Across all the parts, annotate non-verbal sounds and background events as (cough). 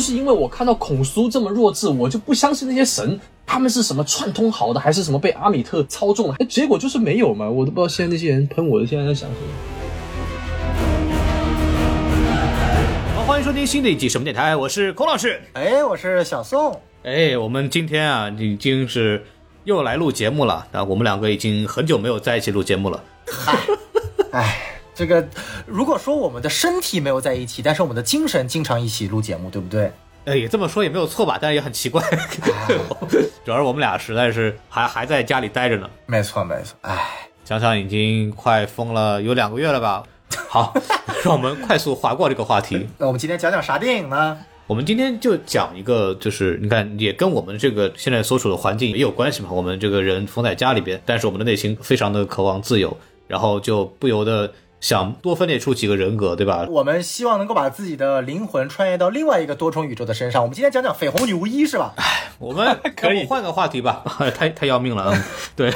就是因为我看到孔苏这么弱智，我就不相信那些神，他们是什么串通好的，还是什么被阿米特操纵了？哎结果就是没有嘛，我都不知道现在那些人喷我的现在在想什么。好，欢迎收听新的一集什么电台，我是孔老师。哎，我是小宋。哎，我们今天啊，已经是又来录节目了。啊，我们两个已经很久没有在一起录节目了。嗨哎，这个如果说我们的身体没有在一起，但是我们的精神经常一起录节目，对不对？哎，也这么说也没有错吧，但是也很奇怪，(laughs) 主要是我们俩实在是还还在家里待着呢。没错，没错。哎，想想已经快疯了有两个月了吧？好，让我们快速划过这个话题。那 (laughs) 我们今天讲讲啥电影呢？我们今天就讲一个，就是你看，也跟我们这个现在所处的环境也有关系嘛。我们这个人封在家里边，但是我们的内心非常的渴望自由，然后就不由得想多分裂出几个人格，对吧？我们希望能够把自己的灵魂穿越到另外一个多重宇宙的身上。我们今天讲讲绯红女巫一是吧？哎我们 (laughs) 可以换个话题吧，(laughs) 太太要命了。嗯 (laughs) 对，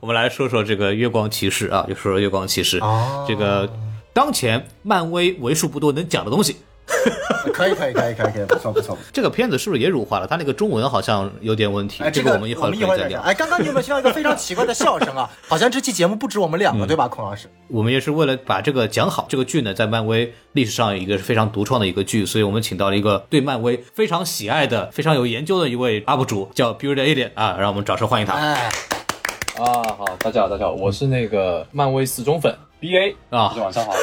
我们来说说这个月光骑士啊，就说说月光骑士，哦这个当前漫威为数不多能讲的东西。(laughs) 可以，可以，可以，可以，可以，(laughs) 不错，不错。这个片子是不是也辱化了？它那个中文好像有点问题，哎，这个我们一会儿可以再聊。哎，刚刚你有没有听到一个非常奇怪的笑声啊？(laughs) 好像这期节目不止我们两个，对吧，孔老师？我们也是为了把这个讲好，这个剧呢，在漫威历史上有一个非常独创的一个剧，所以我们请到了一个对漫威非常喜爱的、非常有研究的一位 UP 主，叫 Alien 啊，让我们掌声欢迎他哎，啊，好，大家好，大家好，我是那个漫威死忠粉 B A 啊大家晚上好。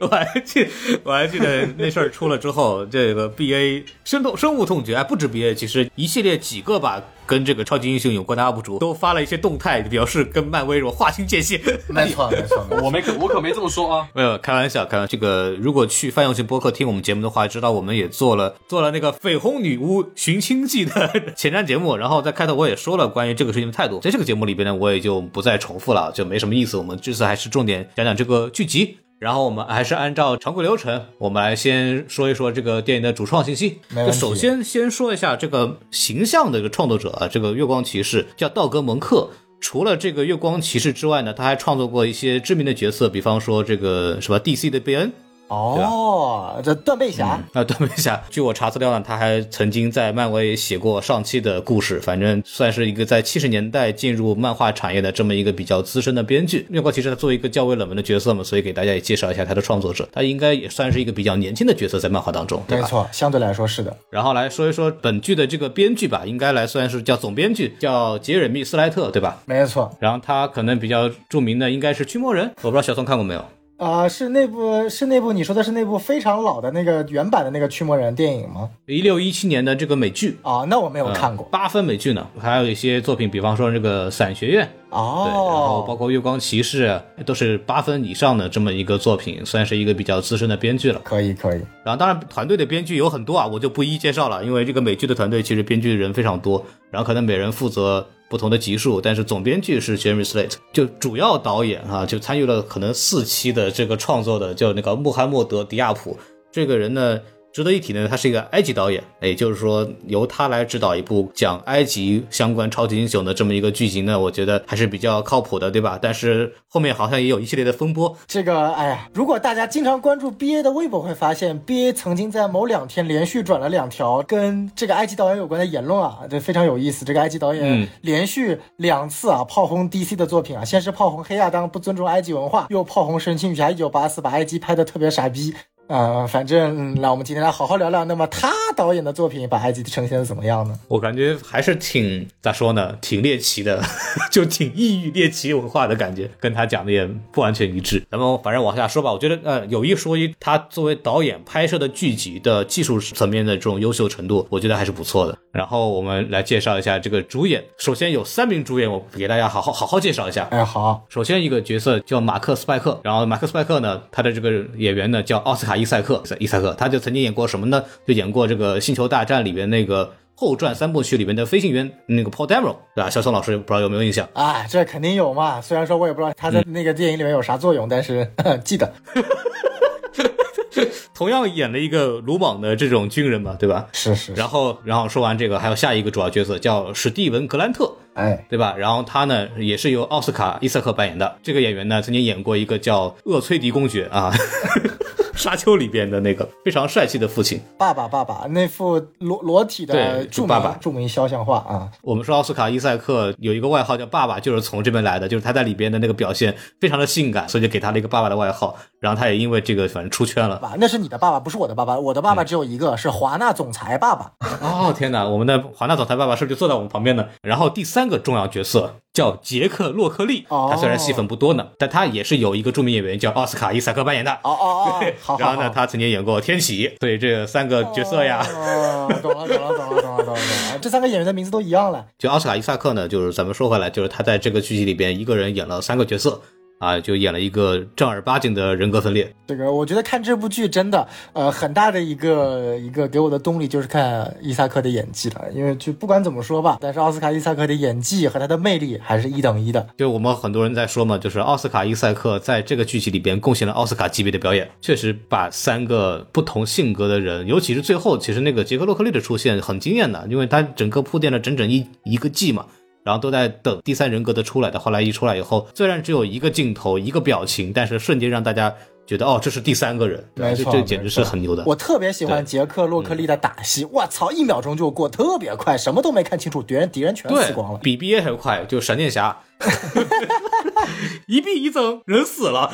我还记，我还记得那事儿出了之后，这个 B A 深痛深恶痛绝，哎，不止 B A，其实一系列几个吧，跟这个超级英雄有关的 UP 主都发了一些动态，表示跟漫威这种划清界限。没错，没错，我没可我可没这么说啊。没有开玩笑，开玩笑。这个如果去泛用型播客听我们节目的话，知道我们也做了做了那个绯红女巫寻亲记的 (laughs) 前瞻节目，然后在开头我也说了关于这个事情的态度，在这个节目里边呢，我也就不再重复了，就没什么意思。我们这次还是重点讲讲这个剧集。然后我们还是按照常规流程，我们来先说一说这个电影的主创信息。就首先先说一下这个形象的一个创作者啊，这个月光骑士叫道格蒙克。除了这个月光骑士之外呢，他还创作过一些知名的角色，比方说这个什么 DC 的贝恩哦，这断背侠，啊，对不起啊，(laughs) 据我查资料呢，他还曾经在漫威写过上期的故事，反正算是一个在七十年代进入漫画产业的这么一个比较资深的编剧。月光骑士他作为一个较为冷门的角色嘛，所以给大家也介绍一下他的创作者，他应该也算是一个比较年轻的角色在漫画当中，对吧？没错，相对来说是的。然后来说一说本剧的这个编剧吧，应该来算是叫总编剧，叫杰瑞米斯莱特，对吧？没错，然后他可能比较著名的应该是驱魔人，我不知道小宋看过没有？啊、是那部是那部你说的是那部非常老的那个原版的那个驱魔人电影吗？一六一七年的这个美剧。啊、那我没有看过。八分美剧呢，还有一些作品，比方说这个《伞学院》，对，然后包哦，括《月光骑士》，都是八分以上的这么一个作品，算是一个比较资深的编剧了。可以可以，然后当然团队的编剧有很多啊，我就不一一介绍了，因为这个美剧的团队其实编剧人非常多，然后可能每人负责不同的集数，但是总编剧是 Jeremy Slate，就主要导演啊，就参与了可能四期的这个创作的，叫那个穆罕默德·迪亚普这个人呢。值得一提呢，他是一个埃及导演，也就是说由他来指导一部讲埃及相关超级英雄的这么一个剧情呢，我觉得还是比较靠谱的，对吧？但是后面好像也有一系列的风波，这个哎呀，如果大家经常关注 BA 的微博，会发现 BA 曾经在某两天连续转了两条跟这个埃及导演有关的言论啊，这非常有意思。这个埃及导演嗯连续两次啊炮轰 DC 的作品啊，先是炮轰黑亚当不尊重埃及文化，又炮轰神奇女侠一九八四把埃及拍的特别傻逼。呃，反正、嗯、那我们今天来好好聊聊，那么他导演的作品把埃及呈现的怎么样呢？我感觉还是挺咋说呢，挺猎奇的，(laughs) 就挺异域猎奇文化的感觉，跟他讲的也不完全一致。咱们反正往下说吧，我觉得呃有一说一，他作为导演拍摄的剧集的技术层面的这种优秀程度，我觉得还是不错的。然后我们来介绍一下这个主演，首先有三名主演，我给大家好好好好介绍一下。哎，好，首先一个角色叫马克·斯派克，然后马克·斯派克呢，他的这个演员呢叫奥斯卡·伊塞克，伊塞克，他就曾经演过什么呢？就演过这个《星球大战》里边那个后传三部曲里面的飞行员那个 Paul Dameron，对吧？小宋老师不知道有没有印象？啊，这肯定有嘛。虽然说我也不知道他在那个电影里面有啥作用，但是 (laughs) 记得 (laughs) 同样演了一个鲁莽的这种军人嘛，对吧？是是。然后，然后说完这个，还有下一个主要角色叫史蒂文·格兰特，哎，对吧？然后他呢也是由奥斯卡·伊瑟克扮演的。这个演员呢曾经演过一个叫《厄崔迪公爵》啊，(laughs) 沙丘里边的那个非常帅气的父亲。爸爸爸爸那副裸裸体的著名爸爸著名肖像画啊，我们说奥斯卡伊赛克有一个外号叫爸爸，就是从这边来的，就是他在里边的那个表现非常的性感，所以就给他了一个爸爸的外号。然后他也因为这个反正出圈了。爸，(laughs) 那是你的爸爸，不是我的爸爸。我的爸爸只有一个，是华纳总裁爸爸。哦天哪，我们的华纳总裁爸爸是不是就坐在我们旁边呢？然后第三个重要角色叫杰克洛克利，哦他虽然戏份不多呢，但他也是有一个著名演员叫奥斯卡伊萨克扮演的。哦哦哦，好好然后呢，他曾经演过《天启》，所以这三个角色呀，哦，懂了懂了懂了懂了懂了懂了。这三个演员的名字都一样了。就奥斯卡伊萨克呢，就是咱们说回来，就是他在这个剧集里边一个人演了三个角色啊，就演了一个正儿八经的人格分裂。这个我觉得看这部剧真的，呃，很大的一个一个给我的动力就是看伊萨克的演技了，因为就不管怎么说吧，但是奥斯卡伊萨克的演技和他的魅力还是一等一的。就我们很多人在说嘛，就是奥斯卡伊萨克在这个剧集里边贡献了奥斯卡级别的表演，确实把三个不同性格的人，尤其是最后，其实那个杰克洛克利的出现很惊艳的，因为他整个铺垫了整整一一个季嘛。然后都在等第三人格的出来的，后来一出来以后，虽然只有一个镜头、一个表情，但是瞬间让大家觉得哦，这是第三个人，没错这这简直是很牛的。我特别喜欢杰克洛克利的打戏，我操，一秒钟就过，特别快，什么都没看清楚，敌人敌人全死光了，。比 BA 还快，就闪电侠，(laughs) (laughs) 一避一增，人死了。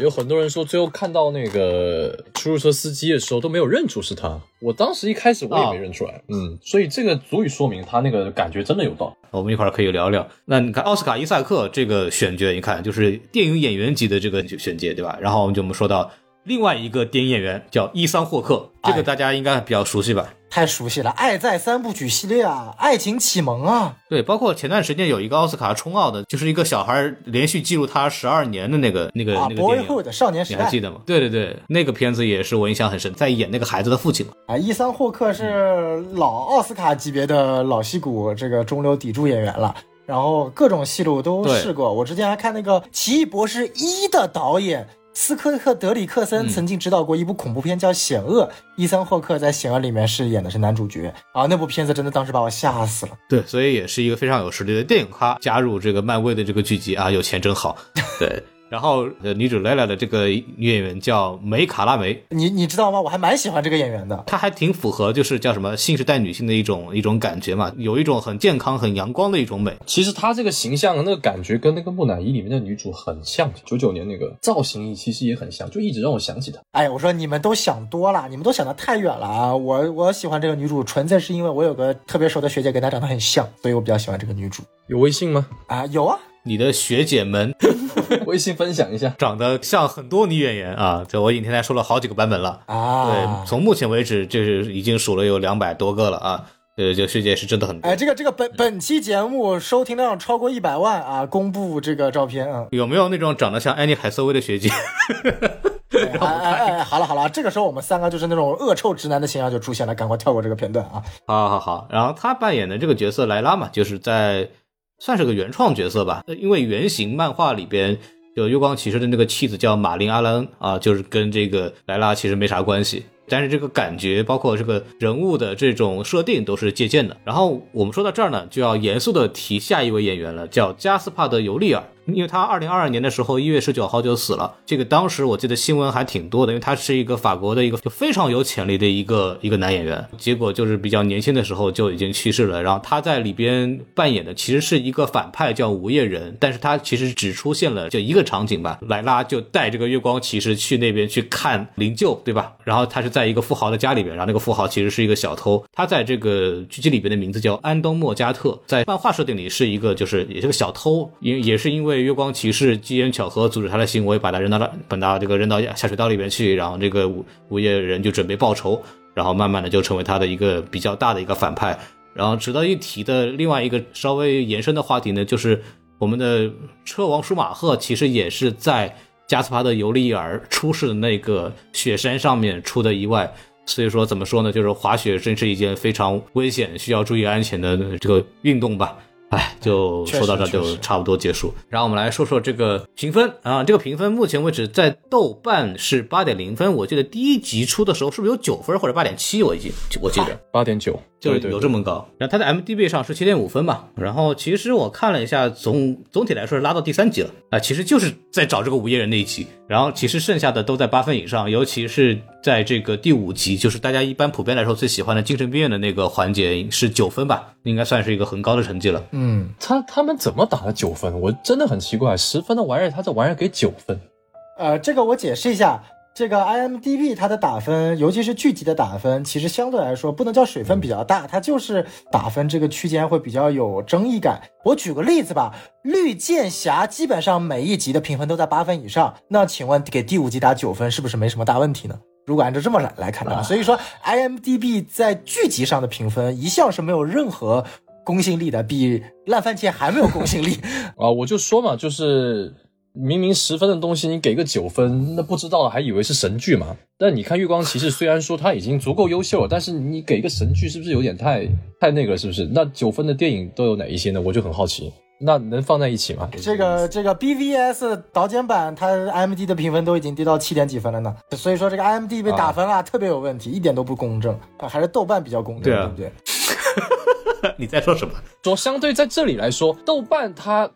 有很多人说，最后看到那个出租车司机的时候都没有认出是他。我当时一开始我也没认出来，嗯，所以这个足以说明他那个感觉真的有道。我们一会儿可以聊聊。那你看奥斯卡伊萨克这个选角，你看就是电影演员级的这个选角，对吧？然后我们就我们说到另外一个电影演员叫伊桑霍克，这个大家应该比较熟悉吧？太熟悉了，《爱在三部曲》系列啊，《爱情启蒙》啊，对，包括前段时间有一个奥斯卡冲奥的，就是一个小孩连续记录他十二年的那个那个啊，那个电影。Boyhood 少年时代你还记得吗？对对对，那个片子也是我印象很深，在演那个孩子的父亲嘛。啊，伊桑霍克是老奥斯卡级别的老戏骨，这个中流砥柱演员了。然后各种戏路都试过。我之前还看那个《奇异博士一》的导演斯科特·德里克森曾经执导过一部恐怖片叫《险恶》，伊森霍克在《险恶》里面饰演的是男主角啊。那部片子真的当时把我吓死了。对，所以也是一个非常有实力的电影咖，加入这个漫威的这个剧集啊，有钱真好。(laughs) 对，然后呃，女主莱莱的这个女演员叫梅卡拉梅，你你知道吗？我还蛮喜欢这个演员的。她还挺符合就是叫什么新时代女性的一种一种感觉嘛，有一种很健康、很阳光的一种美。其实她这个形象、那个感觉跟那个木乃伊里面的女主很像，九九年那个造型其实也很像，就一直让我想起她。哎，我说你们都想多了，你们都想的太远了啊！我我喜欢这个女主，纯粹是因为我有个特别熟的学姐跟她长得很像，所以我比较喜欢这个女主有微信吗？啊。有啊，你的学姐们微信分享一下。长得像很多女演员啊，这我影天台说了好几个版本了啊。对啊，，从目前为止就是已经数了有两百多个了啊。呃，这学姐是真的很多。哎，这个这个本本期节目收听量超过一百万啊！公布这个照片啊！有没有那种长得像安妮海瑟薇的学姐？(laughs) 哎哎哎，好了好了，这个时候我们三个就是那种恶臭直男的形象就出现了，赶快跳过这个片段啊！好好好，然后他扮演的这个角色莱拉嘛，就是在算是个原创角色吧，呃因为原型漫画里边就月光骑士的那个妻子叫马琳阿兰啊，就是跟这个莱拉其实没啥关系。但是这个感觉，包括这个人物的这种设定，都是借鉴的。然后我们说到这儿呢，就要严肃的提下一位演员了，叫加斯帕德·尤利尔。因为他二零二二年的时候一月十九号就死了，这个当时我记得新闻还挺多的，因为他是一个法国的一个就非常有潜力的一个一个男演员，结果就是比较年轻的时候就已经去世了。然后他在里边扮演的其实是一个反派叫无业人，但是他其实只出现了就一个场景吧，莱拉就带这个月光骑士去那边去看灵柩，对吧？然后他是在一个富豪的家里边，然后那个富豪其实是一个小偷，他在这个剧集里边的名字叫安东莫加特，在漫画设定里是一个就是也是个小偷，因也是因为被月光骑士机缘巧合阻止他的行为，把他扔到了把他这个扔到下水道里边去，然后这个无无业人就准备报仇，然后慢慢的就成为他的一个比较大的一个反派。然后值得一提的另外一个稍微延伸的话题呢，就是我们的车王舒马赫其实也是在加斯帕的尤利尔出事的那个雪山上面出的意外。所以说，怎么说呢？就是滑雪真是一件非常危险、需要注意安全的这个运动吧。哎，就说到这就差不多结束。然后我们来说说这个评分啊，这个评分目前为止在豆瓣是八点零分，我记得第一集出的时候是不是有九分或者八点七？我已经我记得。八点九，就有这么高。然后它在 MDB 上是七点五分吧。然后其实我看了一下，总总体来说是拉到第三集了啊。其实就是在找这个午夜人那一集。然后其实剩下的都在八分以上，尤其是在这个第五集，就是大家一般普遍来说最喜欢的精神病院的那个环节是九分吧，应该算是一个很高的成绩了。嗯，他他们怎么打了九分？我真的很奇怪，十分的玩意儿，他这玩意儿给九分。呃，这个我解释一下。这个 IMDB 它的打分，尤其是剧集的打分，其实相对来说不能叫水分比较大，它就是打分这个区间会比较有争议感。我举个例子吧，绿箭侠基本上每一集的评分都在八分以上，那请问给第五集打九分是不是没什么大问题呢？如果按照这么来来看的话，所以说 IMDB 在剧集上的评分一向是没有任何公信力的，比烂番茄还没有公信力 (laughs) 啊！我就说嘛，就是。明明十分的东西，你给个九分，那不知道还以为是神剧嘛？但你看《月光骑士》，虽然说它已经足够优秀了，但是你给个神剧，是不是有点太太那个？是不是？那九分的电影都有哪一些呢？我就很好奇。那能放在一起吗？这个这个 BVS 导剪版，它 IMD 的评分都已经跌到七点几分了呢。所以说这个 IMD 被打分啊，特别有问题，一点都不公正啊，还是豆瓣比较公正，对不对？(laughs) 你在说什么？说相对在这里来说，豆瓣它。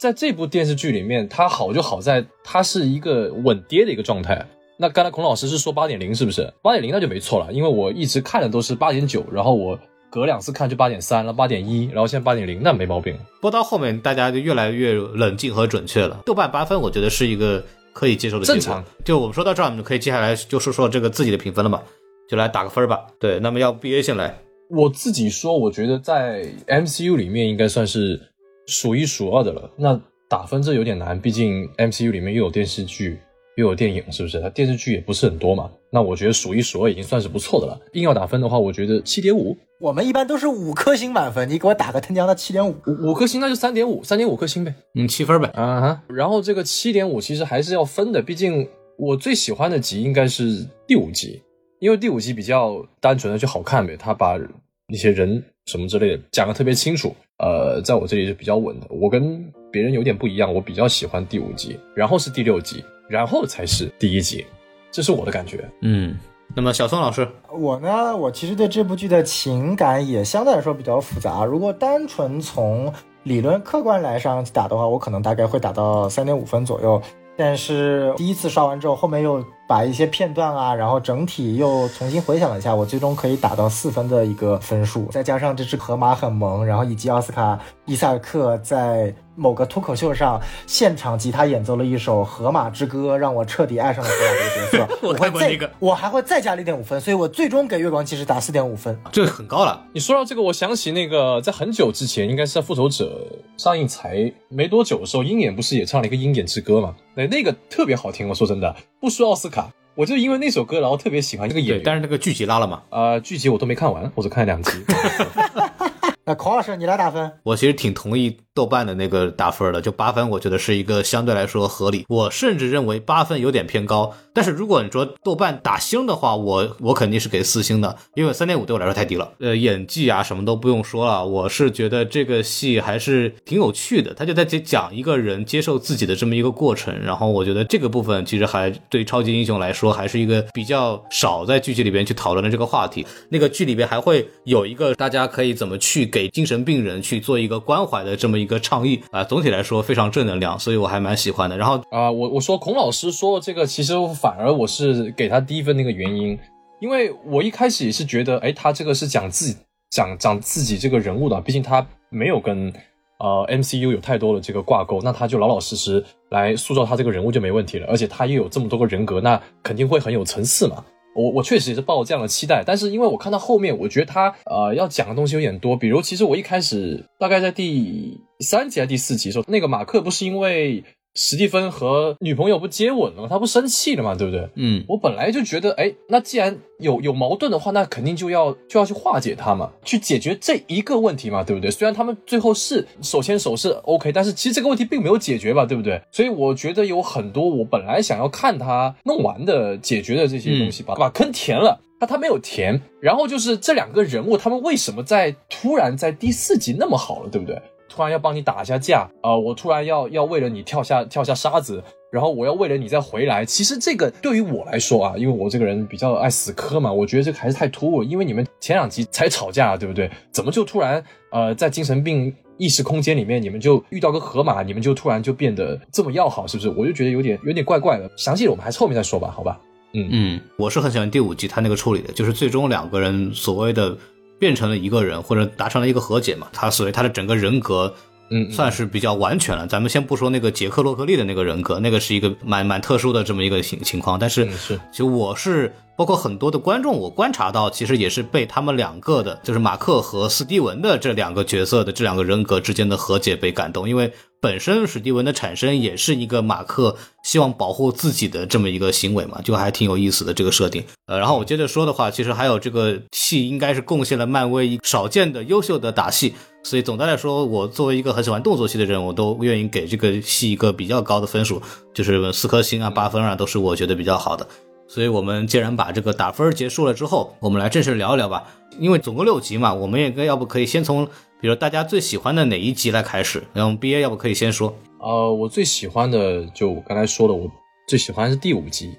在这部电视剧里面，它好就好在它是一个稳跌的一个状态。那刚才孔老师是说八点零，是不是？八点零那就没错了，因为我一直看的都是八点九，然后我隔两次看就八点三了，八点一，然后现在八点零，那没毛病。播到后面大家就越来越冷静和准确了。豆瓣八分，我觉得是一个可以接受的正常。就我们说到这儿，我们可以接下来就说说这个自己的评分了嘛，就来打个分吧。对，那么要 B A 先来。我自己说，我觉得在 M C U 里面应该算是数一数二的了。那打分这有点难，毕竟 MCU 里面又有电视剧又有电影，是不是？它电视剧也不是很多嘛。那我觉得数一数二已经算是不错的了。硬要打分的话，我觉得七点五。我们一般都是五颗星满分，你给我打个他娘的七点五，五颗星那就三点五，三点五颗星呗。嗯，七分呗。啊哈。然后这个七点五其实还是要分的，毕竟我最喜欢的集应该是第五集，因为第五集比较单纯的就好看呗，他把那些人什么之类的讲的特别清楚。呃，在我这里是比较稳的。我跟别人有点不一样，我比较喜欢第五集，然后是第六集，然后才是第一集，这是我的感觉。嗯，那么小宋老师，我呢，我其实对这部剧的情感也相对来说比较复杂。如果单纯从理论客观来上打的话，我可能大概会打到三点五分左右。但是第一次刷完之后，后面又把一些片段啊，然后整体又重新回想了一下，我最终可以打到四分的一个分数。再加上这只河马很萌，然后以及奥斯卡伊萨克在。某个脱口秀上现场吉他演奏了一首《河马之歌》，让我彻底爱上了河马这个角色。(laughs) 我会再，我还会再加零点五分，所以我最终给月光骑士打四点五分，这个很高了。你说到这个，我想起那个在很久之前，应该是在《复仇者》上映才没多久的时候，鹰眼不是也唱了一个《鹰眼之歌》吗？对，那个特别好听。我说真的，不输奥斯卡，我就因为那首歌，然后特别喜欢这个演员。但是那个剧集拉了嘛？呃，剧集我都没看完，我只看了两集。(laughs) 那孔老师，你来打分。我其实挺同意。豆瓣的那个打分的就八分，我觉得是一个相对来说合理。我甚至认为八分有点偏高。但是如果你说豆瓣打星的话，我我肯定是给四星的，因为三点五对我来说太低了。呃，演技啊什么都不用说了，我是觉得这个戏还是挺有趣的。他就在讲一个人接受自己的这么一个过程，然后我觉得这个部分其实还对超级英雄来说还是一个比较少在剧集里边去讨论的这个话题。那个剧里边还会有一个大家可以怎么去给给精神病人去做一个关怀的这么一个。倡议啊，总体来说非常正能量，所以我还蛮喜欢的。然后啊，我我说孔老师说这个，其实反而我是给他低分那个原因，因为我一开始也是觉得，哎，他这个是讲自己讲讲自己这个人物的，毕竟他没有跟呃 MCU 有太多的这个挂钩，那他就老老实实来塑造他这个人物就没问题了。而且他又有这么多个人格，那肯定会很有层次嘛。我我确实也是抱这样的期待，但是因为我看到后面，我觉得他呃要讲的东西有点多。比如，其实我一开始大概在第三集还是第四集的时候，那个马克不是因为。史蒂芬和女朋友不接吻了吗？他不生气了吗？对不对？嗯，我本来就觉得，哎，那既然有有矛盾的话，那肯定就要就要去化解它嘛，去解决这一个问题嘛，对不对？虽然他们最后是手牵手是 OK，但是其实这个问题并没有解决吧，对不对？所以我觉得有很多我本来想要看他弄完的解决的这些东西，把把坑填了，他他没有填。然后就是这两个人物，他们为什么在突然在第四集那么好了，对不对？突然要帮你打一下架，呃，我突然要要为了你跳下跳下沙子，然后我要为了你再回来。其实这个对于我来说啊，因为我这个人比较爱死磕嘛，我觉得这个还是太突兀。因为你们前两集才吵架，对不对？怎么就突然呃在精神病意识空间里面，你们就遇到个河马，你们就突然就变得这么要好，是不是？我就觉得有点有点怪怪的。详细的我们还是后面再说吧，好吧？嗯嗯，我是很喜欢第五集他那个处理的，就是最终两个人所谓的变成了一个人，或者达成了一个和解嘛。他所以他的整个人格。嗯，算是比较完全了。咱们先不说那个杰克洛克利的那个人格，那个是一个蛮蛮特殊的这么一个情情况。但是，是，其实我是包括很多的观众，我观察到，其实也是被他们两个的，就是马克和斯蒂文的这两个角色的这两个人格之间的和解被感动，因为。本身史蒂文的产生也是一个马克希望保护自己的这么一个行为嘛，就还挺有意思的这个设定。呃，然后我接着说的话，其实还有这个戏应该是贡献了漫威少见的优秀的打戏，所以总的来说，我作为一个很喜欢动作戏的人，我都愿意给这个戏一个比较高的分数，就是四颗星啊、八分啊，都是我觉得比较好的。所以我们既然把这个打分结束了之后，我们来正式聊一聊吧，因为总共六集嘛，我们也该要不可以先从。比如大家最喜欢的哪一集来开始？然后 B A 要不可以先说？呃，我最喜欢的就我刚才说的，我最喜欢是第五集。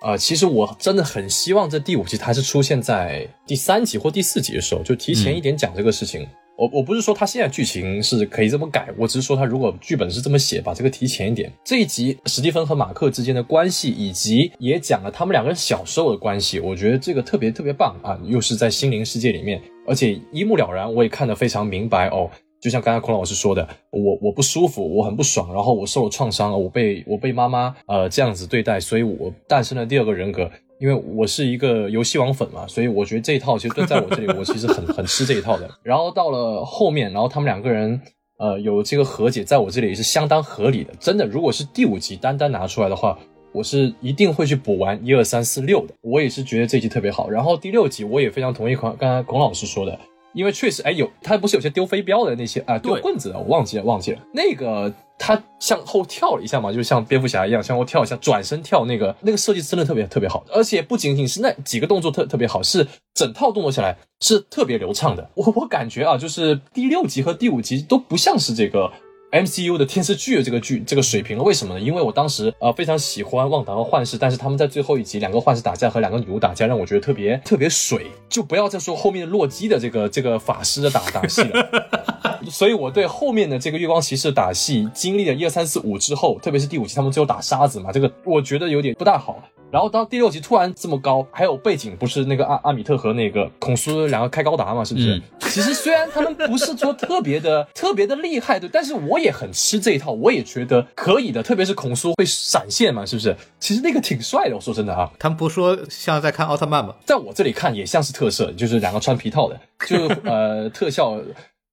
啊，其实我真的很希望这第五集它是出现在第三集或第四集的时候，就提前一点讲这个事情。我我不是说他现在剧情是可以这么改，我只是说他如果剧本是这么写，把这个提前一点。这一集史蒂芬和马克之间的关系，以及也讲了他们两个人小时候的关系，我觉得这个特别特别棒啊！又是在心灵世界里面，而且一目了然，我也看得非常明白哦。就像刚才孔老师说的，我我不舒服，我很不爽，然后我受了创伤，我被我被妈妈呃这样子对待，所以我诞生了第二个人格。因为我是一个游戏王粉嘛，所以我觉得这一套其实在我这里，我其实很很吃这一套的。然后到了后面，然后他们两个人呃有这个和解，在我这里也是相当合理的。真的，如果是第五集单单拿出来的话，我是一定会去补完一二三四六的。我也是觉得这集特别好。然后第六集我也非常同意孔刚才孔老师说的，因为确实哎有他不是有些丢飞镖的那些啊丢棍子的，我忘记了忘记了那个。他向后跳了一下嘛，就像蝙蝠侠一样向后跳一下，转身跳那个那个设计真的特别特别好，而且不仅仅是那几个动作特特别好，是整套动作下来是特别流畅的。我我感觉啊，就是第六集和第五集都不像是这个。MCU 的电视剧这个剧这个水平了，为什么呢？因为我当时呃非常喜欢旺达和幻视，但是他们在最后一集两个幻视打架和两个女巫打架，让我觉得特别特别水，就不要再说后面洛基的这个这个法师的打打戏了。所以我对后面的这个月光骑士打戏，经历了一二三四五之后，特别是第五集他们最后打沙子嘛，这个我觉得有点不大好。然后到第六集突然这么高，还有背景不是那个阿阿米特和那个孔苏两个开高达嘛，是不是？其实虽然他们不是说特别的 (laughs) 特别的厉害，对，但是我也很吃这一套，我也觉得可以的。特别是孔苏会闪现嘛，是不是？其实那个挺帅的，我说真的啊。他们不说像在看奥特曼吗？在我这里看也像是特摄，就是两个穿皮套的，就呃 (laughs) 特效，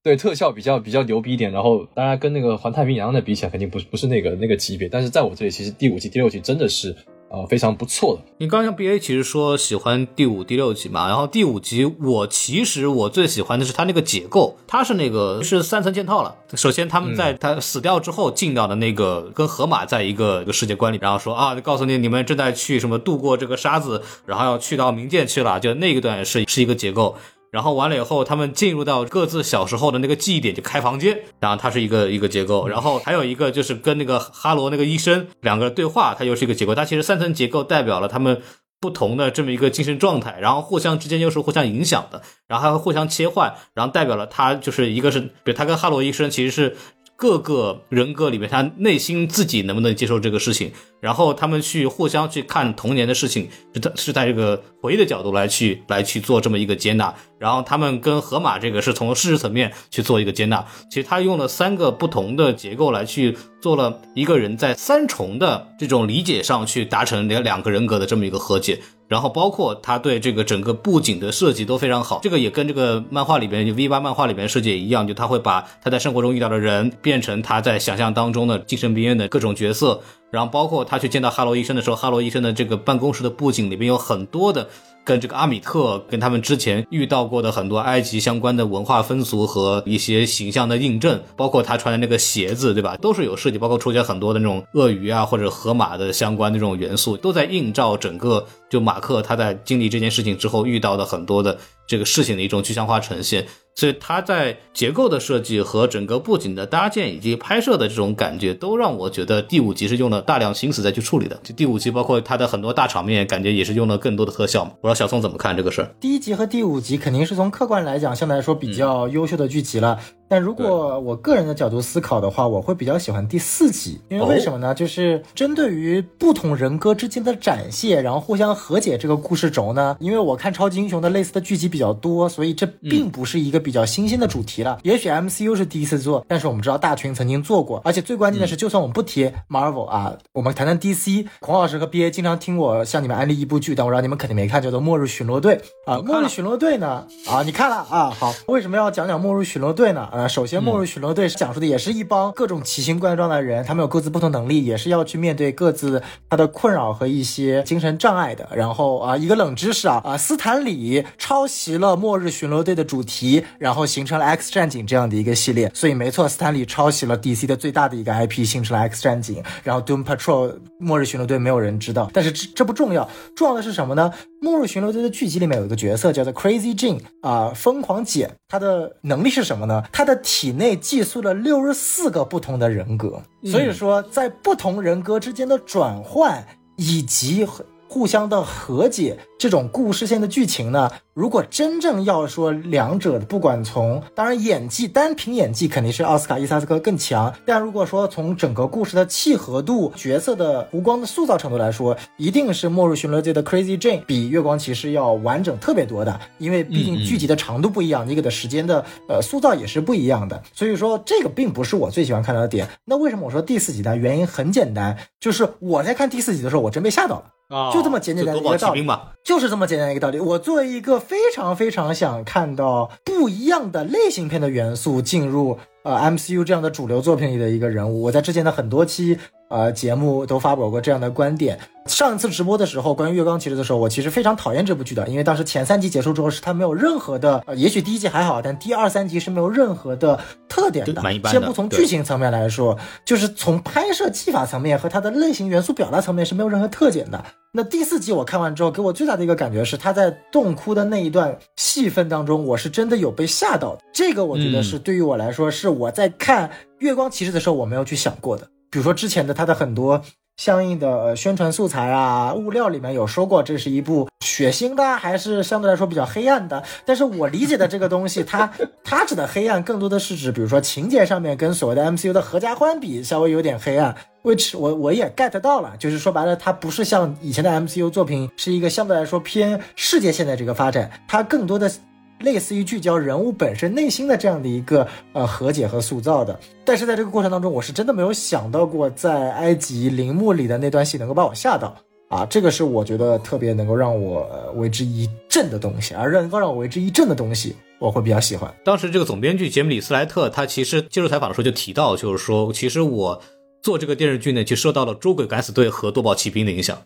对特效比较比较牛逼一点。然后当然跟那个环太平洋的比起来，肯定不是不是那个那个级别。但是在我这里，其实第五集、第六集真的是。呃，非常不错的。你刚刚 B A 其实说喜欢第五、第六集嘛，然后第五集我其实我最喜欢的是它那个结构，它是那个是三层嵌套了。首先他们在他死掉之后进到的那个跟河马在一个一个世界观里，然后说啊，告诉你你们正在去什么度过这个沙子，然后要去到冥界去了，就那一段是是一个结构。然后完了以后，他们进入到各自小时候的那个记忆点，就开房间。然后它是一个一个结构，然后还有一个就是跟那个哈罗那个医生两个对话，它又是一个结构。它其实三层结构代表了他们不同的这么一个精神状态，然后互相之间又是互相影响的，然后还会互相切换，然后代表了他就是一个是，比如他跟哈罗医生其实是。各个人格里面，他内心自己能不能接受这个事情？然后他们去互相去看童年的事情，是在是在这个回忆的角度来去来去做这么一个接纳。然后他们跟河马这个是从事实层面去做一个接纳。其实他用了三个不同的结构来去做了一个人在三重的这种理解上去达成两两个人格的这么一个和解。然后包括他对这个整个布景的设计都非常好，这个也跟这个漫画里边就 V 八漫画里边设计也一样，就他会把他在生活中遇到的人变成他在想象当中的精神病院的各种角色，然后包括他去见到哈罗医生的时候，哈罗医生的这个办公室的布景里边有很多的。跟这个阿米特跟他们之前遇到过的很多埃及相关的文化风俗和一些形象的印证，包括他穿的那个鞋子，对吧？都是有设计，包括出现很多的那种鳄鱼啊或者河马的相关的这种元素，都在映照整个就马克他在经历这件事情之后遇到的很多的这个事情的一种具象化呈现。所以它在结构的设计和整个布景的搭建以及拍摄的这种感觉，都让我觉得第五集是用了大量心思再去处理的。就第五集包括它的很多大场面，感觉也是用了更多的特效嘛。不知道小宋怎么看这个事儿？第一集和第五集肯定是从客观来讲，相对来说比较优秀的剧集了。但如果我个人的角度思考的话，我会比较喜欢第四集，因为为什么呢？就是针对于不同人格之间的展现，然后互相和解这个故事轴呢。因为我看超级英雄的类似的剧集比较多，所以这并不是一个比较新鲜的主题了。也许 MCU 是第一次做，但是我们知道大群曾经做过，而且最关键的是，就算我们不提 Marvel 啊，我们谈谈 DC。孔老师和 BA 经常听我向你们安利一部剧，但我知道你们肯定没看，叫做《末日巡逻队》啊。末日巡逻队呢？啊，你看了啊？好，为什么要讲讲末日巡逻队呢？呃，首先末日巡逻队讲述的也是一帮各种奇形怪状的人，他们有各自不同能力，也是要去面对各自他的困扰和一些精神障碍的。然后啊，一个冷知识啊啊，斯坦李抄袭了末日巡逻队的主题，然后形成了 X 战警这样的一个系列。所以没错，斯坦李抄袭了 DC 的最大的一个 IP，形成了 X 战警。然后 Doom Patrol 末日巡逻队没有人知道，但是这这不重要，重要的是什么呢？末日巡逻队的剧集里面有一个角色叫做 Crazy Jean 啊，疯狂姐，她的能力是什么呢？她的体内寄宿了六十四个不同的人格，所以说在不同人格之间的转换以及互相的和解。这种故事线的剧情呢，如果真正要说两者，不管从当然演技单凭演技肯定是奥斯卡伊萨斯科更强，但如果说从整个故事的契合度、角色的弧光的塑造程度来说，一定是《末日巡逻队》的 Crazy Jane 比月光骑士要完整特别多的，因为毕竟剧集的长度不一样，你给的时间的呃塑造也是不一样的，所以说这个并不是我最喜欢看到的点。那为什么我说第四集呢？原因很简单，就是我在看第四集的时候，我真被吓到了。啊，就这么简简单单一个道理嘛，就是这么简单一个道理。我作为一个非常非常想看到不一样的类型片的元素进入呃 MCU 这样的主流作品里的一个人物，我在之前的很多期呃节目都发表过这样的观点。上一次直播的时候，关于月光骑士的时候，我其实非常讨厌这部剧的，因为当时前三集结束之后，是它没有任何的，呃，也许第一集还好，但第二三集是没有任何的特点的。先不从剧情层面来说，就是从拍摄技法层面和它的类型元素表达层面是没有任何特点的。那第四集我看完之后，给我最大的一个感觉是，他在洞窟的那一段戏份当中，我是真的有被吓到的。这个我觉得是对于我来说，是我在看月光骑士的时候我没有去想过的。比如说之前的他的很多。相应的宣传素材啊，物料里面有说过，这是一部血腥的，还是相对来说比较黑暗的。但是我理解的这个东西，它 (laughs) 它指的黑暗，更多的是指，比如说情节上面跟所谓的 MCU 的合家欢比，稍微有点黑暗。which 我我也 get 到了，就是说白了，它不是像以前的 MCU 作品，是一个相对来说偏世界线的这个发展，它更多的。类似于聚焦人物本身内心的这样的一个呃和解和塑造的，但是在这个过程当中，我是真的没有想到过在埃及陵墓里的那段戏能够把我吓到啊！这个是我觉得特别能够让我为之一振的东西，而能够让我为之一振的东西，我会比较喜欢。当时这个总编剧杰米里斯莱特他其实接受采访的时候就提到，就是说其实我做这个电视剧呢，就受到了《捉鬼敢死队》和《夺宝奇兵》的影响。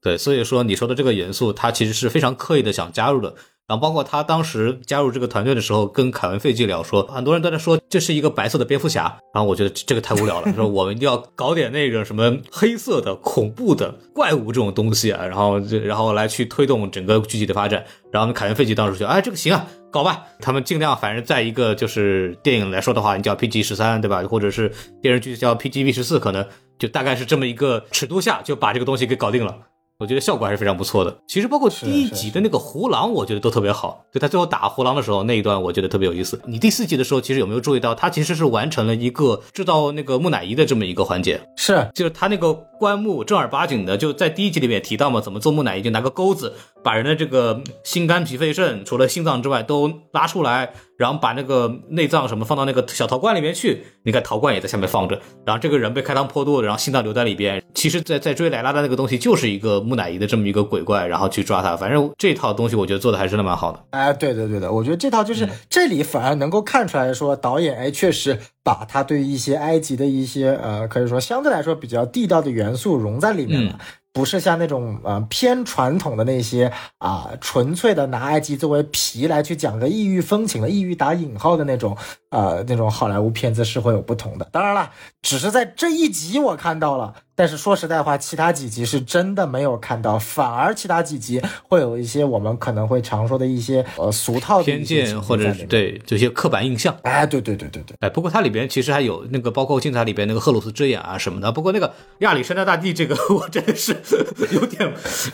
对，所以说你说的这个元素，他其实是非常刻意的想加入的。然后包括他当时加入这个团队的时候，跟凯文费基聊说，很多人都在说这是一个白色的蝙蝠侠。然后我觉得这个太无聊了，说我们一定要搞点那个什么黑色的、恐怖的怪物这种东西啊，然后然后来去推动整个剧集的发展。然后凯文费基当时就哎这个行啊，搞吧。他们尽量反正在一个就是电影来说的话，你叫 PG 十三对吧？或者是电视剧叫 PGV 十四，可能就大概是这么一个尺度下就把这个东西给搞定了。我觉得效果还是非常不错的。其实包括第一集的那个胡狼，我觉得都特别好。就他最后打胡狼的时候那一段，我觉得特别有意思。你第四集的时候，其实有没有注意到，他其实是完成了一个制造那个木乃伊的这么一个环节？是，就是他那个棺木正儿八经的，就在第一集里面提到嘛，怎么做木乃伊，就拿个钩子把人的这个心肝脾肺肾，除了心脏之外都拉出来。然后把那个内脏什么放到那个小陶罐里面去，你看陶罐也在下面放着。然后这个人被开膛破肚，然后心脏留在里边。其实，在在追莱拉的那个东西就是一个木乃伊的这么一个鬼怪，然后去抓他。反正这套东西我觉得做的还是真的蛮好的。哎，对对对的，我觉得这套就是这里反而能够看出来说导演哎确实把他对一些埃及的一些呃可以说相对来说比较地道的元素融在里面了。不是像那种呃偏传统的那些啊，纯粹的拿埃及作为皮来去讲个异域风情的异域打引号的那种呃那种好莱坞片子是会有不同的。当然了，只是在这一集我看到了，但是说实在话，其他几集是真的没有看到，反而其他几集会有一些我们可能会常说的一些呃俗套的偏见或者对这些刻板印象。哎，对对对对对。哎，不过它里边其实还有那个包括精彩里边那个赫鲁斯之眼啊什么的。不过那个亚历山大大帝这个，(laughs) 我真的是 (laughs) 有点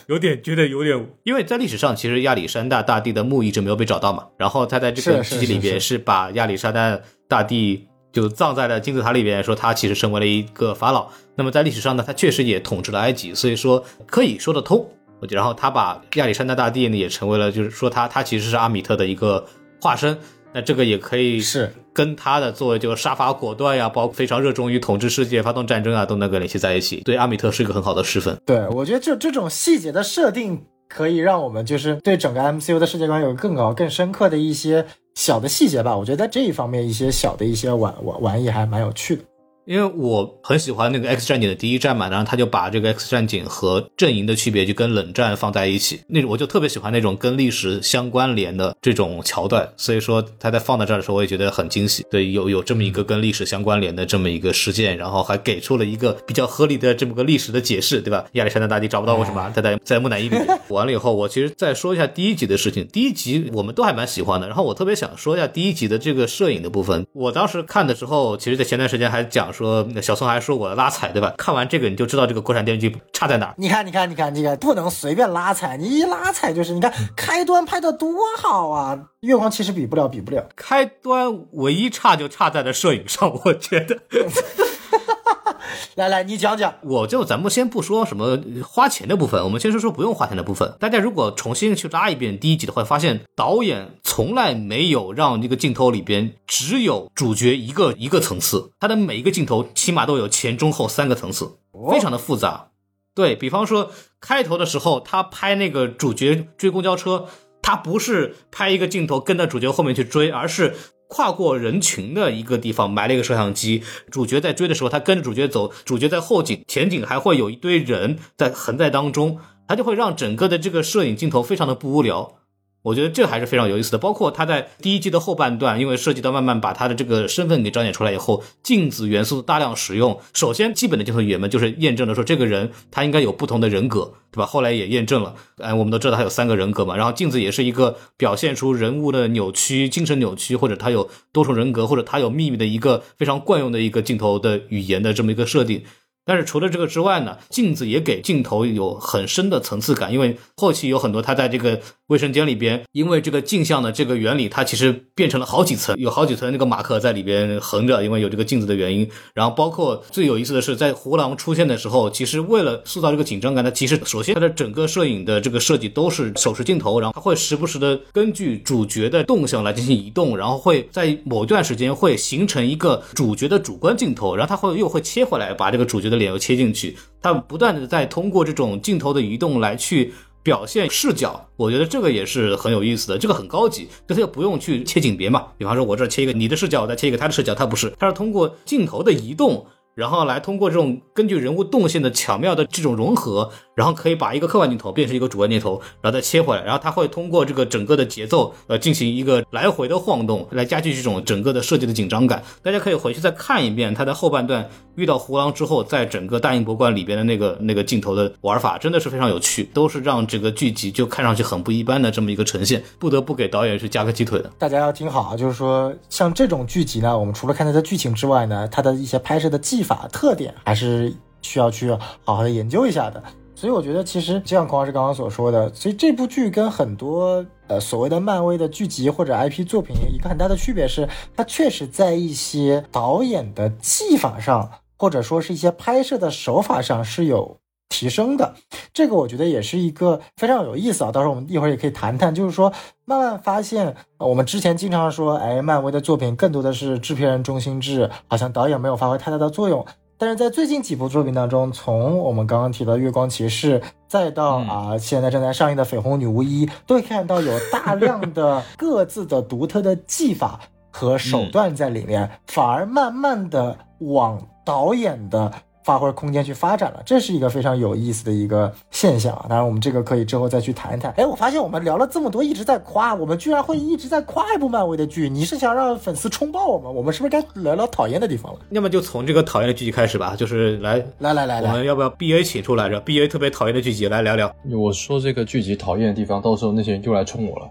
有点觉得有点，因为在历史上其实亚历山大大帝的墓一直没有被找到嘛。然后他在这个剧集里边是把亚历山大大帝。就葬在了金字塔里边，说他其实成为了一个法老。那么在历史上呢，他确实也统治了埃及，所以说可以说得通。然后他把亚历山大大帝呢也成为了，就是说他他其实是阿米特的一个化身。那这个也可以是跟他的作为就杀伐果断呀，包括非常热衷于统治世界、发动战争啊，都能够联系在一起。对阿米特是一个很好的示范。对我觉得就这种细节的设定，可以让我们就是对整个 MCU 的世界观有更高、更深刻的一些。小的细节吧，我觉得在这一方面，一些小的一些玩玩玩意还蛮有趣的。因为我很喜欢那个 X 战警的第一战嘛，然后他就把这个 X 战警和阵营的区别就跟冷战放在一起，那种我就特别喜欢那种跟历史相关联的这种桥段，所以说他在放在这儿的时候，我也觉得很惊喜。对，有有这么一个跟历史相关联的这么一个事件，然后还给出了一个比较合理的这么个历史的解释，对吧？亚历山大大帝找不到为什么？他在在木乃伊里面。完了以后，我其实再说一下第一集的事情。第一集我们都还蛮喜欢的，然后我特别想说一下第一集的这个摄影的部分。我当时看的时候，其实，在前段时间还讲说小宋还。还说我拉踩对吧？看完这个你就知道这个国产电视剧差在哪。你看，你看，你看，这个不能随便拉踩，你一拉踩就是你看开端拍的多好啊！月光其实比不了，比不了。开端唯一差就差在了摄影上，我觉得。(laughs) (laughs) 来来，你讲讲。我就咱们先不说什么花钱的部分，我们先说说不用花钱的部分。大家如果重新去拉一遍第一集的话，发现导演从来没有让这个镜头里边只有主角一个一个层次，他的每一个镜头起码都有前中后三个层次，非常的复杂。对比方说开头的时候，他拍那个主角追公交车，他不是拍一个镜头跟着主角后面去追，而是。跨过人群的一个地方埋了一个摄像机，主角在追的时候，他跟着主角走，主角在后景，前景还会有一堆人在横在当中，他就会让整个的这个摄影镜头非常的不无聊。我觉得这还是非常有意思的，包括他在第一季的后半段，因为涉及到慢慢把他的这个身份给彰显出来以后，镜子元素的大量使用。首先，基本的镜头语言嘛，就是验证了说这个人他应该有不同的人格，对吧？后来也验证了，哎，我们都知道他有三个人格嘛。然后镜子也是一个表现出人物的扭曲、精神扭曲，或者他有多重人格，或者他有秘密的一个非常惯用的一个镜头的语言的这么一个设定。但是除了这个之外呢，镜子也给镜头有很深的层次感，因为后期有很多他在这个卫生间里边，因为这个镜像的这个原理，它其实变成了好几层，有好几层那个马克在里边横着，因为有这个镜子的原因。然后包括最有意思的是，在胡狼出现的时候，其实为了塑造这个紧张感，它其实首先它的整个摄影的这个设计都是手持镜头，然后它会时不时的根据主角的动向来进行移动，然后会在某一段时间会形成一个主角的主观镜头，然后它会又会切回来把这个主角的脸又切进去，他不断的在通过这种镜头的移动来去表现视角，我觉得这个也是很有意思的，这个很高级，就他又不用去切景别嘛，比方说我这切一个你的视角，我再切一个他的视角，他不是，他是通过镜头的移动。然后来通过这种根据人物动线的巧妙的这种融合，然后可以把一个客观镜头变成一个主观镜头，然后再切回来，然后它会通过这个整个的节奏，呃，进行一个来回的晃动，来加剧这种整个的设计的紧张感。大家可以回去再看一遍他在后半段遇到胡狼之后，在整个大英博物馆里边的那个那个镜头的玩法，真的是非常有趣，都是让这个剧集就看上去很不一般的这么一个呈现，不得不给导演去加个鸡腿的。大家要听好啊，就是说像这种剧集呢，我们除了看它的剧情之外呢，它的一些拍摄的技。法特点还是需要去好好的研究一下的，所以我觉得其实就像孔老师刚刚所说的，所以这部剧跟很多呃所谓的漫威的剧集或者 IP 作品一个很大的区别是，它确实在一些导演的技法上，或者说是一些拍摄的手法上是有提升的。这个我觉得也是一个非常有意思啊，到时候我们一会儿也可以谈谈，就是说慢慢发现我们之前经常说，哎，漫威的作品更多的是制片人中心制，好像导演没有发挥太大的作用。但是在最近几部作品当中，从我们刚刚提到《月光骑士》，再到啊现在正在上映的《绯红女巫一》，都会看到有大量的各自的独特的技法和手段在里面，反而慢慢的往导演的发挥空间去发展了，这是一个非常有意思的一个现象啊。当然，我们这个可以之后再去谈一谈。哎，我发现我们聊了这么多，一直在夸，我们居然会一直在夸一部漫威的剧。你是想让粉丝冲爆我们？我们是不是该聊聊讨厌的地方了？要么就从这个讨厌的剧集开始吧，就是来来来来来，我们要不要 B A 请出来着？B A 特别讨厌的剧集来聊聊。我说这个剧集讨厌的地方，到时候那些人就来冲我了。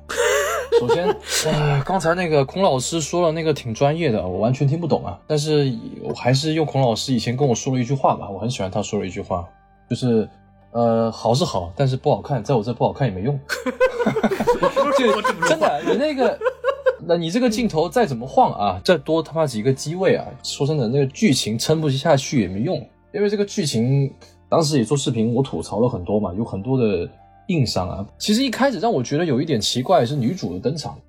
首先，呃，刚才那个孔老师说了那个挺专业的，我完全听不懂啊。但是我还是用孔老师以前跟我说了一句话吧，我很喜欢他说了一句话，就是，呃，好是好，但是不好看，在我这不好看也没用。(laughs) 就真的，你那个，那你这个镜头再怎么晃啊，再多他妈几个机位啊，说真的，那个剧情撑不下去也没用，因为这个剧情当时也做视频，我吐槽了很多嘛，有很多的。硬伤啊！其实一开始让我觉得有一点奇怪是女主的登场，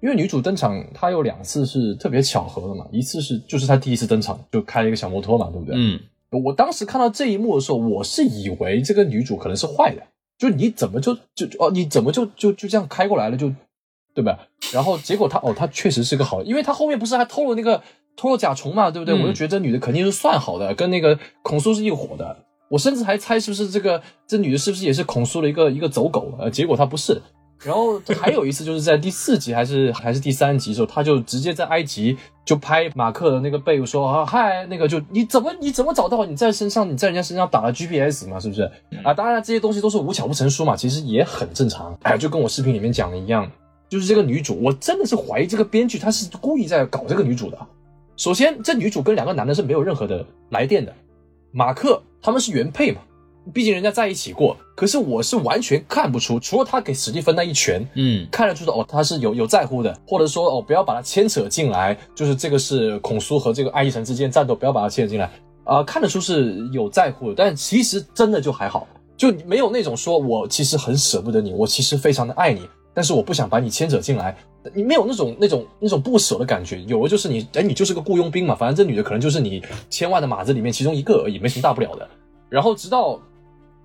因为女主登场她有两次是特别巧合的嘛，一次是就是她第一次登场就开了一个小摩托嘛，对不对？嗯，我当时看到这一幕的时候，我是以为这个女主可能是坏的，就你怎么就就哦你怎么就就就这样开过来了就对吧？然后结果她哦她确实是个好，因为她后面不是还偷了那个偷了甲虫嘛，对不对？嗯、我就觉得这女的肯定是算好的，跟那个孔苏是一伙的。我甚至还猜是不是这个这女的是不是也是孔苏的一个一个走狗？呃，结果她不是。然后还有一次就是在第四集还是还是第三集的时候，他就直接在埃及就拍马克的那个背，说啊嗨，那个就你怎么你怎么找到你在身上你在人家身上打了 GPS 嘛，是不是？啊，当然这些东西都是无巧不成书嘛，其实也很正常。哎，就跟我视频里面讲的一样，就是这个女主，我真的是怀疑这个编剧他是故意在搞这个女主的。首先，这女主跟两个男的是没有任何的来电的。马克他们是原配嘛，毕竟人家在一起过。可是我是完全看不出，除了他给史蒂芬那一拳，嗯，看得出的哦，他是有有在乎的，或者说哦，不要把他牵扯进来，就是这个是孔苏和这个爱丽神之间战斗，不要把他牵扯进来啊、呃，看得出是有在乎的，但其实真的就还好，就没有那种说我其实很舍不得你，我其实非常的爱你，但是我不想把你牵扯进来。你没有那种那种那种不舍的感觉，有的就是你，哎，你就是个雇佣兵嘛，反正这女的可能就是你千万的马子里面其中一个而已，没什么大不了的。然后直到，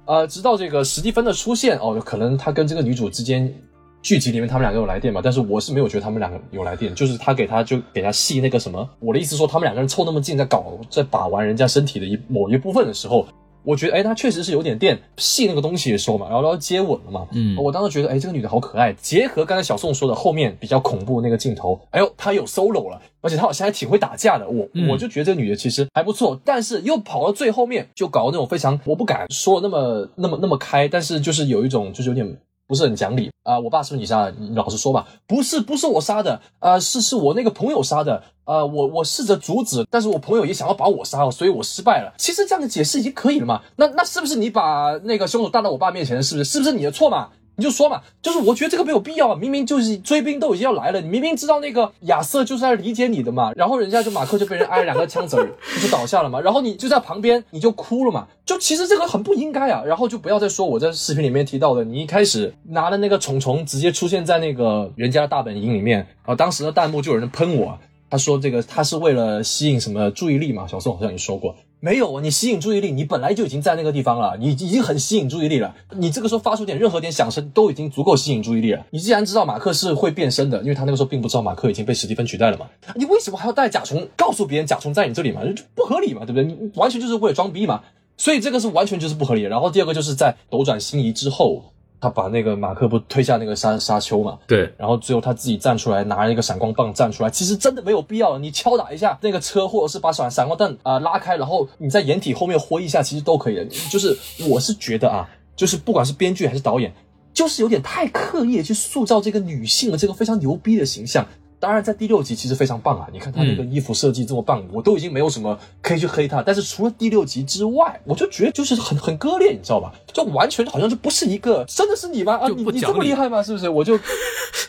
呃，直到这个史蒂芬的出现，哦，可能他跟这个女主之间剧集里面他们两个有来电嘛，但是我是没有觉得他们两个有来电，就是他给他就给他戏那个什么，我的意思说他们两个人凑那么近，在搞在把玩人家身体的一某一部分的时候。我觉得，哎，她确实是有点电戏那个东西的时候嘛，然后然后接吻了嘛，嗯，我当时觉得，哎，这个女的好可爱。结合刚才小宋说的后面比较恐怖那个镜头，哎呦，她有 solo 了，而且她好像还挺会打架的，我、嗯、我就觉得这个女的其实还不错，但是又跑到最后面就搞那种非常，我不敢说那么那么那么开，但是就是有一种就是有点。不是很讲理啊、我爸是不是你杀的？你老实说吧。不是，不是我杀的啊、呃！是是我那个朋友杀的啊、呃！我我试着阻止，但是我朋友也想要把我杀了，所以我失败了。其实这样的解释已经可以了嘛？那那是不是你把那个凶手带到我爸面前？是不是？是不是你的错嘛？你就说嘛，就是我觉得这个没有必要啊！明明就是追兵都已经要来了，你明明知道那个亚瑟就是在理解你的嘛，然后人家就马克就被人挨了两个枪子儿，就倒下了嘛，然后你就在旁边你就哭了嘛，就其实这个很不应该啊！然后就不要再说我在视频里面提到的，你一开始拿的那个虫虫直接出现在那个人家的大本营里面，啊，当时的弹幕就有人喷我，他说这个他是为了吸引什么注意力嘛？小宋好像也说过。没有啊，你吸引注意力，你本来就已经在那个地方了，你已经很吸引注意力了。你这个时候发出点任何点响声，都已经足够吸引注意力了。你既然知道马克是会变身的，因为他那个时候并不知道马克已经被史蒂芬取代了嘛，你为什么还要带甲虫告诉别人甲虫在你这里嘛？就不合理嘛，对不对？你完全就是为了装逼嘛。所以这个是完全就是不合理的。然后第二个就是在斗转星移之后。他把那个马克不推下那个沙沙丘嘛？对，然后最后他自己站出来，拿了一个闪光棒站出来。其实真的没有必要，你敲打一下那个车，或者是把闪闪光弹啊、呃、拉开，然后你在掩体后面挥一下，其实都可以的。就是我是觉得啊，就是不管是编剧还是导演，就是有点太刻意去塑造这个女性的这个非常牛逼的形象。当然，在第六集其实非常棒啊！你看他那个衣服设计这么棒，我都已经没有什么可以去黑他。但是除了第六集之外，我就觉得就是很很割裂，你知道吧？就完全好像就不是一个，真的是你吗？啊，你你这么厉害吗？是不是？我就，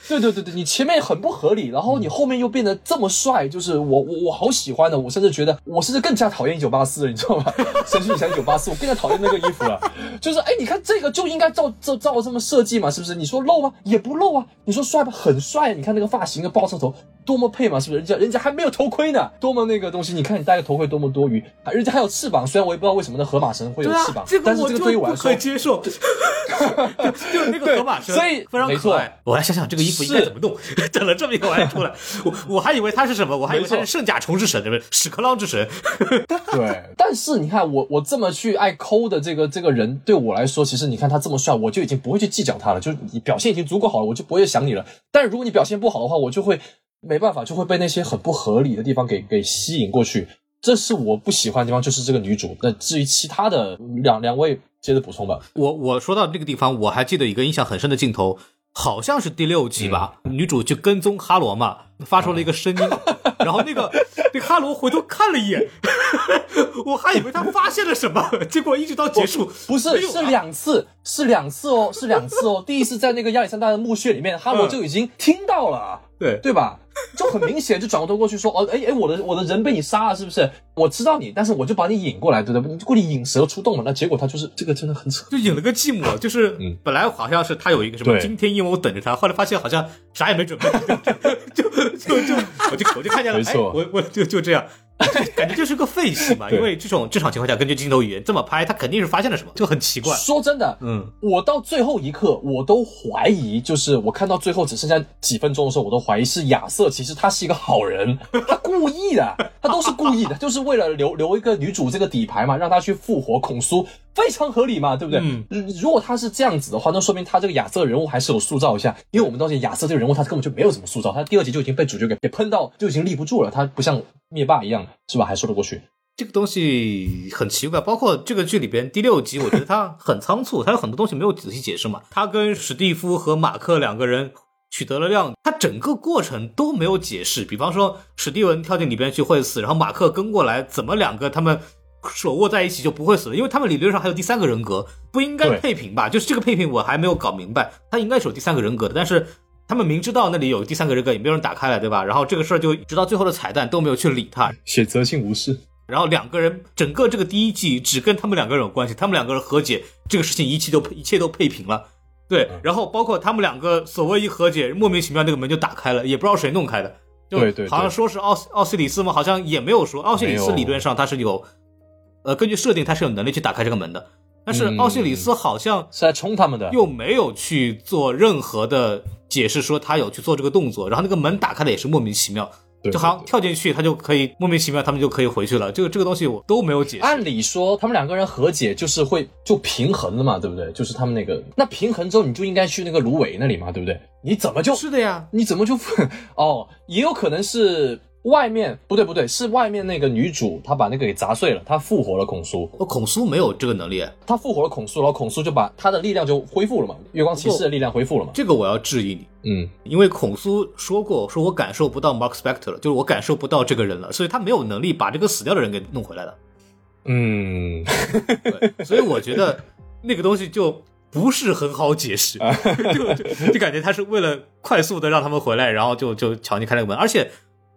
对对对对，你前面很不合理，然后你后面又变得这么帅，就是我我我好喜欢的，我甚至觉得我甚至更加讨厌一九八四了，你知道吗？神奇女侠一九八四，我更加讨厌那个衣服了。就是哎，你看这个就应该照照照这么设计嘛，是不是？你说露吗？也不露啊。你说帅吧，很帅。你看那个发型，个爆射头。多么配嘛，是不是？人家人家还没有头盔呢，多么那个东西，你看你戴个头盔多么多余，人家还有翅膀，虽然我也不知道为什么那河马神会有翅膀，，这个但是这个我就不对于我来说可，接受，(laughs) 就就是那个河马神，所以非常可爱。我来想想这个衣服应该怎么弄，整了这么一个玩意出来，(laughs) 我我还以为他是什么，我还以为他是圣甲虫之神，对不对？屎壳郎之神，(laughs) 对，但是你看我我这么去爱抠的这个这个人，对我来说，其实你看他这么帅，我就已经不会去计较他了，就是你表现已经足够好了，我就不会想你了。但如果你表现不好的话，我就会没办法，就会被那些很不合理的地方给给吸引过去。这是我不喜欢的地方，就是这个女主。那至于其他的两两位，接着补充吧。我我说到这个地方，我还记得一个印象很深的镜头，好像是第六集吧，女主去跟踪哈罗嘛，发出了一个声音，(laughs) 然后那个那个哈罗回头看了一眼，(laughs) 我还以为他发现了什么，结果一直到结束不是，啊是两次，是两次哦，是两次哦。第一次在那个亚历山大的墓穴里面，哈罗嗯就已经听到了。对对吧？就很明显，就转过头过去说，哦，哎哎，我的我的人被你杀了，是不是？我知道你，但是我就把你引过来，对不对？你故意引蛇出洞了，那结果他就是这个真的很扯。就引了个寂寞，就是嗯本来好像是他有一个什么对惊天阴谋等着他，后来发现好像啥也没准备，就就就我就我就看见了，哎，没错我我就就这样。(laughs) 感觉就是个废戏嘛，因为这种正常情况下，根据镜头语言这么拍，他肯定是发现了什么，就很奇怪。说真的，嗯，我到最后一刻，我都怀疑，就是我看到最后只剩下几分钟的时候，我都怀疑是亚瑟，其实他是一个好人，(laughs) 他故意的，他都是故意的，(laughs) 就是为了留留一个女主这个底牌嘛，让她去复活孔苏，非常合理嘛，对不对？嗯。如如果他是这样子的话，那说明他这个亚瑟人物还是有塑造一下，因为我们到现亚瑟这个人物他根本就没有怎么塑造，他第二集就已经被主角给给喷到就已经立不住了，他不像灭霸一样，是吧？还说得过去。这个东西很奇怪，包括这个剧里边第六集，我觉得它很仓促，它有很多东西没有仔细解释嘛。他跟史蒂夫和马克两个人取得了量，他整个过程都没有解释。比方说，史蒂文跳进里边去会死，然后马克跟过来，怎么两个他们手握在一起就不会死了？因为他们理论上还有第三个人格，不应该配平吧？就是这个配平我还没有搞明白，他应该是有第三个人格的，但是。他们明知道那里有第三个人格，也没有人打开了，对吧？然后这个事儿就直到最后的彩蛋都没有去理他，选择性无视，然后两个人整个这个第一季只跟他们两个人有关系，他们两个人和解，这个事情一切都一切都配平了。对，嗯然后包括他们两个所谓一和解，莫名其妙那个门就打开了，也不知道谁弄开的。就对对对好像说是奥斯奥西里斯吗？好像也没有说。奥西里斯理论上他是有，呃，根据设定他是有能力去打开这个门的，但是嗯奥西里斯好像是来冲他们的。又没有去做任何的解释，说他有去做这个动作，然后那个门打开的也是莫名其妙。对就好像跳进去，他就可以莫名其妙，他们就可以回去了。这个这个东西我都没有解释。按理说，他们两个人和解就是会就平衡了嘛，对不对？就是他们那个那平衡之后，你就应该去那个芦苇那里嘛，对不对？你怎么就是的呀，你怎么就 (laughs) 哦？也有可能是外面不对不对，是外面那个女主她把那个给砸碎了，她复活了孔苏，我孔苏没有这个能力，她复活了孔苏，然后孔苏就把她的力量就恢复了嘛，月光骑士的力量恢复了嘛。这个我要质疑你，嗯，因为孔苏说过，说我感受不到 Mark Spector 了，就是我感受不到这个人了，所以他没有能力把这个死掉的人给弄回来的。嗯，对，所以我觉得那个东西就不是很好解释，(laughs) 就就就感觉他是为了快速的让他们回来，然后就就强行开了个门，而且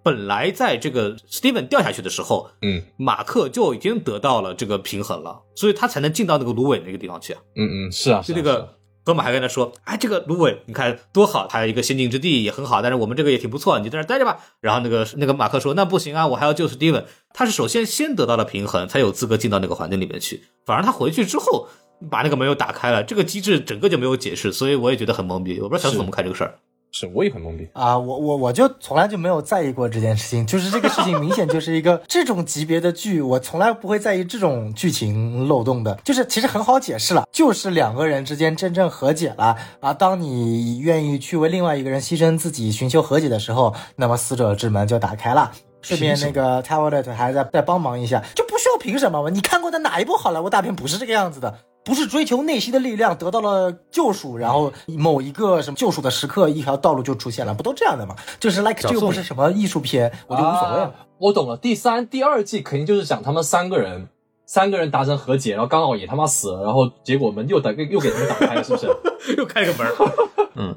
本来在这个 Steven 掉下去的时候，嗯马克就已经得到了这个平衡了，所以他才能进到那个芦苇那个地方去啊。嗯嗯，是啊，就那个河马还跟他说：“哎，这个芦苇你看多好，还有一个仙境之地也很好，但是我们这个也挺不错，你就在那待着吧。”然后那个那个马克说：“那不行啊，我还要救 Steven。”他是首先先得到了平衡，才有资格进到那个环境里面去。反而他回去之后把那个门又打开了，这个机制整个就没有解释，所以我也觉得很懵逼。我不知道小是四怎么看这个事儿。是，我也很懵逼。啊，我我我就从来就没有在意过这件事情，就是这个事情明显就是一个这种级别的剧，我从来不会在意这种剧情漏洞的，就是其实很好解释了，就是两个人之间真正和解了啊，当你愿意去为另外一个人牺牲自己寻求和解的时候，那么死者之门就打开了。顺便那个 t a w l e t 还在再帮忙一下，就不需要凭什么嘛？你看过的哪一部好莱坞大片不是这个样子的？不是追求内心的力量得到了救赎，然后某一个什么救赎的时刻，一条道路就出现了，不都这样的吗？就是 like 这又不是什么艺术片，我就无所谓了。啊我懂了，第三、第二季肯定就是讲他们三个人，三个人达成和解，然后刚好也他妈死了，然后结果门又打又给他们打开了，是不是？(laughs) 又开个门儿。(laughs) 嗯，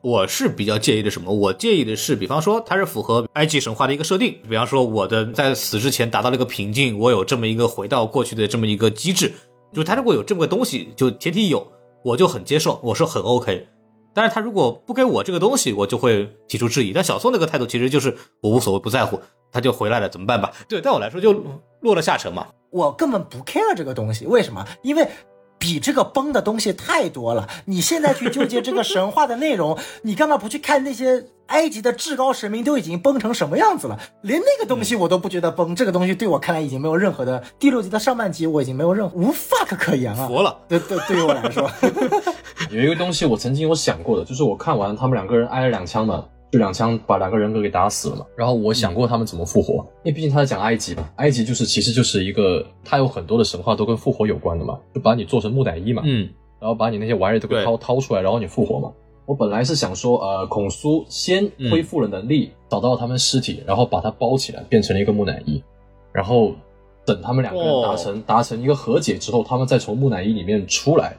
我是比较介意的什么？我介意的是，比方说它是符合埃及神话的一个设定，比方说我的在死之前达到了一个平静，我有这么一个回到过去的这么一个机制，就他如果有这么个东西，就前提有，我就很接受，我是很 OK。但是他如果不给我这个东西，我就会提出质疑。但小宋那个态度其实就是我无所谓，不在乎，他就回来了，怎么办吧？对，对我来说就落了下乘嘛。我根本不 care 这个东西，为什么？因为比这个崩的东西太多了。你现在去纠结这个神话的内容，(laughs) 你干嘛不去看那些埃及的至高神明都已经崩成什么样子了？连那个东西我都不觉得崩，这个东西对我看来已经没有任何的第六集的上半集，我已经没有任何无 fuck 可言了。服了，对对，对于我来说，(laughs) (laughs) 有一个东西我曾经有想过的，就是我看完他们两个人挨了两枪嘛，就两枪把两个人格给打死了嘛。然后我想过他们怎么复活，因为毕竟他在讲埃及嘛，埃及就是其实就是一个，它有很多的神话都跟复活有关的嘛，就把你做成木乃伊嘛，嗯，然后把你那些玩意儿都给掏掏出来，然后你复活嘛。我本来是想说，呃，孔苏先恢复了能力，找到他们尸体，然后把它包起来，变成了一个木乃伊，然后等他们两个人达成、达成一个和解之后，他们再从木乃伊里面出来，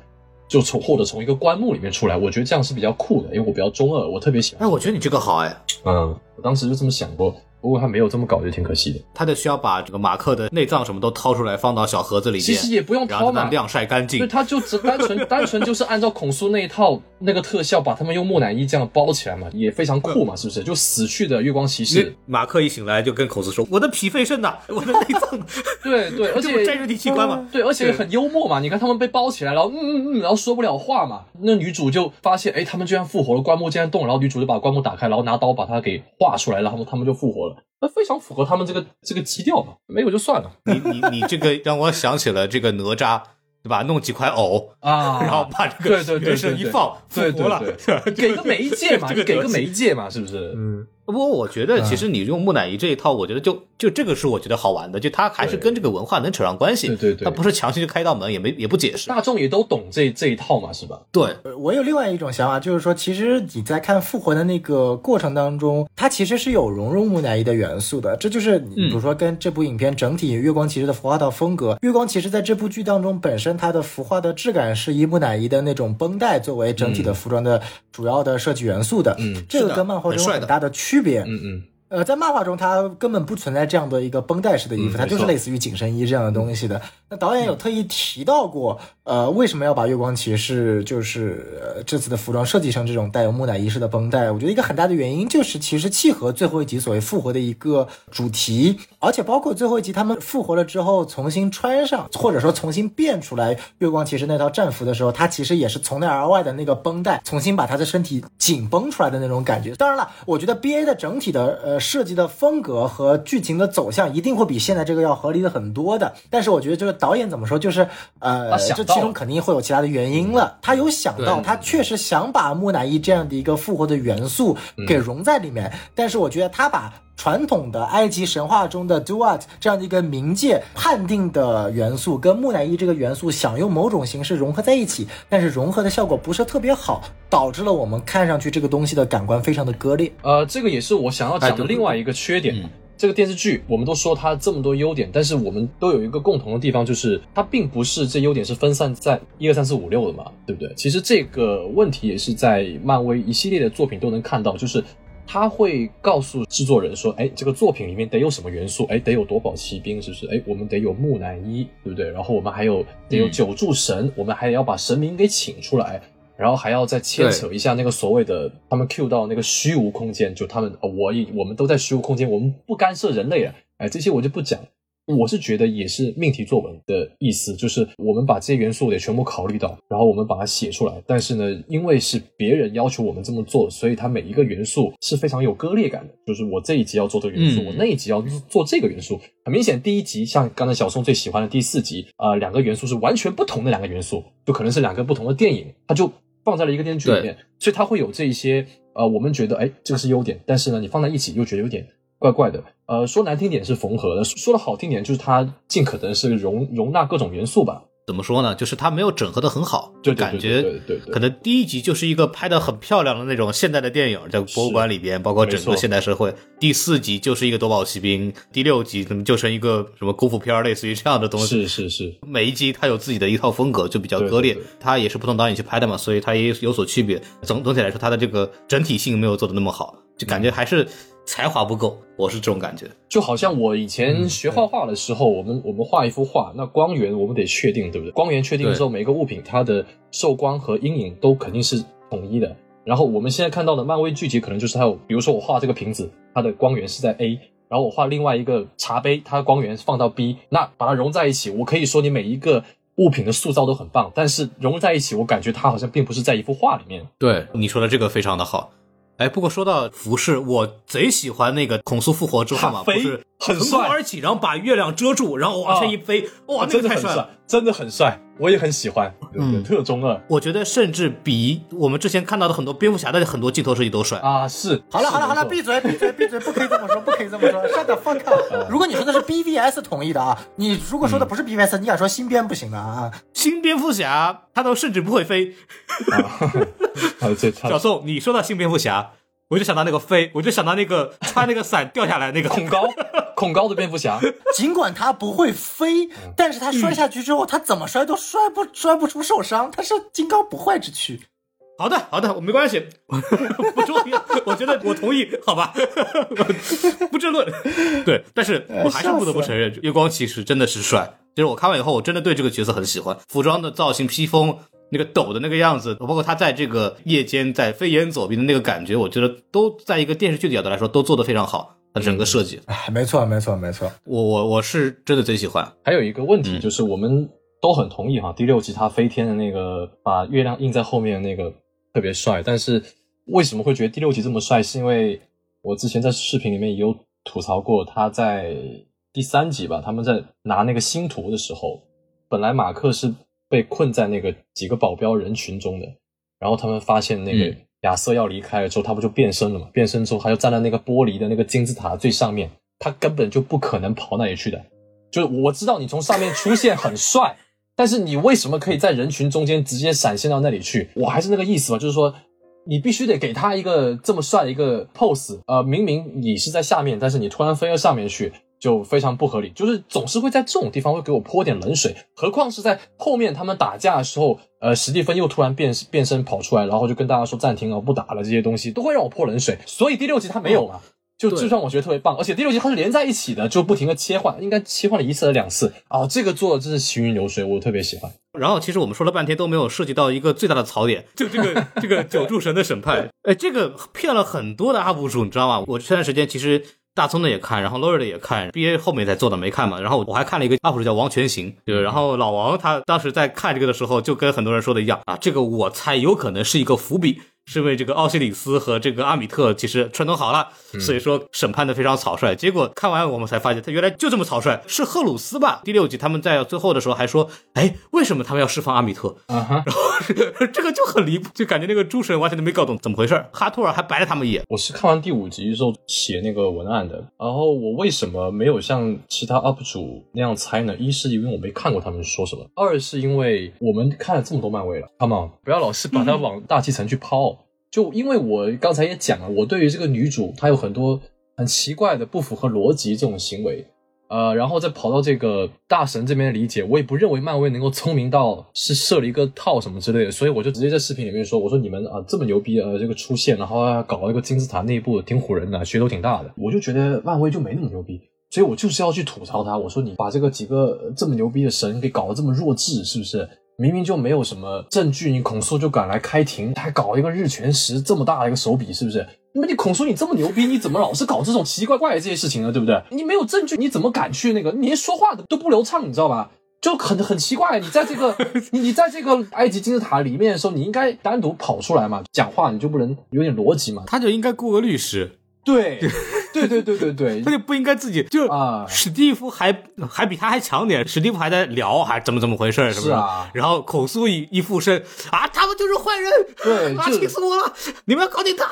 就从或者从一个棺木里面出来，我觉得这样是比较酷的，因为我比较中二，我特别喜欢。哎，我觉得你这个好哎，嗯，我当时就这么想过，不过他没有这么搞，就挺可惜的。他得需要把这个马克的内脏什么都掏出来，放到小盒子里面，其实也不用掏嘛晾晒干净对，他就只单纯 (laughs) 单纯就是按照孔苏那一套那个特效，把他们用木乃伊这样包起来嘛，也非常酷嘛，是不是？就死去的月光骑士，马克一醒来就跟孔斯说：“我的脾肺肾呐，我的内脏。(laughs) 对对，而且这不摘人体器官嘛对，而且很幽默嘛。你看他们被包起来，然后嗯嗯嗯，然后说不了话嘛。那女主就发现，哎，他们居然复活了，棺木竟然动了，然后女主就把棺木打开，然后拿刀把它给划出来，然后他们就复活了。那非常符合他们这个这个基调嘛。没有就算了你你你这个让我想起了这个哪吒，对吧？弄几块藕，啊然后把这个对对对一放，复对活了。对 (laughs) 给个媒介嘛，给个媒介嘛，是不是？嗯，不过我觉得，其实你用木乃伊这一套，我觉得就就这个是我觉得好玩的，就它还是跟这个文化能扯上关系。对对对它不是强行就开一道门，也没也不解释。大众也都懂这这一套嘛，是吧？对，呃我有另外一种想法，就是说，其实你在看复活的那个过程当中，它其实是有融入木乃伊的元素的。这就是你比如说跟这部影片整体《月光骑士》的服化道风格，《月光骑士》在这部剧当中本身它的服化的质感是以木乃伊的那种绷带作为整体的服装的主要的设计元素的。嗯这个跟漫画有很大的区别。嗯嗯，呃，在漫画中，它根本不存在这样的一个绷带式的衣服，它就是类似于紧身衣这样的东西的。那导演有特意提到过，呃，为什么要把月光骑士就是、呃、这次的服装设计成这种带有木乃伊式的绷带？我觉得一个很大的原因就是，其实契合最后一集所谓复活的一个主题，而且包括最后一集他们复活了之后重新穿上，或者说重新变出来月光骑士那套战服的时候，他其实也是从内而外的那个绷带重新把他的身体紧绷出来的那种感觉。当然了，我觉得 B A 的整体的呃设计的风格和剧情的走向一定会比现在这个要合理的很多的。但是我觉得这个导演怎么说，就是呃他，想其中肯定会有其他的原因了。他有想到，他确实想把木乃伊这样的一个复活的元素给融在里面，但是我觉得他把。传统的埃及神话中的 Duat 这样的一个冥界判定的元素，跟木乃伊这个元素想用某种形式融合在一起，但是融合的效果不是特别好，导致了我们看上去这个东西的感官非常的割裂。呃，这个也是我想要讲的另外一个缺点。嗯这个电视剧我们都说它这么多优点，但是我们都有一个共同的地方，就是它并不是这优点是分散在一二三四五六的嘛，对不对？其实这个问题也是在漫威一系列的作品都能看到，就是他会告诉制作人说，哎，这个作品里面得有什么元素？哎，得有夺宝奇兵，是不是？哎，我们得有木乃伊，对不对？然后我们还有得有九柱神，我们还要把神明给请出来。然后还要再牵扯一下那个所谓的他们 Q 到那个虚无空间，就他们呃我也我们都在虚无空间，我们不干涉人类啊，哎，这些我就不讲。我是觉得也是命题作文的意思，就是我们把这些元素得全部考虑到，然后我们把它写出来。但是呢，因为是别人要求我们这么做，所以它每一个元素是非常有割裂感的。就是我这一集要做这个元素，嗯我那一集要做这个元素。很明显，第一集像刚才小宋最喜欢的第四集，呃，两个元素是完全不同的两个元素，就可能是两个不同的电影，它就放在了一个电视剧里面，所以它会有这一些呃，我们觉得哎这个是优点，但是呢，你放在一起又觉得有点怪怪的。呃，说难听点是缝合的，说的好听点就是它尽可能是容容纳各种元素吧。怎么说呢？就是它没有整合的很好，就感觉可能第一集就是一个拍的很漂亮的那种现代的电影，在博物馆里边，包括整个现代社会。第四集就是一个夺宝奇兵，第六集怎么就成一个什么功夫片儿，类似于这样的东西。是是是，每一集它有自己的一套风格，就比较割裂。它也是不同导演去拍的嘛，所以它也有所区别。总总体来说，它的这个整体性没有做的那么好，就感觉还是才华不够。我是这种感觉。就好像我以嗯前学画画的时候，我们我们画一幅画，那光源我们得确定，对不对？光源确定之后，每个物品它的受光和阴影都肯定是统一的。然后我们现在看到的漫威剧集可能就是它有，比如说我画这个瓶子，它的光源是在 A，然后我画另外一个茶杯，它的光源放到 B，那把它融在一起，我可以说你每一个物品的塑造都很棒，但是融在一起，我感觉它好像并不是在一幅画里面。对你说的这个非常的好。哎，不过说到服饰，我贼喜欢那个孔苏复活之后嘛，他飞不是很腾空帅而起，然后把月亮遮住，然后往下一飞，哇，那真的很帅个太帅了。，真的很帅，我也很喜欢。嗯特中二我觉得甚至比我们之前看到的很多蝙蝠侠的很多镜头设计都帅。啊，是。好了好了好了，闭嘴闭嘴闭嘴，不可以这么说，不可以这么说，(laughs) shut the fuck up。如果你说的是 BVS 同意的啊，你如果说的不是 BVS，你敢说新编不行的啊？新蝙蝠侠他都甚至不会飞。啊，(laughs) 小宋，你说到新蝙蝠侠，我就想到那个飞，我就想到那个 (laughs) 穿那个伞掉下来那个。恐高，恐高的蝙蝠侠，(laughs) 尽管他不会飞，但是他摔下去之后，他怎么摔都摔不摔不出受伤，他是金刚不坏之躯。好的，好的，我没关系，(laughs) 不重要。我觉得我同意，好吧，不争论。对，但是我还是不得不承认，月光骑士真的是帅。就是我看完以后，我真的对这个角色很喜欢，服装的造型、披风、那个抖的那个样子，包括他在这个夜间在飞檐走壁的那个感觉，我觉得都在一个电视剧的角度来说都做得非常好。它整个设计，哎，没错没错没错。我我我是真的贼喜欢。还有一个问嗯题就是，我们都很同意哈，第六集他飞天的那个把月亮印在后面的那个特别帅，但是为什么会觉得第六集这么帅？是因为我之前在视频里面也有吐槽过，他在第三集吧，他们在拿那个星图的时候，本来马克是被困在那个几个保镖人群中的，然后他们发现那个嗯亚瑟要离开了之后，他不就变身了嘛？变身之后，他就站在那个玻璃的那个金字塔最上面，他根本就不可能跑那里去的。就是我知道你从上面出现很帅，但是你为什么可以在人群中间直接闪现到那里去？我还是那个意思吧，就是说你必须得给他一个这么帅的一个 pose，呃，明明你是在下面，但是你突然飞到上面去。就非常不合理，就是总是会在这种地方会给我泼点冷水，何况是在后面他们打架的时候，呃，史蒂芬又突然变变身跑出来，然后就跟大家说暂停了，不打了，这些东西都会让我泼冷水。所以第六集他没有嘛，就就让我觉得特别棒，而且第六集它是连在一起的，就不停的切换，应该切换了一次还是两次啊、这个做的真是行云流水，我特别喜欢。然后其实我们说了半天都没有涉及到一个最大的槽点，就这个这个九柱神的审判，(laughs) 哎，这个骗了很多的 UP 主，你知道吗？我这段时间其实。大葱的也看，然后 Lori 的也看，BA 后面才做的没看嘛。然后我还看了一个 UP 主叫王全行，对，然后老王他当时在看这个的时候，就跟很多人说的一样啊，这个我猜有可能是一个伏笔，是因为这个奥西里斯和这个阿米特其实串通好了，所以说审判的非常草率。结果看完我们才发现，他原来就这么草率，是赫鲁斯吧？第六集他们在最后的时候还说，哎，为什么他们要释放阿米特？啊哈，这个就很离谱，就感觉那个诸神完全都没搞懂怎么回事儿。哈托尔还白了他们一眼，我是看完第五集之后写那个文案的，然后我为什么没有像其他 UP 主那样猜呢？一是因为我没看过他们说什么，二是因为我们看了这么多漫威了，Come on，不要老是把它往大气层去抛。就因为我刚才也讲了，我对于这个女主她有很多很奇怪的不符合逻辑这种行为，呃，然后再跑到这个大神这边理解，我也不认为漫威能够聪明到是设了一个套什么之类的，所以我就直接在视频里面说，我说你们啊这么牛逼呃这个出现，然后啊搞一个金字塔内部挺唬人的，噱头挺大的，我就觉得漫威就没那么牛逼。所以我就是要去吐槽他，我说你把这个几个这么牛逼的神给搞得这么弱智，是不是？明明就没有什么证据，你孔叔就敢来开庭，还搞一个日全食这么大的一个手笔，是不是？那么你孔叔你这么牛逼，你怎么老是搞这种奇奇怪怪的这些事情呢？对不对？你没有证据，你怎么敢去那个？你连说话都都不流畅，你知道吧？就很很奇怪，你在这个 (laughs) 你你在这个埃及金字塔里面的时候，你应该单独跑出来嘛，讲话你就不能有点逻辑嘛？他就应该雇个律师，对，(laughs) 对对对对对。(laughs) 他就不应该自己就啊。史蒂夫还还比他还强点，史蒂夫还在聊，还怎么怎么回事，是不是？啊。然后孔苏一一附身啊，他们就是坏人，啊气死我了！你们要搞定他，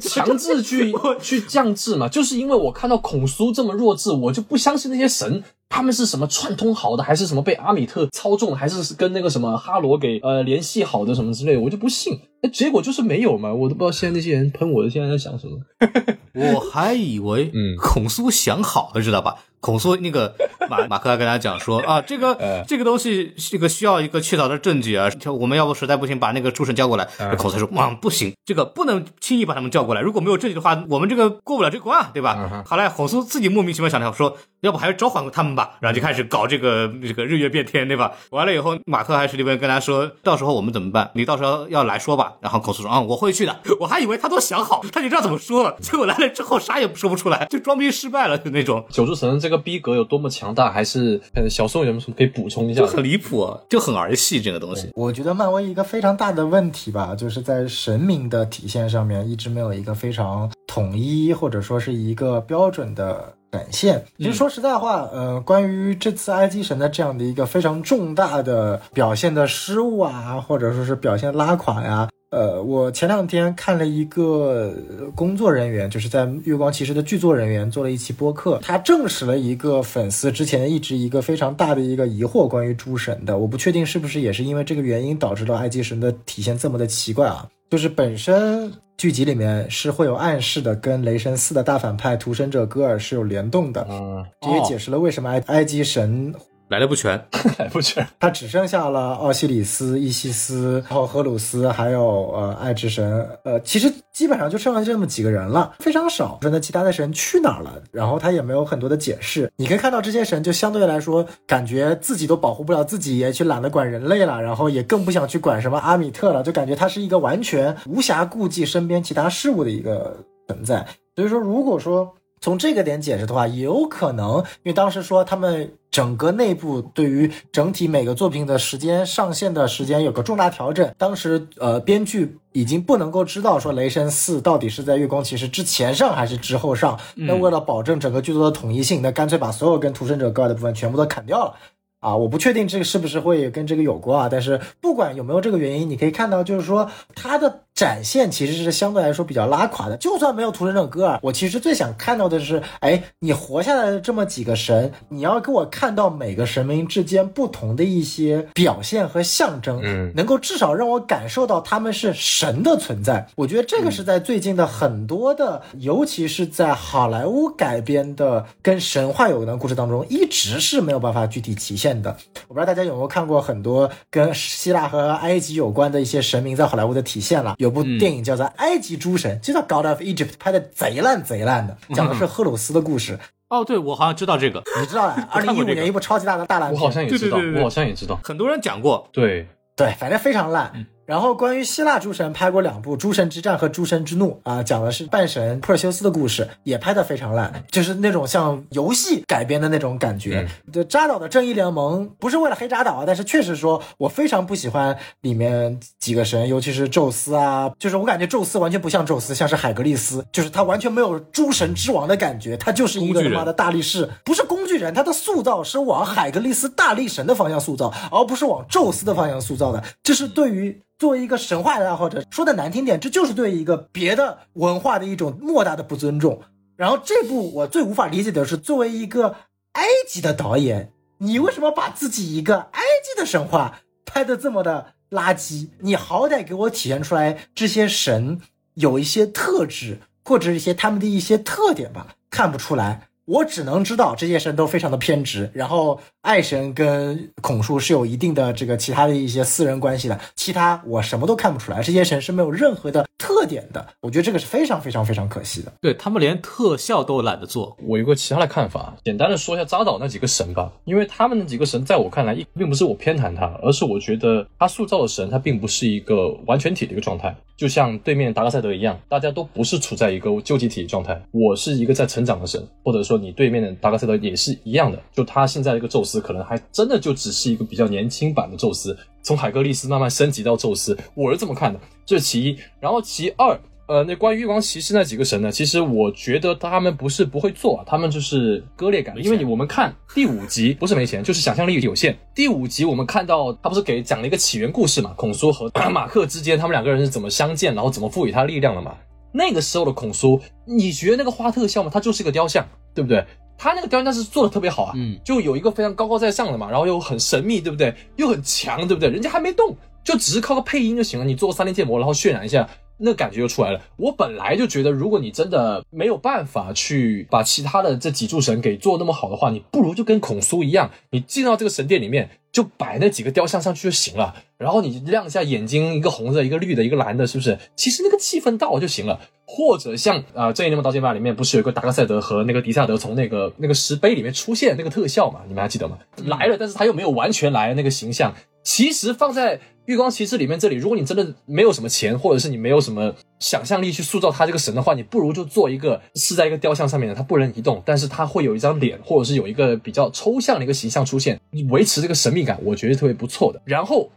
强制去 (laughs) 去降智嘛，就是因为我看到孔苏这么弱智，我就不相信那些神他们是什么串通好的，还是什么被阿米特操纵，还是跟那个什么哈罗给呃联系好的什么之类的，我就不信。那结果就是没有嘛，我都不知道现在那些人喷我的现在在想什么。(laughs) 我还以为嗯孔苏想好了，知道吧？孔苏那个马 (laughs) 马克还跟他讲说啊，这个、呃这个东西这个需要一个确凿的证据啊，就我们要不实在不行把那个诸神叫过来。嗯孔苏说哇不行，这个不能轻易把他们叫过来，如果没有证据的话，我们这个过不了这关啊，对吧？嗯哼后来孔苏自己莫名其妙想到说，要不还是召唤他们吧，然后就开始搞这个这个日月变天，对吧？完了以后，马克还是里边跟他说，到时候我们怎么办？你到时候要来说吧。然后孔苏说啊，我会去的。我还以为他都想好，他就知道怎么说了。结果来了之后啥也说不出来，就装逼失败了就那种，九柱神这个逼格有多么强大，还是呃小宋有什么可以补充一下就？很离谱，啊就很儿戏这个东西。我觉得漫威一个非常大的问题吧，就是在神明的体现上面一直没有一个非常统一或者说是一个标准的展现。其实说实在话，呃，关于这次埃及神的这样的一个非常重大的表现的失误啊，或者说是表现拉垮呀。呃，我前两天看了一个呃工作人员，就是在《月光骑士》的剧作人员做了一期播客，他证实了一个粉丝之前一直一个非常大的一个疑惑，关于诸神的。我不确定是不是也是因为这个原因导致了埃及神的体现这么的奇怪啊？就是本身剧集里面是会有暗示的，跟雷神四的大反派屠神者戈尔是有联动的，嗯，这也解释了为什么埃埃及神来的不全，(laughs) 还不全。他只剩下了奥西里斯、伊西斯，然后荷鲁斯，还有呃爱之神，呃，其实基本上就剩下这么几个人了，非常少。说那其他的神去哪儿了？然后他也没有很多的解释。你可以看到这些神就相对来说，感觉自己都保护不了自己，也去懒得管人类了，然后也更不想去管什么阿米特了，就感觉他是一个完全无暇顾及身边其他事物的一个存在。所以说，如果说从这个点解释的话，有可能，因为当时说他们整个内部对于整体每个作品的时间上线的时间有个重大调整。当时呃，编剧已经不能够知道说《雷神四》到底是在《月光骑士》之前上还是之后上。那为了保证整个剧作的统一性，那干脆把所有跟屠神者高的部分全部都砍掉了。啊，我不确定这个是不是会跟这个有关啊，但是不管有没有这个原因，你可以看到，就是说它的展现其实是相对来说比较拉垮的。就算没有屠神者戈尔，我其实最想看到的是，哎，你活下来的这么几个神，你要给我看到每个神明之间不同的一些表现和象征，嗯能够至少让我感受到他们是神的存在。我觉得这个是在最近的很多的，尤其是在好莱坞改编的跟神话有关的故事当中，一直是没有办法具体体现的。我不知道大家有没有看过很多跟希腊和埃及有关的一些神明在好莱坞的体现了。有部电影叫做《埃及诸神》，就叫《God of Egypt》，拍的贼烂贼烂的，讲的是赫鲁斯的故事。哦，对，我好像知道这个，你知道 (laughs) 的，二零一五年一部超级大的大烂片我，好像也知道，我好像也知道。很多人讲过，对，对，反正非常烂。然后关于希腊诸神拍过两部《诸神之战》和《诸神之怒》啊，讲的是半神珀修斯的故事，也拍得非常烂，就是那种像游戏改编的那种感觉。这扎导的正义联盟不是为了黑扎导啊，但是确实说我非常不喜欢里面几个神，尤其是宙斯啊，就是我感觉宙斯完全不像宙斯，像是海格力斯，就是他完全没有诸神之王的感觉，他就是一个他妈的大力士，不是工具人，他的塑造是往海格力斯大力神的方向塑造，而不是往宙斯的方向塑造的。这是对于作为一个神话的爱好者，说的难听点，这就是对一个别的文化的一种莫大的不尊重。然后这部我最无法理解的是，作为一个埃及的导演，你为什么把自己一个埃及的神话拍的这么的垃圾？你好歹给我体现出来这些神有一些特质，或者一些他们的一些特点吧，看不出来。我只能知道这些神都非常的偏执，然后爱神跟孔叔是有一定的这个其他的一些私人关系的，其他我什么都看不出来，这些神是没有任何的特点的，我觉得这个是非常非常非常可惜的。对他们连特效都懒得做。我有个其他的看法，简单的说一下扎导那几个神吧，因为他们那几个神在我看来，一并不是我偏袒他，而是我觉得他塑造的神，他并不是一个完全体的一个状态，就像对面达克赛德一样，大家都不是处在一个究极体状态。我是一个在成长的神，或者说你对面的达克赛德也是一样的，就他现在的一个宙斯，可能还真的就只是一个比较年轻版的宙斯，从海格力斯慢慢升级到宙斯，我是这么看的，这是其一。然后其二，呃，那关于月光骑士那几个神呢？其实我觉得他们不是不会做，他们就是割裂感。因为你我们看第五集不是没钱，就是想象力有限。第五集我们看到他不是给讲了一个起源故事嘛，孔苏和 (coughs) 马克之间他们两个人是怎么相见，然后怎么赋予他力量了嘛？那个时候的孔苏，你觉得那个花特效吗？它就是个雕像，对不对？他那个雕像是做的特别好啊，嗯，就有一个非常高高在上的嘛，然后又很神秘，对不对？又很强，对不对？人家还没动，就只是靠个配音就行了。你做个三 D 建模，然后渲染一下，那感觉就出来了。我本来就觉得，如果你真的没有办法去把其他的这几柱神给做那么好的话，你不如就跟孔苏一样，你进到这个神殿里面就摆那几个雕像上去就行了。然后你亮一下眼睛，一个红的，一个绿的，一个蓝的，是不是？其实那个气氛到就行了。或者像啊，呃《正义联盟刀剑版》里面不是有一个达克赛德和那个迪萨德从那个那个石碑里面出现那个特效嘛？你们还记得吗？来了，但是他又没有完全来那个形象。其实放在月光骑士里面这里，如果你真的没有什么钱，或者是你没有什么想象力去塑造他这个神的话，你不如就做一个是在一个雕像上面的，他不能移动，但是他会有一张脸，或者是有一个比较抽象的一个形象出现，你维持这个神秘感，我觉得特别不错的。然后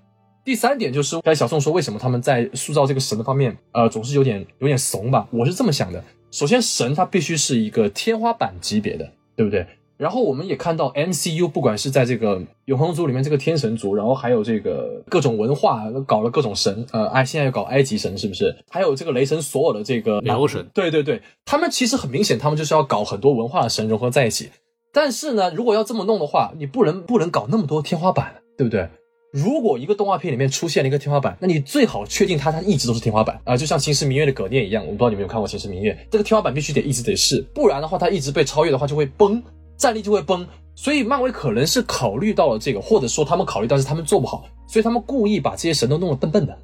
第三点就是，刚才小宋说为什么他们在塑造这个神的方面，呃，总是有点有点怂吧？我是这么想的。首先，神他必须是一个天花板级别的，对不对？然后我们也看到 MCU，不管是在这个永恒族里面这个天神族，然后还有这个各种文化搞了各种神，呃，哎，现在又搞埃及神，是不是？还有这个雷神所有的这个北欧神，对对对，他们其实很明显，他们就是要搞很多文化的神融合在一起。但是呢，如果要这么弄的话，你不能不能搞那么多天花板，对不对？如果一个动画片里面出现了一个天花板，那你最好确定它它一直都是天花板啊、就像《秦时明月》的葛念一样，我不知道你们有没有看过《秦时明月》，这个天花板必须得一直得是，不然的话它一直被超越的话就会崩，战力就会崩。所以漫威可能是考虑到了这个，或者说他们考虑，但是他们做不好，所以他们故意把这些神都弄得笨笨的，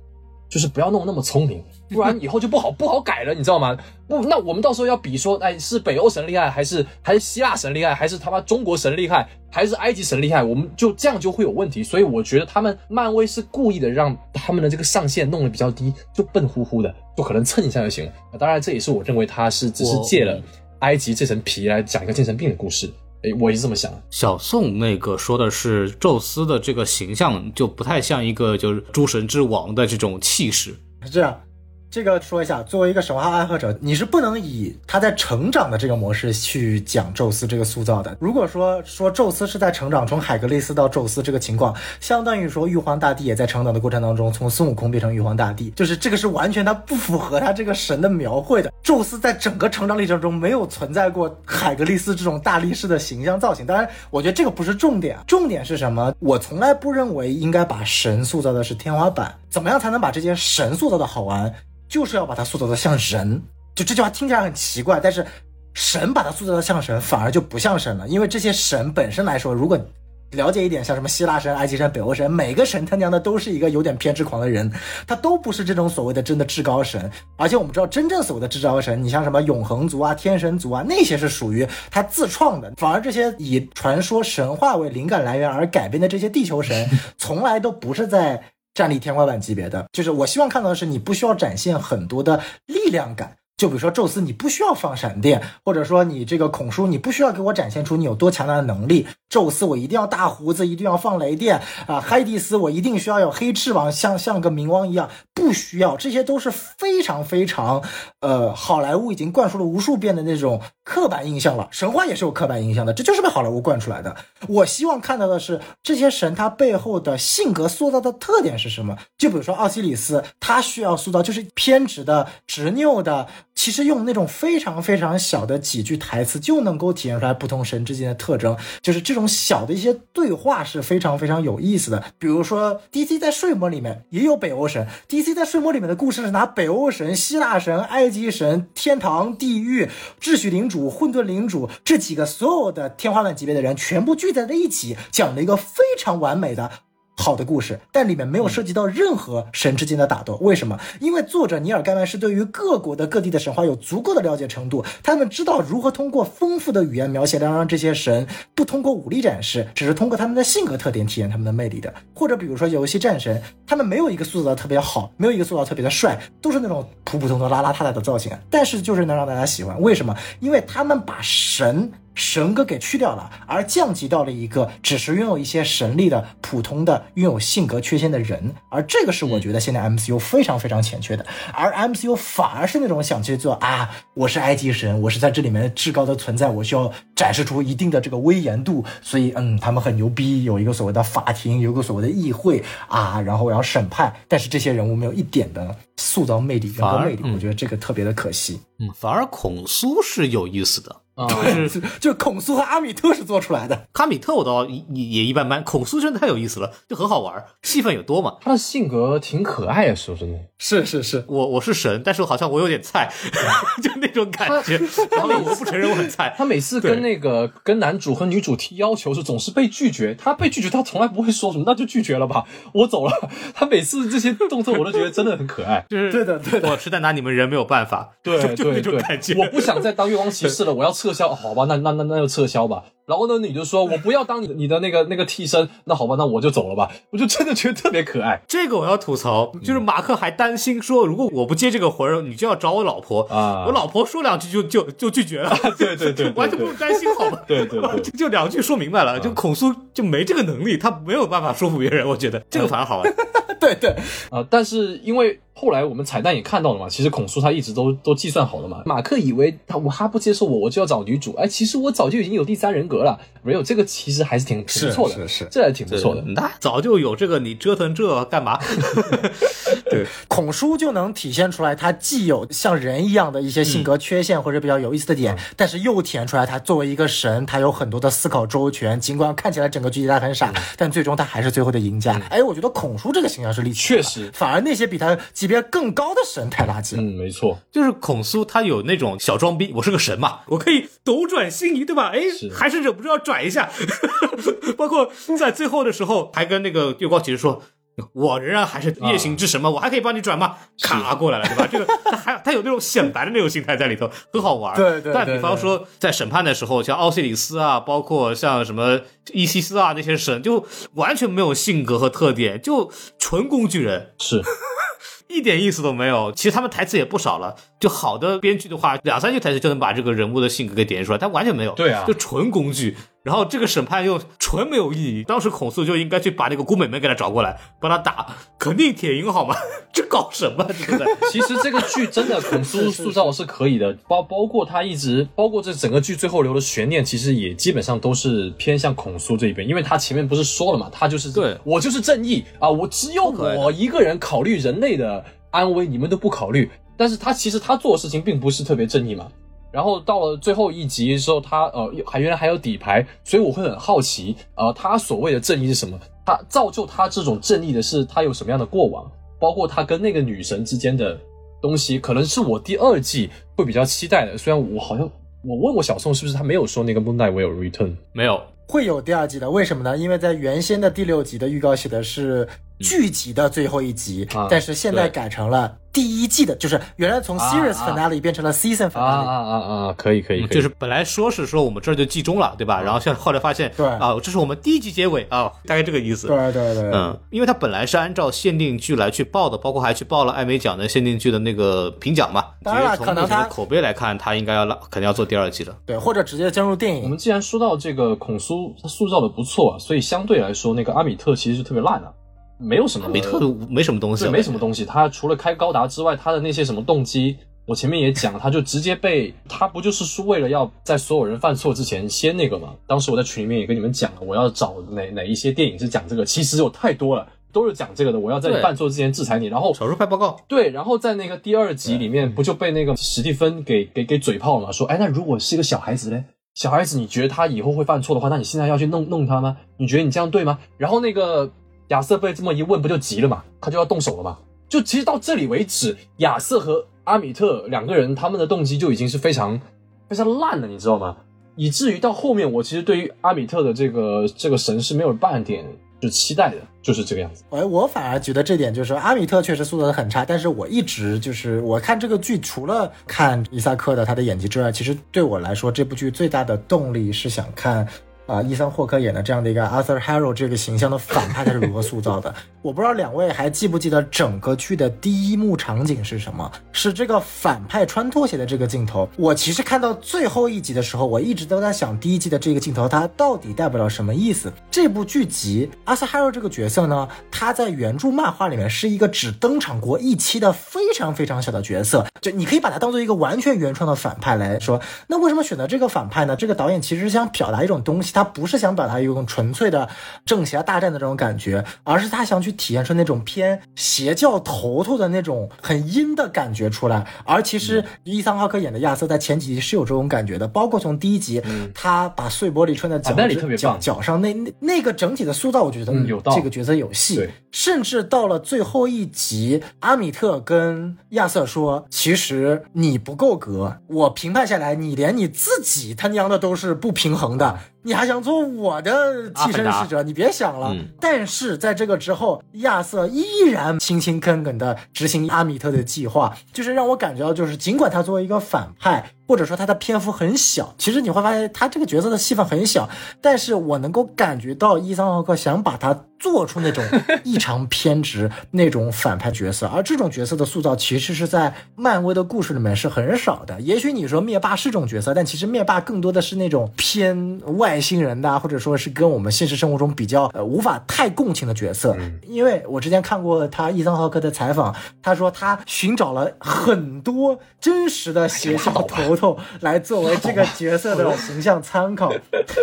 就是不要弄那么聪明，不然以后就不好不好改了，你知道吗？不，那我们到时候要比说，哎，是北欧神厉害，还是还是希腊神厉害，还是他妈中国神厉害，还是埃及神厉害？我们就这样就会有问题。所以我觉得他们漫威是故意的让他们的这个上限弄得比较低，就笨乎乎的，就可能蹭一下就行了。当然，这也是我认为他是只是借了埃及这层皮来讲一个精神病的故事。哎，我也是这么想。小宋那个说的是宙斯的这个形象就不太像一个就是诸神之王的这种气势。是这样，这个说一下，作为一个神话爱好者，你是不能以他在成长的这个模式去讲宙斯这个塑造的。如果说说宙斯是在成长，从海格力斯到宙斯这个情况，相当于说玉皇大帝也在成长的过程当中，从孙悟空变成玉皇大帝，就是这个是完全他不符合他这个神的描绘的。宙斯在整个成长历程中没有存在过海格力斯这种大力士的形象造型。当然，我觉得这个不是重点，重点是什么？我从来不认为应该把神塑造的是天花板。怎么样才能把这些神塑造的好玩？就是要把它塑造的像人。就这句话听起来很奇怪，但是神把它塑造的像神，反而就不像神了。因为这些神本身来说，如果了解一点，像什么希腊神、埃及神、北欧神，每个神他娘的都是一个有点偏执狂的人，他都不是这种所谓的真的至高神。而且我们知道，真正所谓的至高神，你像什么永恒族啊、天神族啊，那些是属于他自创的。反而这些以传说神话为灵感来源而改编的这些地球神，从来都不是在战力天花板级别的。就是我希望看到的是，你不需要展现很多的力量感。就比如说宙斯，你不需要放闪电，或者说你这个孔叔，你不需要给我展现出你有多强大的能力。宙斯，我一定要大胡子，一定要放雷电啊！海蒂斯，我一定需要有黑翅膀，像像个冥王一样，不需要，这些都是非常非常，呃，好莱坞已经灌输了无数遍的那种刻板印象了。神话也是有刻板印象的，这就是被好莱坞灌出来的。我希望看到的是这些神他背后的性格塑造的特点是什么？就比如说奥西里斯，他需要塑造就是偏执的、执拗的。其实用那种非常非常小的几句台词就能够体现出来不同神之间的特征，就是这种小的一些对话是非常非常有意思的。比如说，DC 在睡魔里面也有北欧神，DC 在睡魔里面的故事是拿北欧神、希腊神、埃及神、天堂、地狱、秩序领主、混沌领主这几个所有的天花板级别的人全部聚在了一起，讲了一个非常完美的。好的故事，但里面没有涉及到任何神之间的打斗。为什么？因为作者尼尔盖曼是对于各国的各地的神话有足够的了解程度，他们知道如何通过丰富的语言描写，来让这些神不通过武力展示，只是通过他们的性格特点体现他们的魅力的。或者比如说游戏战神，他们没有一个塑造的特别好，没有一个塑造特别的帅，都是那种普普通通、邋邋遢遢的造型，但是就是能让大家喜欢。为什么？因为他们把神。神格给去掉了，而降级到了一个只是拥有一些神力的普通的拥有性格缺陷的人，而这个是我觉得现在 MCU 非常非常欠缺的，而 MCU 反而是那种想去做啊，我是埃及神，我是在这里面至高的存在，我需要展示出一定的这个威严度，所以嗯，他们很牛逼，有一个所谓的法庭，有个所谓的议会啊，然后我要审判，但是这些人物没有一点的塑造魅力，人格魅力，我觉得这个特别的可惜。嗯，反而孔苏是有意思的。对，就孔苏和阿米特是做出来的。卡米特我倒也也一般般，孔苏真的太有意思了，就很好玩，戏份也多嘛。他的性格挺可爱的，说真的。是是是，我我是神，但是好像我有点菜，(laughs) 就那种感觉。然后我不承认我很菜。他每次跟那个跟男主和女主提要求时，总是被拒绝。他被拒绝，他从来不会说什么，那就拒绝了吧，我走了。他每次这些动作，我都觉得真的很可爱。就是对的对的，我实在拿你们人没有办法。对就那种感觉。我不想再当月光骑士了，我要撤撤销。好吧，那那那那就撤销吧。然后呢，你就说：“我不要当你你的那个那个替身。”那好吧，那我就走了吧。我就真的觉得特别可爱这个我要吐槽，就是马克还担心说，如果我不接这个活儿，你就要找我老婆啊我老婆说两句就就就拒绝了。(laughs) 对对对对完全不用担心，好吧？(laughs) 对对对 (laughs) 就就两句说明白了，就孔苏就没这个能力，他没有办法说服别人。我觉得这个反而好玩。对对，啊、但是因为后来我们彩蛋也看到了嘛，其实孔苏他一直都都计算好了嘛。马克以为他我他不接受我，我就要找女主。哎，其实我早就已经有第三人格了。没有这个，其实还是挺挺不错的，是是是这还挺不错的。那早就有这个，你折腾这干嘛？(laughs) 对，(laughs) 孔叔就能体现出来，他既有像人一样的一些性格缺陷或者比较有意思的点，但是又体现出来他作为一个神，他有很多的思考周全。尽管看起来整个剧集他很傻，但最终他还是最后的赢家。哎，我觉得孔叔这个形象是立确实反而那些比他级别更高的神太垃圾了。嗯，没错，就是孔苏他有那种小装逼，我是个神嘛，我可以斗转星移，对吧？哎是，还是忍不住要转一下。(laughs) 包括在最后的时候，还跟那个月光骑士说。我仍然还是夜行之神嘛，我还可以帮你转吗？卡过来了，对吧？这个他还他有那种显摆的那种心态在里头，很好玩。对对对但比方说在审判的时候，像奥西里斯啊，包括像什么伊西斯啊那些神，就完全没有性格和特点，就纯工具人。是一点意思都没有。其实他们台词也不少了，就好的编剧的话，两三句台词就能把这个人物的性格给点出来，他完全没有。对啊就纯工具。然后这个审判又纯没有意义。当时孔素就应该去把那个姑美们给他找过来，帮他打，肯定铁赢好吗？(laughs) 这搞什么？(laughs) 这个其实这个剧真的孔苏塑造是可以的，包包括他一直，包括这整个剧最后留的悬念，其实也基本上都是偏向孔苏这一边，因为他前面不是说了嘛，他就是对我就是正义啊，我只有我一个人考虑人类的安危，你们都不考虑。但是他其实他做的事情并不是特别正义嘛。然后到了最后一集的时候，他呃还原来还有底牌，所以我会很好奇，呃，他所谓的正义是什么？他造就他这种正义的是他有什么样的过往？包括他跟那个女神之间的东西，可能是我第二季会比较期待的。虽然我好像我问过小宋是不是他没有说那个 Moonlight will return，没有。会有第二季的，为什么呢？因为在原先的第六集的预告写的是剧集的最后一集，啊但是现在改成了第一季的，就是原来从啊 series 啊 finale 变成了 season 啊 finale。啊啊啊，可以可以，可以就是本来说是说我们这儿就季中了，对吧？然后现在后来发现，对啊，这是我们第一集结尾啊，大概这个意思。对对对，嗯，因为它本来是按照限定剧来去报的，包括还去报了艾美奖的限定剧的那个评奖嘛。当然从目前的可能它口碑来看，它应该要拉，肯定要做第二季的。对，或者直接进入电影。我们既然说到这个孔苏，他塑造的不错啊，所以相对来说，那个阿米特其实是特别烂啊，没有什么没特没什么东西对，没什么东西。他除了开高达之外，他的那些什么动机，我前面也讲，他就直接被他不就是说为了要在所有人犯错之前先那个嘛？当时我在群里面也跟你们讲了，我要找哪哪一些电影是讲这个，其实有太多了，都是讲这个的。我要在你犯错之前制裁你，然后手术派报告。对，然后在那个第二集里面，不就被那个史蒂芬给给给嘴炮了嘛？说，哎，那如果是一个小孩子嘞？小孩子，你觉得他以后会犯错的话，那你现在要去弄弄他吗？你觉得你这样对吗？然后那个亚瑟被这么一问，不就急了嘛？他就要动手了嘛？就其实到这里为止，亚瑟和阿米特两个人他们的动机就已经是非常非常烂了，你知道吗？以至于到后面，我其实对于阿米特的这个这个神是没有半点就期待的，就是这个样子。哎，我反而觉得这点就是阿米特确实塑造的很差，但是我一直就是我看这个剧，除了看伊萨克的他的演技之外，其实对我来说，这部剧最大的动力是想看。啊，伊森霍克演的这样的一个 Arthur Harrow 这个形象的反派，他是如何塑造的？(laughs) 我不知道两位还记不记得整个剧的第一幕场景是什么？是这个反派穿拖鞋的这个镜头。我其实看到最后一集的时候，我一直都在想，第一季的这个镜头它到底代表了什么意思？这部剧集 Arthur Harrow 这个角色呢，他在原著漫画里面是一个只登场过一期的非常非常小的角色，就你可以把它当做一个完全原创的反派来说。那为什么选择这个反派呢？这个导演其实是想表达一种东西，他不是想表达一种纯粹的正邪大战的这种感觉，而是他想去体现出那种偏邪教头头的那种很阴的感觉出来。而其实伊桑浩克演的亚瑟在前几集是有这种感觉的，包括从第一集，他把碎玻璃穿在脚、脚脚上那那那个整体的塑造，我觉得嗯有道这个角色有戏。对。甚至到了最后一集，阿米特跟亚瑟说：“其实你不够格，我评判下来，你连你自己他娘的都是不平衡的，你还想做我的替身使者？你别想了。嗯但是在这个之后，亚瑟依然勤勤恳恳的执行阿米特的计划，就是让我感觉到，就是尽管他作为一个反派。或者说他的篇幅很小。其实你会发现他这个角色的戏份很小，但是我能够感觉到伊桑浩克想把他做出那种异常偏执 (laughs) 那种反派角色，而这种角色的塑造其实是在漫威的故事里面是很少的。也许你说灭霸是这种角色，但其实灭霸更多的是那种偏外星人的，或者说是跟我们现实生活中比较呃无法太共情的角色。因为我之前看过他伊桑浩克的采访，他说他寻找了很多真实的邪教头头来作为这个角色的形象参考，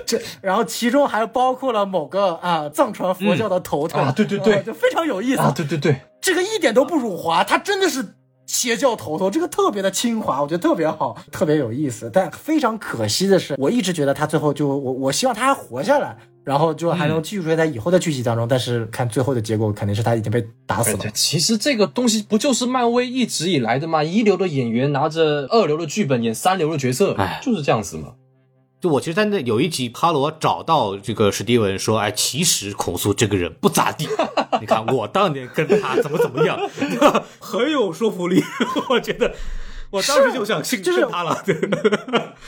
这然后其中还包括了某个啊藏传佛教的头头啊对对对。就非常有意思啊，对对对，这个一点都不辱华，他真的是邪教头头，这个特别的清华，我觉得特别好，特别有意思。但非常可惜的是，我一直觉得他最后就我我希望他还活下来，然后就还能继续出现在以后的剧集当中。但是看最后的结果，肯定是他已经被打死了。其实这个东西不就是漫威一直以来的吗？一流的演员拿着二流的剧本演三流的角色，哎就是这样子嘛。就我其实，在那有一集，帕罗找到这个史蒂文说：“哎，其实孔苏这个人不咋地，(laughs) 你看我当年跟他怎么怎么样，(laughs) 很有说服力。我觉得我当时就想信就是他了。对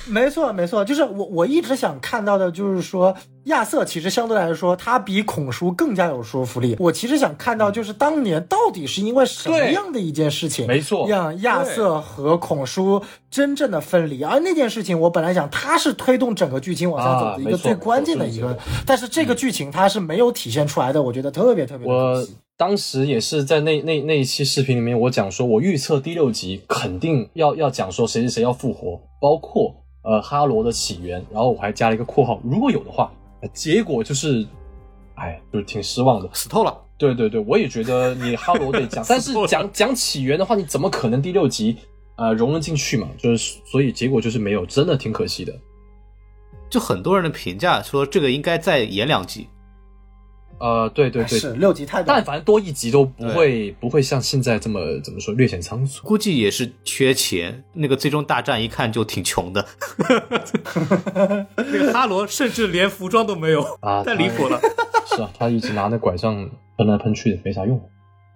没错，没错，就是我我一直想看到的，就是说亚瑟其实相对来说，他比孔叔更加有说服力。我其实想看到，就是当年到底是因为什么样的一件事情，没错让亚瑟和孔叔真正的分离。而那件事情，我本来想他是推动整个剧情往下走的一个最关键的一个，但是这个剧情它是没有体现出来的，我觉得特别特别可我惜。当时也是在那那那一期视频里面，我讲说，我预测第六集肯定要要讲说谁谁谁要复活，包括呃哈罗的起源，然后我还加了一个括号，如果有的话，呃结果就是，哎，就是挺失望的。死透了。对对对，我也觉得你哈罗得讲，(laughs) 但是讲讲起源的话，你怎么可能第六集呃融了进去嘛？就是所以结果就是没有，真的挺可惜的。就很多人的评价说，这个应该再演两集。呃，对对对，是六集太短但，凡多一集都不会不会像现在这么怎么说略显仓促。估计也是缺钱。那个最终大战一看就挺穷的，(laughs) 那个哈罗甚至连服装都没有啊太离谱了。是啊，他一直拿那拐杖喷来喷去的，没啥用。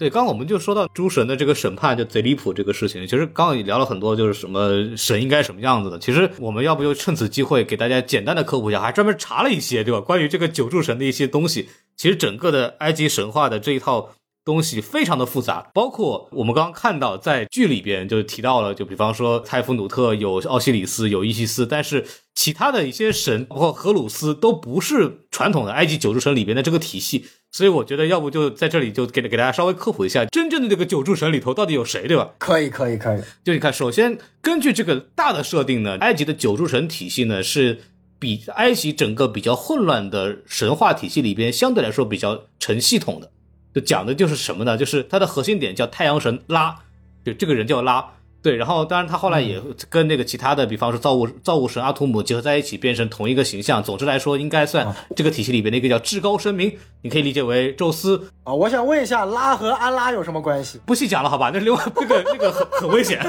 对，刚刚我们就说到诸神的这个审判就贼离谱这个事情，其实刚刚也聊了很多，就是什么神应该什么样子的。其实我们要不就趁此机会给大家简单的科普一下，还专门查了一些，对吧？关于这个九柱神的一些东西。其实整个的埃及神话的这一套东西非常的复杂，包括我们刚刚看到在剧里边就提到了，就比方说泰夫努特有奥西里斯有伊西斯，但是其他的一些神，包括荷鲁斯，都不是传统的埃及九柱神里边的这个体系。所以我觉得，要不就在这里就给给大家稍微科普一下，真正的这个九柱神里头到底有谁，对吧？可以可以可以，就你看，首先根据这个大的设定呢，埃及的九柱神体系呢是比埃及整个比较混乱的神话体系里边相对来说比较成系统的。就讲的就是什么呢？就是它的核心点叫太阳神拉，就这个人叫拉。对，然后当然他后来也跟那个其他的，比方说造物造物神阿图姆结合在一起，变成同一个形象。总之来说，应该算这个体系里边的一个叫至高神明，你可以理解为宙斯，啊，我想问一下，拉和安拉有什么关系？不细讲了，好吧？那另外这个这个很很危险，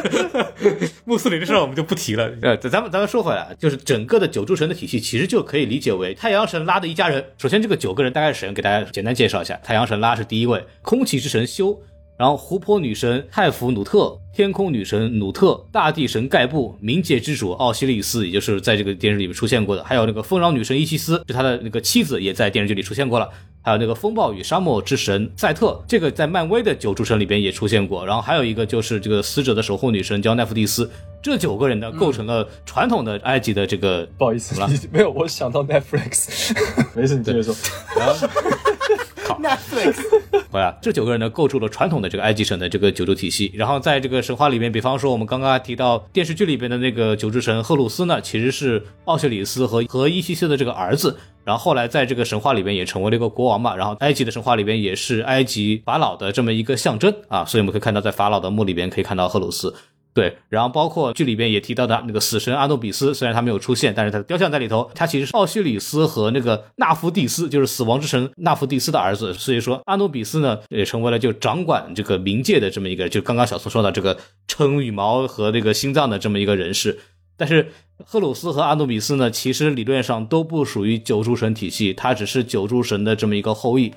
(laughs) 穆斯林的事儿我们就不提了。呃，咱们咱们说回来，就是整个的九柱神的体系，其实就可以理解为太阳神拉的一家人。首先，这个九个人大概是谁？给大家简单介绍一下。太阳神拉是第一位，空气之神修，然后湖泊女神泰芙努特，天空女神努特，大地神盖布，冥界之主奥西里斯，也就是在这个电视里面出现过的，还有那个丰饶女神伊西斯，是他的那个妻子，也在电视剧里出现过了。还有那个风暴与沙漠之神赛特，这个在漫威的九柱神里边也出现过。然后还有一个就是这个死者的守护女神叫奈芙蒂斯。这九个人呢，构成了传统的埃及的这个不好意思了，没有，我想到 Netflix，没事，你接着说。(laughs) 然后 (laughs) Netflix 回来，这九个人呢构筑了传统的这个埃及神的这个九柱体系。然后在这个神话里面，比方说我们刚刚提到电视剧里边的那个九柱神赫鲁斯呢，其实是奥西里斯和和伊西斯的这个儿子。然后后来在这个神话里边也成为了一个国王嘛。然后埃及的神话里边也是埃及法老的这么一个象征啊，所以我们可以看到在法老的墓里边可以看到赫鲁斯。对，然后包括剧里边也提到的那个死神阿努比斯，虽然他没有出现，但是他的雕像在里头。他其实是奥西里斯和那个纳福蒂斯，就是死亡之神纳福蒂斯的儿子。所以说阿努比斯呢，也成为了就掌管这个冥界的这么一个，就刚刚小宋说的这个撑羽毛和这个心脏的这么一个人士。但是赫鲁斯和阿努比斯呢，其实理论上都不属于九柱神体系，他只是九柱神的这么一个后裔。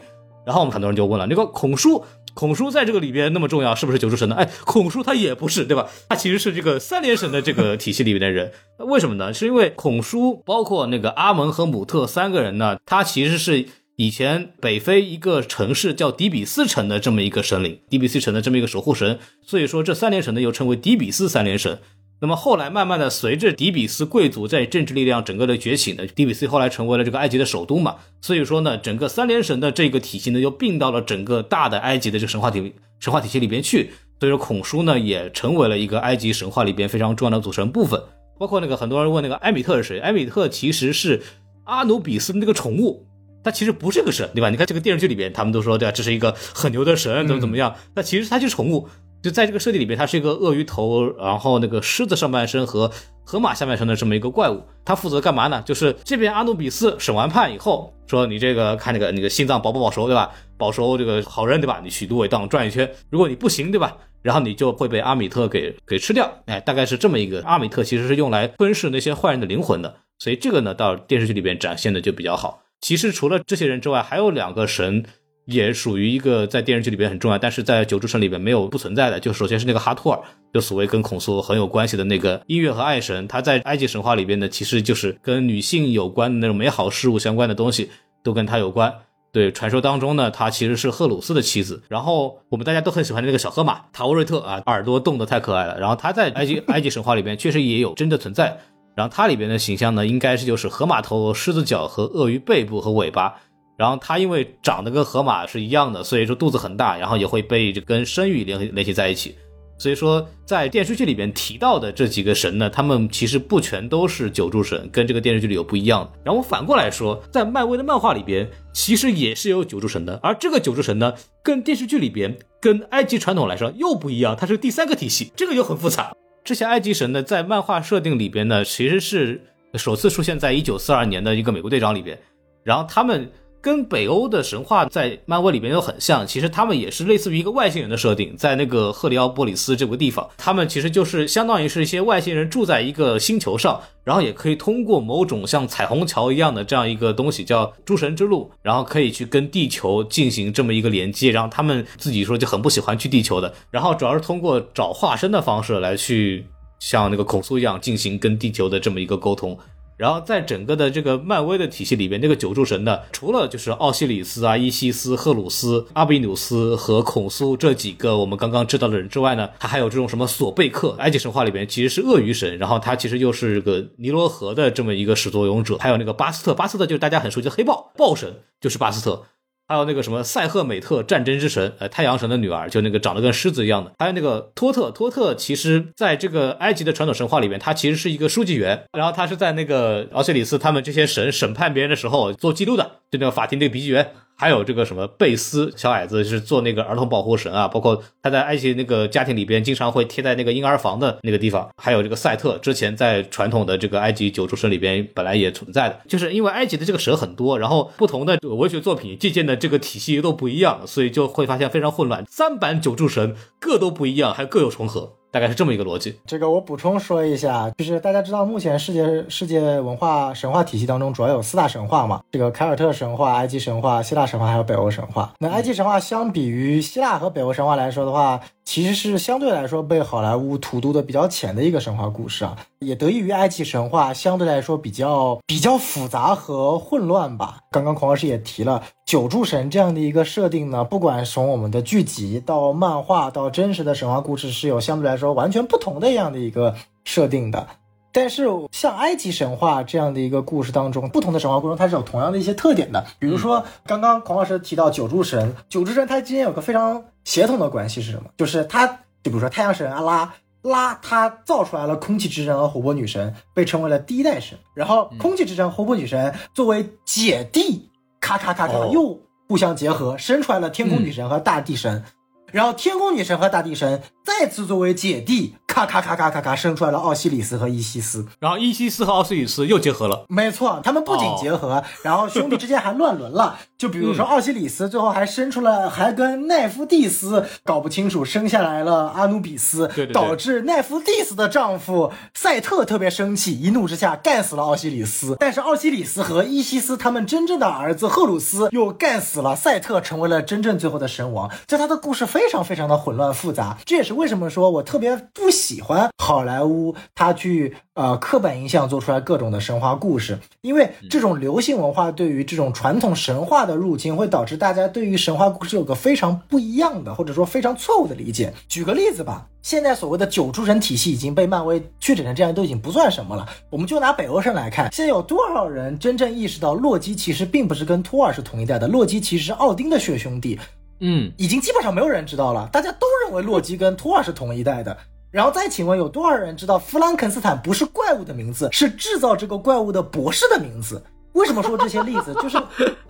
然后我们很多人就问了，那个孔叔孔叔在这个里边那么重要，是不是九柱神呢？哎，孔叔他也不是，对吧？他其实是这个三连神的这个体系里面的人。为什么呢？是因为孔叔包括那个阿蒙和姆特三个人呢，他其实是以前北非一个城市叫迪比斯城的这么一个神灵，底比斯城的这么一个守护神。所以说这三连神呢又称为迪比斯三连神。那么后来慢慢的，随着底比斯贵族在政治力量整个的崛起呢，底比斯后来成为了这个埃及的首都嘛。所以说呢，整个三连神的这个体系呢，又并到了整个大的埃及的这个神话体神话体系里边去。所以说孔叔呢，也成为了一个埃及神话里边非常重要的组成部分。包括那个很多人问那个埃米特是谁？埃米特其实是阿努比斯的那个宠物，他其实不是个神，对吧？你看这个电视剧里边，他们都说对吧，这是一个很牛的神，怎么怎么样？那其实他就是宠物。就在这个设定里边，它是一个鳄鱼头，然后那个狮子上半身和河马下半身的这么一个怪物。它负责干嘛呢？就是这边阿努比斯审完判以后，说你这个看那个那个心脏保不保熟，对吧？保熟这个好人，对吧？你许芦苇荡转一圈，如果你不行，对吧？然后你就会被阿米特给给吃掉。哎，大概是这么一个。阿米特其实是用来吞噬那些坏人的灵魂的，所以这个呢，到电视剧里边展现的就比较好。其实除了这些人之外，还有两个神。也属于一个在电视剧里边很重要，但是在九柱神里边没有不存在的。就首先是那个哈托尔，就所谓跟孔苏很有关系的那个音乐和爱神，他在埃及神话里边呢，其实就是跟女性有关的那种美好事物相关的东西，都跟他有关。对，传说当中呢，他其实是赫鲁斯的妻子。然后我们大家都很喜欢的那个小河马塔沃瑞特啊，耳朵动得太可爱了。然后他在 (laughs) 埃及埃及神话里边确实也有真的存在。然后它里边的形象呢，应该是就是河马头、狮子脚和鳄鱼背部和尾巴。然后它因为长得跟河马是一样的，所以说肚子很大，然后也会被这跟生育联联系在一起。所以说在电视剧里边提到的这几个神呢，他们其实不全都是九柱神，跟这个电视剧里有不一样的。然后反过来说，在漫威的漫画里边，其实也是有九柱神的，而这个九柱神呢，跟电视剧里边跟埃及传统来说又不一样，它是第三个体系，这个又很复杂。这些埃及神呢，在漫画设定里边呢，其实是首次出现在一九四二年的一个美国队长里边，然后他们。跟北欧的神话在漫威里边又很像，其实他们也是类似于一个外星人的设定，在那个赫里奥波里斯这个地方，他们其实就是相当于是一些外星人住在一个星球上，然后也可以通过某种像彩虹桥一样的这样一个东西叫诸神之路，然后可以去跟地球进行这么一个连接，然后他们自己说就很不喜欢去地球的，然后主要是通过找化身的方式来去像那个孔苏一样进行跟地球的这么一个沟通。然后在整个的这个漫威的体系里边，这个九柱神呢，除了就是奥西里斯啊、伊西斯、赫鲁斯、阿比努斯和孔苏这几个我们刚刚知道的人之外呢，他还有这种什么索贝克，埃及神话里边其实是鳄鱼神，然后他其实又是个尼罗河的这么一个始作俑者，还有那个巴斯特，巴斯特就是大家很熟悉的黑豹，豹神就是巴斯特。还有那个什么塞赫美特战争之神，呃，太阳神的女儿，就那个长得跟狮子一样的。还有那个托特，托特其实在这个埃及的传统神话里面，他其实是一个书记员，然后他是在那个奥西里斯他们这些神审判别人的时候做记录的，就那个法庭那个笔记员。还有这个什么贝斯小矮子是做那个儿童保护神啊，包括他在埃及那个家庭里边经常会贴在那个婴儿房的那个地方。还有这个赛特，之前在传统的这个埃及九柱神里边本来也存在的，就是因为埃及的这个神很多，然后不同的文学作品借鉴的这个体系都不一样，所以就会发现非常混乱。三版九柱神各都不一样，还各有重合。大概是这么一个逻辑。这个我补充说一下，就是大家知道，目前世界世界文化神话体系当中主要有四大神话嘛，这个凯尔特神话、埃及神话、希腊神话还有北欧神话。那埃及神话相比于希腊和北欧神话来说的话，其实是相对来说被好莱坞荼毒的比较浅的一个神话故事啊，也得益于埃及神话相对来说比较比较复杂和混乱吧。刚刚孔老师也提了九柱神这样的一个设定呢，不管从我们的剧集到漫画到真实的神话故事，是有相对来说完全不同的这样的一个设定的。但是像埃及神话这样的一个故事当中，不同的神话故事它是有同样的一些特点的。比如说刚刚孔老师提到九柱神，九柱神它今天有个非常协同的关系是什么？就是他，就比如说太阳神阿拉拉，他造出来了空气之神和火波女神，被称为了第一代神。然后空气之神、火波女神作为姐弟，咔咔咔咔又互相结合，生出来了天空女神和大地神。然后天空女神和大地神再次作为姐弟，咔咔咔咔咔咔生出来了奥西里斯和伊西斯。然后伊西斯和奥西里斯又结合了，没错，他们不仅结合，然后兄弟之间还乱伦了。就比如说奥西里斯最后还生出了，还跟奈芙蒂斯搞不清楚，生下来了阿努比斯，对对对导致奈芙蒂斯的丈夫赛特特别生气，一怒之下干死了奥西里斯。但是奥西里斯和伊西斯他们真正的儿子赫鲁斯又干死了赛特，成为了真正最后的神王。这他的故事非常非常的混乱复杂，这也是为什么说我特别不喜欢好莱坞他去呃刻板印象做出来各种的神话故事，因为这种流行文化对于这种传统神话的入侵，会导致大家对于神话故事有个非常不一样的，或者说非常错误的理解。举个例子吧，现在所谓的九诸神体系已经被漫威确诊成这样，都已经不算什么了。我们就拿北欧神来看，现在有多少人真正意识到洛基其实并不是跟托尔是同一代的，洛基其实是奥丁的血兄弟，嗯，已经基本上没有人知道了，大家都认为洛基跟托尔是同一代的。然后再请问，有多少人知道弗兰肯斯坦不是怪物的名字，是制造这个怪物的博士的名字？为什么说这些例子？就是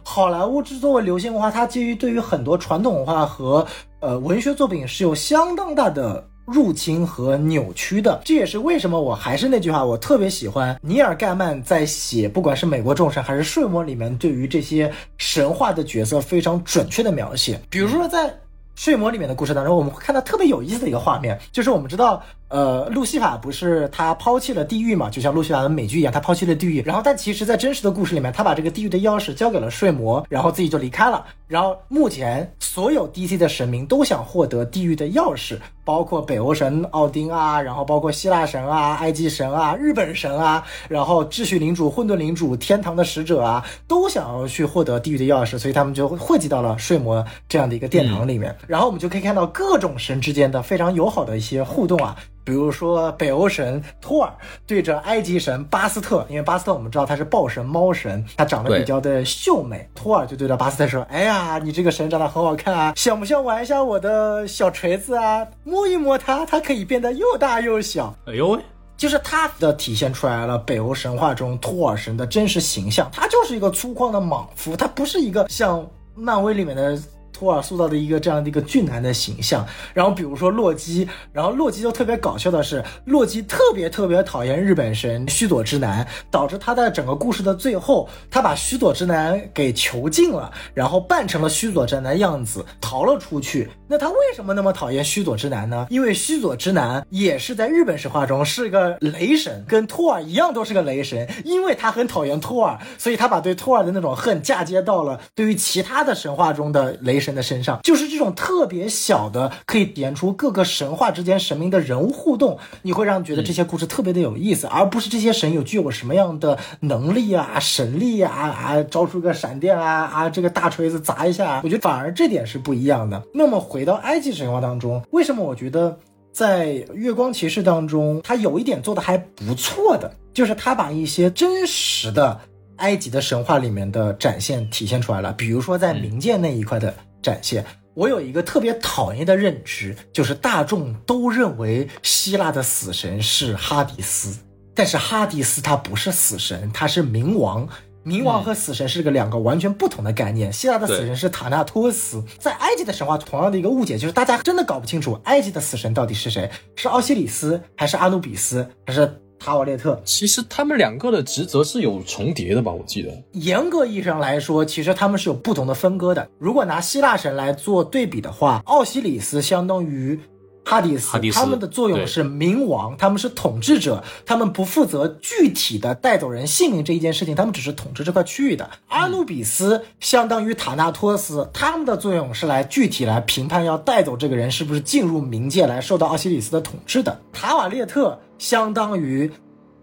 好莱坞之作为流行文化，它基于对于很多传统文化和呃文学作品是有相当大的入侵和扭曲的。这也是为什么我还是那句话，我特别喜欢尼尔盖曼在写不管是美国众神还是睡魔里面对于这些神话的角色非常准确的描写。比如说在睡魔里面的故事当中，我们会看到特别有意思的一个画面，就是我们知道，呃，路西法不是他抛弃了地狱嘛，就像路西法的美剧一样，他抛弃了地狱。然后，但其实，在真实的故事里面，他把这个地狱的钥匙交给了睡魔，然后自己就离开了。然后，目前所有 DC 的神明都想获得地狱的钥匙，包括北欧神奥丁啊，然后包括希腊神啊、埃及神啊、日本神啊，然后秩序领主、混沌领主、天堂的使者啊，都想要去获得地狱的钥匙，所以他们就汇集到了睡魔这样的一个殿堂里面。然后我们就可以看到各种神之间的非常友好的一些互动啊。比如说北欧神托尔对着埃及神巴斯特，因为巴斯特我们知道他是豹神、猫神，他长得比较的秀美。托尔就对着巴斯特说：“哎呀，你这个神长得很好看啊，想不想玩一下我的小锤子啊？摸一摸它，它可以变得又大又小。”哎呦喂，就是他的体现出来了北欧神话中托尔神的真实形象，他就是一个粗犷的莽夫，他不是一个像漫威里面的。托尔塑造的一个这样的一个俊男的形象，然后比如说洛基，然后洛基就特别搞笑的是，洛基特别特别讨厌日本神须佐之男，导致他在整个故事的最后，他把须佐之男给囚禁了，然后扮成了须佐之男的样子逃了出去。那他为什么那么讨厌须佐之男呢？因为须佐之男也是在日本神话中是个雷神，跟托尔一样都是个雷神，因为他很讨厌托尔，所以他把对托尔的那种恨嫁接到了对于其他的神话中的雷神神的身上，就是这种特别小的，可以体现出各个神话之间神明的人物互动，你会让觉得这些故事特别的有意思，而不是这些神有具有什么样的能力啊、神力啊啊，招出个闪电啊啊，这个大锤子砸一下，我觉得反而这点是不一样的。那么回到埃及神话当中，为什么我觉得在月光骑士当中，他有一点做的还不错的，就是他把一些真实的。埃及的神话里面的展现体现出来了，比如说在冥界那一块的展现，我有一个特别讨厌的认知，就是大众都认为希腊的死神是哈迪斯，但是哈迪斯他不是死神，他是冥王。冥王和死神是个两个完全不同的概念。希腊的死神是塔纳托斯，在埃及的神话同样的一个误解就是大家真的搞不清楚埃及的死神到底是谁，是奥西里斯还是阿努比斯还是？塔瓦列特，其实他们两个的职责是有重叠的吧？我记得，严格意义上来说，其实他们是有不同的分割的。如果拿希腊神来做对比的话，奥西里斯相当于哈迪斯，他们的作用是冥王，他们是统治者，他们不负责具体的带走人性命这一件事情，他们只是统治这块区域的。阿努比斯相当于塔纳托斯，他们的作用是来具体来评判要带走这个人是不是进入冥界来受到奥西里斯的统治的。塔瓦列特。相当于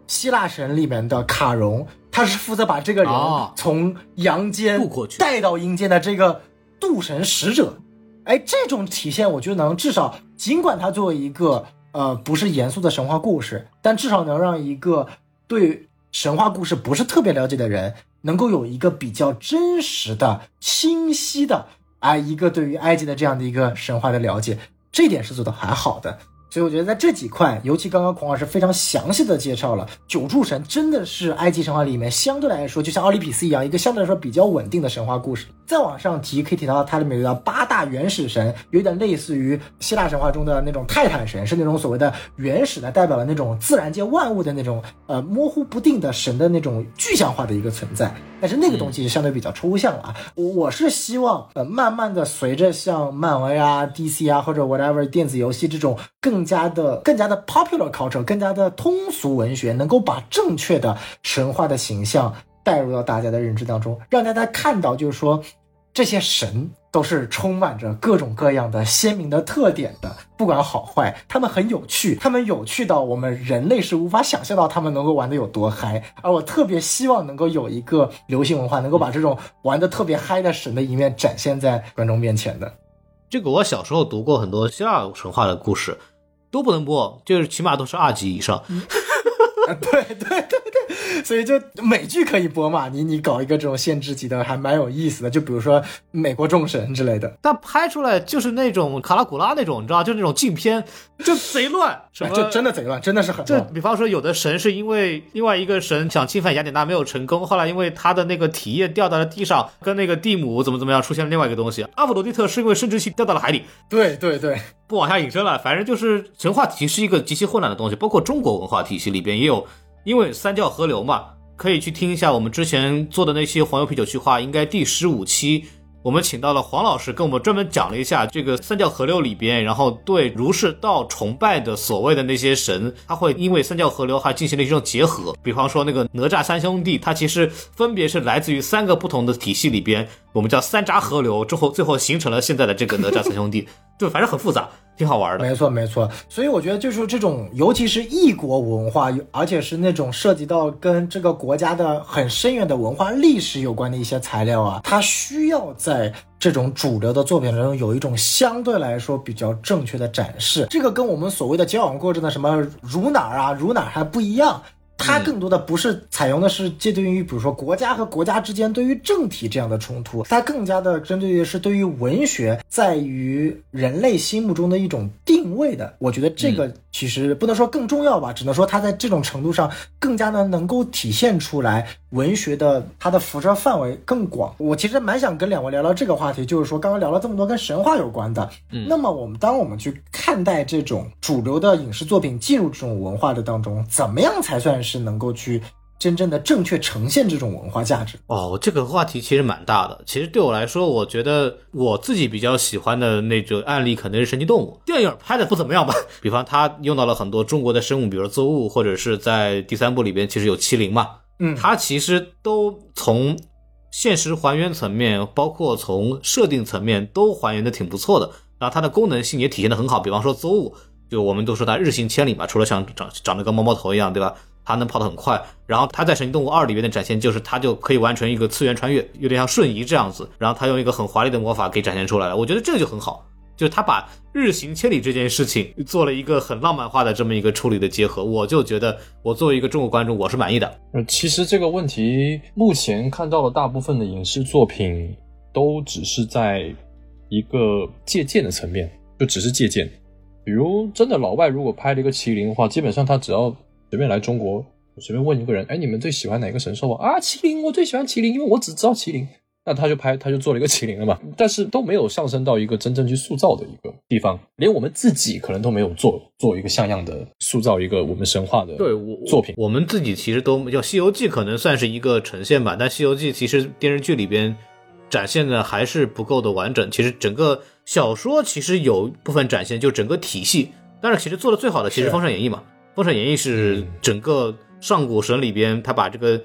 希腊神里面的卡戎，他是负责把这个人从阳间带到阴间的这个渡神使者。哎，这种体现，我觉得能至少，尽管它作为一个呃不是严肃的神话故事，但至少能让一个对神话故事不是特别了解的人，能够有一个比较真实的、清晰的啊一个对于埃及的这样的一个神话的了解。这点是做的还好的。所以我觉得在这几块，尤其刚刚孔老师非常详细的介绍了九柱神，真的是埃及神话里面相对来说，就像奥林匹斯一样，一个相对来说比较稳定的神话故事。再往上提，可以提到它里面有到八大原始神，有点类似于希腊神话中的那种泰坦神，是那种所谓的原始的，代表了那种自然界万物的那种呃模糊不定的神的那种具象化的一个存在。但是那个东西就相对比较抽象了啊。我我是希望呃慢慢的随着像漫威啊、DC 啊或者 whatever 电子游戏这种更加的更加的 popular culture、更加的通俗文学，能够把正确的神话的形象带入到大家的认知当中，让大家看到就是说。这些神都是充满着各种各样的鲜明的特点的，不管好坏，他们很有趣，他们有趣到我们人类是无法想象到他们能够玩的有多嗨。而我特别希望能够有一个流行文化，能够把这种玩的特别嗨的神的一面展现在观众面前的。这个我小时候读过很多希腊神话的故事，都不能播，就是起码都是二级以上。(laughs) 对对对对，所以就美剧可以播嘛？你你搞一个这种限制级的，还蛮有意思的。就比如说美国众神之类的，但拍出来就是那种卡拉古拉那种，你知道，就那种禁片，就贼乱，什么就真的贼乱，真的是很就乱。比方说，有的神是因为另外一个神想侵犯雅典娜没有成功，后来因为他的那个体液掉到了地上，跟那个蒂姆怎么怎么样，出现了另外一个东西。阿佛罗狄特是因为生殖器掉到了海里，对对对，不往下引申了，反正就是神话体系是一个极其混乱的东西，包括中国文化体系里边也有，因为三教合流嘛，可以去听一下我们之前做的那些黄油啤酒趣话，应该第十五期。我们请到了黄老师，跟我们专门讲了一下这个三教合流里边，然后对儒释道崇拜的所谓的那些神，他会因为三教合流还进行了一种结合。比方说那个哪吒三兄弟，他其实分别是来自于三个不同的体系里边，我们叫三扎合流，之后最后形成了现在的这个哪吒三兄弟，(laughs) 就反正很复杂，挺好玩的。没错没错。所以我觉得就是这种，尤其是异国文化，而且是那种涉及到跟这个国家的很深远的文化历史有关的一些材料啊，它需要在这种主流的作品中有一种相对来说比较正确的展示。这个跟我们所谓的交往过程的什么如哪儿啊如哪儿还不一样。它更多的不是采用的是借对于比如说国家和国家之间对于政体这样的冲突，它更加的针对的是对于文学在于人类心目中的一种定位的。我觉得这个其实不能说更重要吧，只能说它在这种程度上更加的能够体现出来文学的它的辐射范围更广。我其实蛮想跟两位聊聊这个话题，就是说刚刚聊了这么多跟神话有关的，嗯那么我们当我们去看待这种主流的影视作品进入这种文化的当中，怎么样才算是能够去真正的正确呈现这种文化价值？哦，这个话题其实蛮大的。其实对我来说，我觉得我自己比较喜欢的那种案例肯定是《神奇动物》电影拍的不怎么样吧。(laughs) 比方他用到了很多中国的生物，比如作物，或者是在第三部里边其实有麒麟嘛，嗯它其实都从现实还原层面，包括从设定层面都还原的挺不错的。然后它的功能性也体现的很好，比方说作物，就我们都说它日行千里嘛，除了像长长得跟猫猫头一样，对吧？它能跑得很快，然后它在《神奇动物二》里面的展现就是它就可以完成一个次元穿越，有点像瞬移这样子，然后它用一个很华丽的魔法给展现出来了。我觉得这个就很好，就他把日行千里这件事情做了一个很浪漫化的这么一个处理的结合，我就觉得我作为一个中国观众我是满意的。呃，其实这个问题目前看到的大部分的影视作品都只是在一个借鉴的层面，就只是借鉴。比如真的老外如果拍了一个麒麟的话，基本上他只要随便来中国，随便问一个人，哎，你们最喜欢哪个神兽啊？啊，麒麟，我最喜欢麒麟，因为我只知道麒麟。那他就拍，他就做了一个麒麟了嘛，但是都没有上升到一个真正去塑造的一个地方，连我们自己可能都没有做做一个像样的塑造一个我们神话的对我作品。我们自己其实都叫《西游记》，可能算是一个呈现吧，但《西游记》其实电视剧里边展现的还是不够的完整。其实整个小说其实有部分展现，就整个体系，但是其实做的最好的其实《封神演义》嘛，《封神演义》是嗯整个上古神里边，他把这个。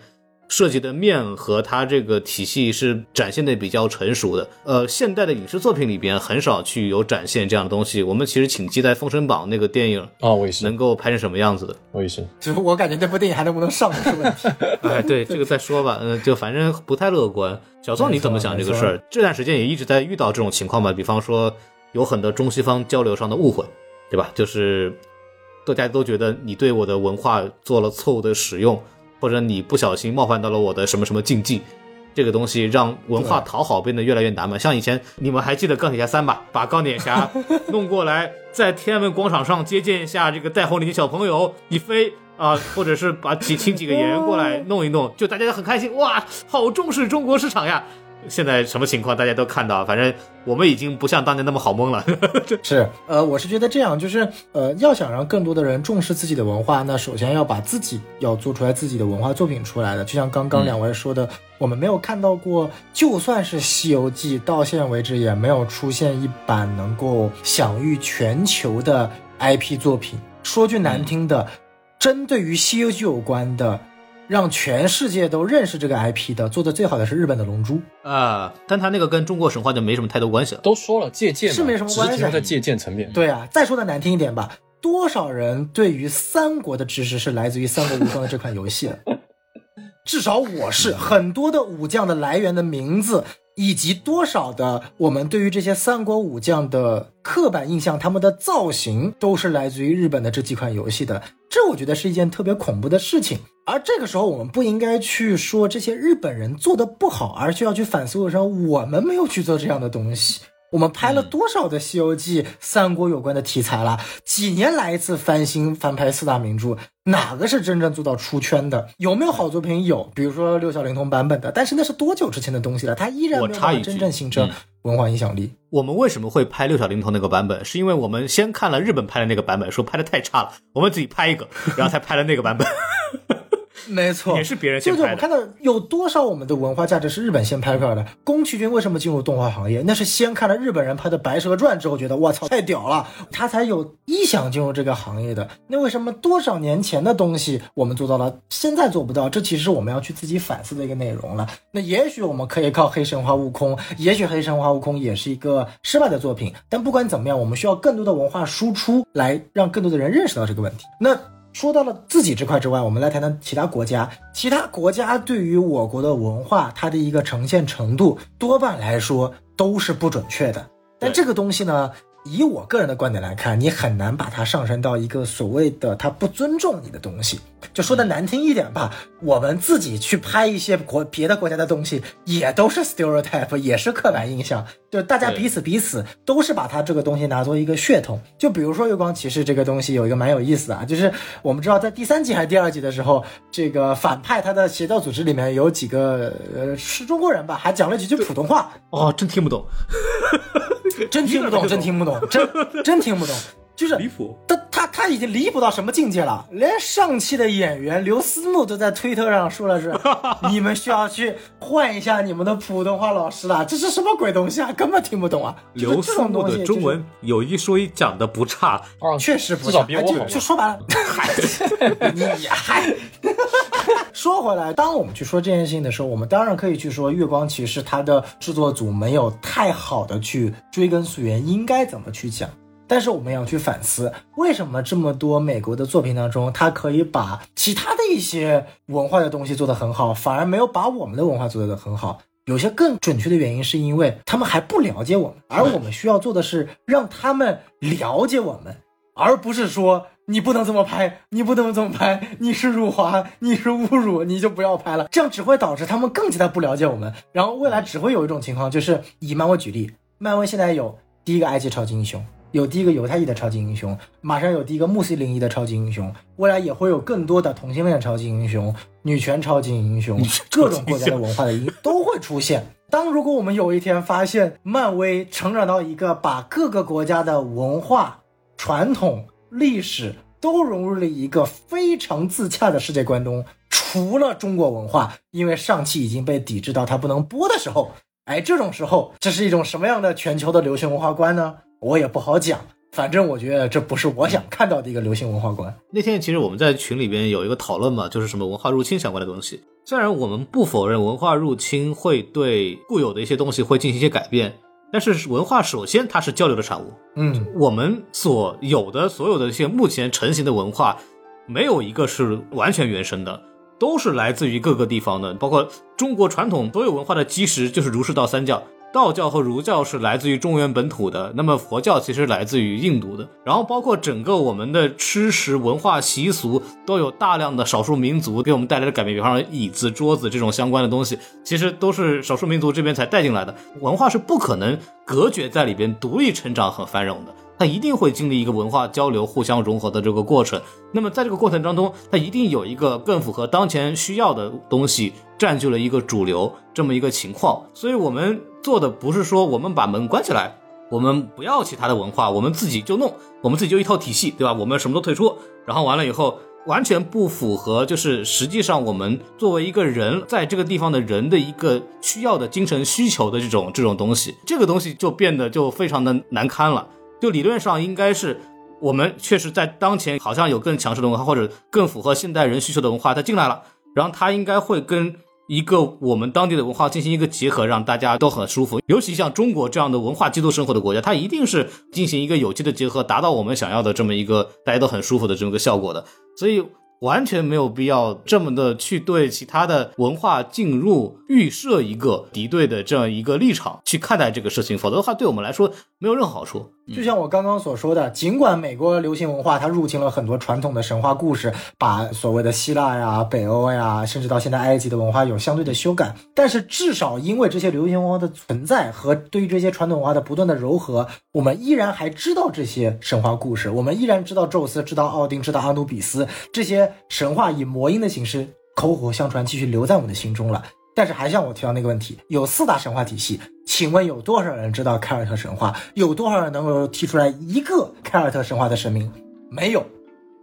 设计的面和它这个体系是展现的比较成熟的，呃，现代的影视作品里边很少去有展现这样的东西。我们其实挺期待《封神榜》那个电影啊，我也是，能够拍成什么样子的。我也是。就是我感觉这部电影还能不能上是问题。(laughs) 哎，对，(laughs) 这个再说吧，嗯、就反正不太乐观。小宋，你怎么想这个事儿？这段时间也一直在遇到这种情况吧，比方说有很多中西方交流上的误会，对吧？就是大家都觉得你对我的文化做了错误的使用，或者你不小心冒犯到了我的什么什么禁忌。这个东西让文化讨好变得越来越难嘛。像以前你们还记得钢铁侠三吧？把钢铁侠 (laughs) 弄过来，在天安门广场上接见一下这个戴红领巾小朋友，一飞。啊，或者是把几请几个演员过来弄一弄，就大家很开心，哇，好重视中国市场呀！现在什么情况大家都看到，反正我们已经不像当年那么好蒙了。(laughs) 是，呃，我是觉得这样，就是呃，要想让更多的人重视自己的文化，那首先要把自己要做出来自己的文化作品出来的。就像刚刚两位说的，我们没有看到过，就算是《西游记》，到现在为止也没有出现一版能够享誉全球的 IP 作品。说句难听的，针对于《西游记》有关的，让全世界都认识这个 IP 的，做的最好的是日本的《龙珠》。啊，但他那个跟中国神话就没什么太多关系了。都说了借鉴是没什么关系停留在借鉴层面。对啊，再说的难听一点吧，多少人对于三国的知识是来自于《三国无双》的这款游戏的？(laughs) 至少我是很多的武将的来源的名字，以及多少的我们对于这些三国武将的刻板印象，他们的造型都是来自于日本的这几款游戏的。这我觉得是一件特别恐怖的事情。而这个时候，我们不应该去说这些日本人做的不好，而是要去反思为什么我们没有去做这样的东西。我们拍了多少的《西游记》三国有关的题材了？几年来一次翻新翻拍四大名著，哪个是真正做到出圈的？有没有好作品？有，比如说六小龄童版本的，但是那是多久之前的东西了？它依然没有真正形成嗯文化影响力。我们为什么会拍六小龄童那个版本？是因为我们先看了日本拍的那个版本，说拍的太差了，我们自己拍一个，然后才拍了那个版本。没错，也是别人就是我先拍的。们看到有多少我们的文化价值是日本先拍出来的。宫崎骏为什么进入动画行业？那是先看了日本人拍的《白蛇传》之后，觉得我操太屌了，他才有意向进入这个行业的。那为什么多少年前的东西我们做到了，现在做不到？这其实是我们要去自己反思的一个内容了。那也许我们可以靠《黑神话：悟空》，也许《黑神话：悟空》也是一个失败的作品，但不管怎么样，我们需要更多的文化输出来让更多的人认识到这个问题。那。说到了自己这块之外，我们来谈谈其他国家。其他国家对于我国的文化，它的一个呈现程度，多半来说都是不准确的。但这个东西呢，以我个人的观点来看，你很难把它上升到一个所谓的他不尊重你的东西。就说的难听一点吧，我们自己去拍一些国别的国家的东西，也都是 stereotype，也是刻板印象。就大家彼此彼此都是把它这个东西拿作一个血统。就比如说《月光骑士》这个东西，有一个蛮有意思的啊，就是我们知道在第三集还是第二集的时候，这个反派他的邪教组织里面有几个呃是中国人吧，还讲了几句普通话。哦，真听不懂，真听不懂，真听不懂，真真听不懂，就是离谱。他他他已经离谱到什么境界了？连上汽的演员刘思慕都在推特上说了是，(laughs) 你们需要去换一下你们的普通话老师了，这是什么鬼东西啊？根本听不懂啊！刘思慕的中文有一说一讲的不差，啊，确实不至少差比我就说白了，(laughs) 嗨，你还。说回来，当我们去说这件事情的时候，我们当然可以去说《月光骑士》它的制作组没有太好的去追根溯源，应该怎么去讲。但是我们要去反思，为什么这么多美国的作品当中，他可以把其他的一些文化的东西做得很好，反而没有把我们的文化做得很好？有些更准确的原因，是因为他们还不了解我们，而我们需要做的是让他们了解我们，而不是说你不能这么拍，你不能这么拍，你是辱华，你是侮辱，你就不要拍了。这样只会导致他们更加的不了解我们，然后未来只会有一种情况，就是以漫威举例，漫威现在有第一个埃及超级英雄。有第一个犹太裔的超级英雄，马上有第一个穆斯林裔的超级英雄，未来也会有更多的同性恋超级英雄、女权超级英雄，各种国家的文化的英都会出现。当如果我们有一天发现漫威成长到一个把各个国家的文化、传统、历史都融入了一个非常自洽的世界观中，除了中国文化，因为上汽已经被抵制到它不能播的时候，哎，这种时候，这是一种什么样的全球的流行文化观呢？我也不好讲，反正我觉得这不是我想看到的一个流行文化观。那天其实我们在群里边有一个讨论嘛，就是什么文化入侵相关的东西。虽然我们不否认文化入侵会对固有的一些东西会进行一些改变，但是文化首先它是交流的产物。嗯，我们所有的所有的一些目前成型的文化，没有一个是完全原生的，都是来自于各个地方的，包括中国传统所有文化的基石就是儒释道三教。道教和儒教是来自于中原本土的，那么佛教其实来自于印度的，然后包括整个我们的吃食文化习俗都有大量的少数民族给我们带来的改变，比方说椅子、桌子这种相关的东西，其实都是少数民族这边才带进来的。文化是不可能隔绝在里边独立成长和繁荣的。它一定会经历一个文化交流、互相融合的这个过程。那么在这个过程当中，它一定有一个更符合当前需要的东西占据了一个主流这么一个情况。所以我们做的不是说我们把门关起来，我们不要其他的文化，我们自己就弄，我们自己就一套体系，对吧？我们什么都退出，然后完了以后完全不符合，就是实际上我们作为一个人在这个地方的人的一个需要的精神需求的这种这种东西，这个东西就变得就非常的难堪了。就理论上应该是，我们确实在当前好像有更强势的文化，或者更符合现代人需求的文化，它进来了，然后它应该会跟一个我们当地的文化进行一个结合，让大家都很舒服。尤其像中国这样的文化基督生活的国家，它一定是进行一个有机的结合，达到我们想要的这么一个大家都很舒服的这么个效果的。所以。完全没有必要这么的去对其他的文化进入预设一个敌对的这样一个立场去看待这个事情，否则的话对我们来说没有任何好处。就像我刚刚所说的，尽管美国流行文化它入侵了很多传统的神话故事，把所谓的希腊呀、北欧呀，甚至到现在埃及的文化有相对的修改，但是至少因为这些流行文化的存在和对于这些传统文化的不断的糅合，我们依然还知道这些神话故事，我们依然知道宙斯，知道奥丁，知道阿努比斯这些神话以魔音的形式口口相传，继续留在我们的心中了。但是还像我提到那个问题，有四大神话体系，请问有多少人知道凯尔特神话？有多少人能够提出来一个凯尔特神话的神明？没有，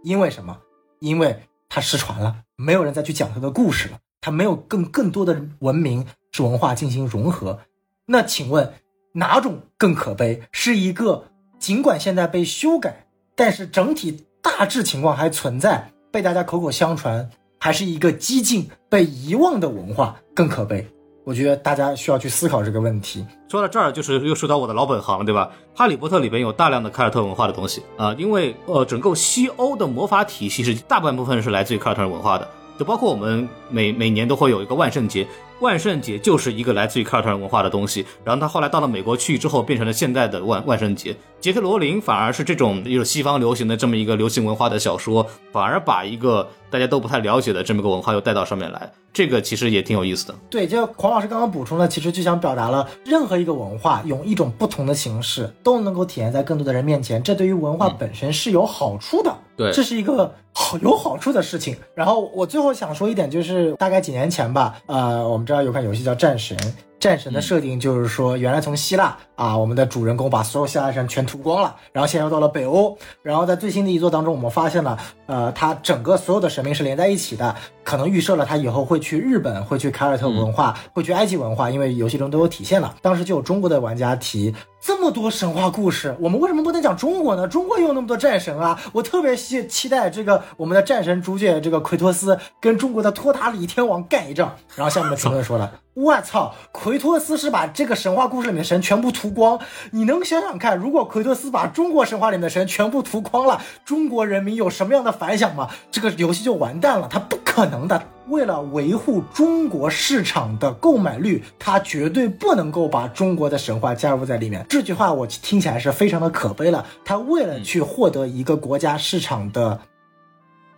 因为什么？因为它失传了，没有人再去讲它的故事了，它没有更更多的文明是文化进行融合。那请问哪种更可悲？是一个尽管现在被修改，但是整体大致情况还存在，被大家口口相传。还是一个激进被遗忘的文化更可悲，我觉得大家需要去思考这个问题。说到这儿，就是又说到我的老本行，对吧？哈利波特里边有大量的凯尔特文化的东西啊，因为呃，整个西欧的魔法体系是大半部分是来自于凯尔特人文化的，就包括我们每每年都会有一个万圣节。万圣节就是一个来自于凯尔特人文化的东西，然后他后来到了美国去之后，变成了现在的万万圣节。杰克罗琳反而是这种有西方流行的这么一个流行文化的小说，反而把一个大家都不太了解的这么个文化又带到上面来，这个其实也挺有意思的。对，就黄老师刚刚补充了，其实就想表达了，任何一个文化用一种不同的形式都能够体现在更多的人面前，这对于文化本身是有好处的。对，这是一个好有好处的事情。然后我最后想说一点，就是大概几年前吧，呃，我们知道有款游戏叫《战神》。战神的设定就是说，原来从希腊啊，我们的主人公把所有希腊神全屠光了，然后现在又到了北欧，然后在最新的一作当中，我们发现了，呃，他整个所有的神明是连在一起的，可能预设了他以后会去日本，会去凯尔特文化，会去埃及文化，因为游戏中都有体现了。当时就有中国的玩家提，这么多神话故事，我们为什么不能讲中国呢？中国有那么多战神啊！我特别期期待这个我们的战神主角这个奎托斯跟中国的托塔李天王干一仗。然后下面的评论说了。我操，奎托斯是把这个神话故事里面的神全部屠光，你能想想看，如果奎托斯把中国神话里面的神全部屠光了，中国人民有什么样的反响吗？这个游戏就完蛋了，他不可能的。为了维护中国市场的购买率，他绝对不能够把中国的神话加入在里面。这句话我听起来是非常的可悲了。他为了去获得一个国家市场的。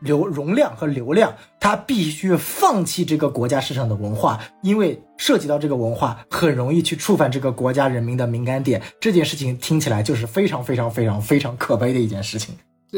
流容量和流量，他必须放弃这个国家市场的文化，因为涉及到这个文化，很容易去触犯这个国家人民的敏感点。这件事情听起来就是非常非常非常非常可悲的一件事情。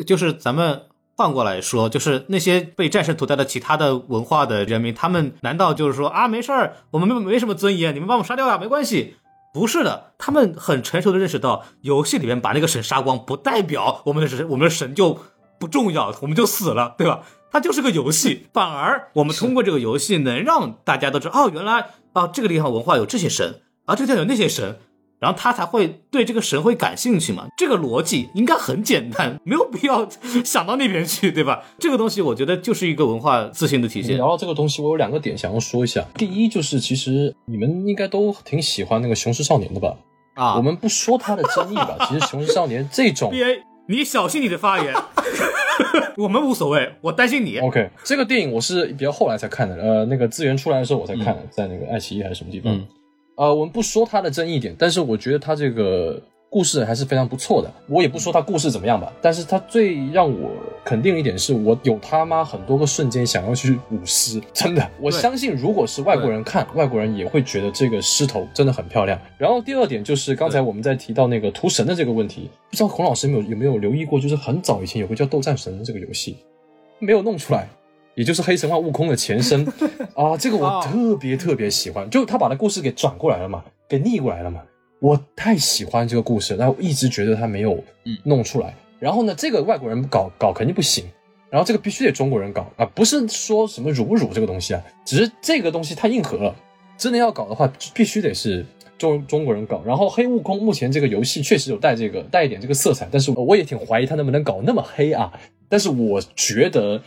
就是咱们换过来说，就是那些被战神屠宰的其他的文化的人民，他们难道就是说啊，没事儿，我们没没什么尊严，你们把我们杀掉呀，没关系？不是的，他们很成熟的认识到，游戏里面把那个神杀光，不代表我们的神，我们的神就。不重要，我们就死了，对吧？它就是个游戏，反而我们通过这个游戏能让大家都知道，哦，原来啊，这个地方文化有这些神，啊，这个地方有那些神，然后他才会对这个神会感兴趣嘛。这个逻辑应该很简单，没有必要想到那边去，对吧？这个东西我觉得就是一个文化自信的体现。聊到这个东西，我有两个点想要说一下。第一就是，其实你们应该都挺喜欢那个《雄狮少年》的吧？啊，我们不说它的争议吧。其实《雄狮少年》这种。(laughs) 你小心你的发言，(laughs) 我们无所谓，我担心你。OK，这个电影我是比较后来才看的，呃，那个资源出来的时候我才看的，在那个爱奇艺还是什么地方。呃，我们不说它的争议点，但是我觉得它这个故事还是非常不错的。我也不说它故事怎么样吧，但是它最让我肯定一点是，我有他妈很多个瞬间想要去舞狮，真的，我相信如果是外国人看，外国人也会觉得这个狮头真的很漂亮。然后第二点就是刚才我们在提到那个屠神的这个问题，不知道孔老师有没有有没有留意过，就是很早以前有个叫斗战神的这个游戏，没有弄出来。也就是黑神话悟空的前身 (laughs) 啊，这个我特别特别喜欢，就他把那故事给转过来了嘛，给逆过来了嘛，我太喜欢这个故事，但我一直觉得他没有弄出来。然后呢，这个外国人搞搞肯定不行，然后这个必须得中国人搞啊，不是说什么辱不辱这个东西啊，只是这个东西太硬核了，真的要搞的话，必须得是中中国人搞。然后黑悟空目前这个游戏确实有带这个带一点这个色彩，但是我也挺怀疑他能不能搞那么黑啊。但是我觉得。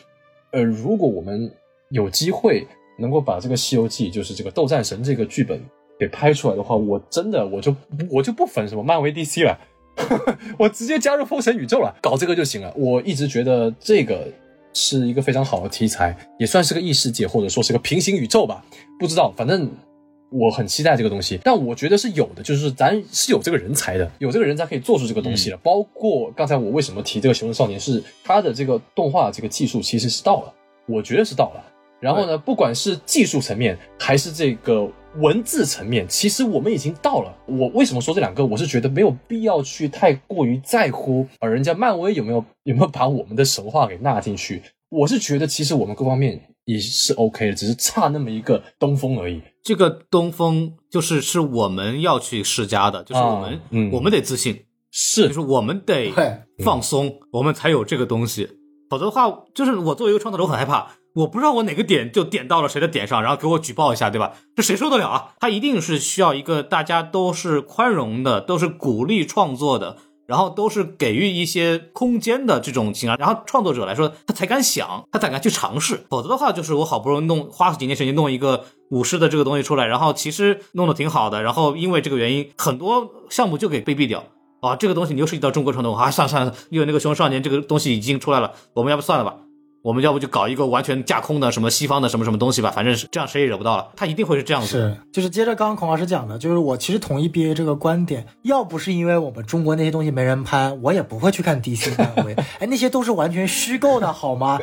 呃，如果我们有机会能够把这个《西游记》就是这个斗战神这个剧本给拍出来的话，我真的我就我就不粉什么漫威 DC 了，(laughs) 我直接加入封神宇宙了，搞这个就行了。我一直觉得这个是一个非常好的题材，也算是个异世界或者说是个平行宇宙吧。不知道，反正我很期待这个东西。但我觉得是有的，就是咱是有这个人才的，有这个人才可以做出这个东西的。包括刚才我为什么提这个《熊人少年》，是他的这个动画这个技术其实是到了。我觉得是到了，然后呢，不管是技术层面还是这个文字层面，其实我们已经到了。我为什么说这两个？我是觉得没有必要去太过于在乎啊，人家漫威有没有有没有把我们的神话给纳进去？我是觉得其实我们各方面也是 OK 的，只是差那么一个东风而已。这个东风就是是我们要去施加的，就是我们，嗯，我们得自信，是，就是我们得放松，我们才有这个东西。否则的话，就是我作为一个创作者，我很害怕，我不知道我哪个点就点到了谁的点上，然后给我举报一下，对吧？这谁受得了啊？他一定是需要一个大家都是宽容的，都是鼓励创作的，然后都是给予一些空间的这种情况，然后创作者来说，他才敢想，他才敢去尝试。否则的话，就是我好不容易弄花几年时间弄一个武士的这个东西出来，然后其实弄得挺好的，然后因为这个原因，很多项目就给被毙掉。啊，这个东西你又涉及到中国传统啊，算了算了，因为那个《熊少年》这个东西已经出来了，我们要不算了吧？我们要不就搞一个完全架空的什么西方的什么什么东西吧？反正是这样，谁也惹不到了。他一定会是这样子。是，就是接着刚刚孔老师讲的，就是我其实同意 B A 这个观点。要不是因为我们中国那些东西没人拍，我也不会去看 D C 漫威。(laughs) 哎，那些都是完全虚构的，好吗？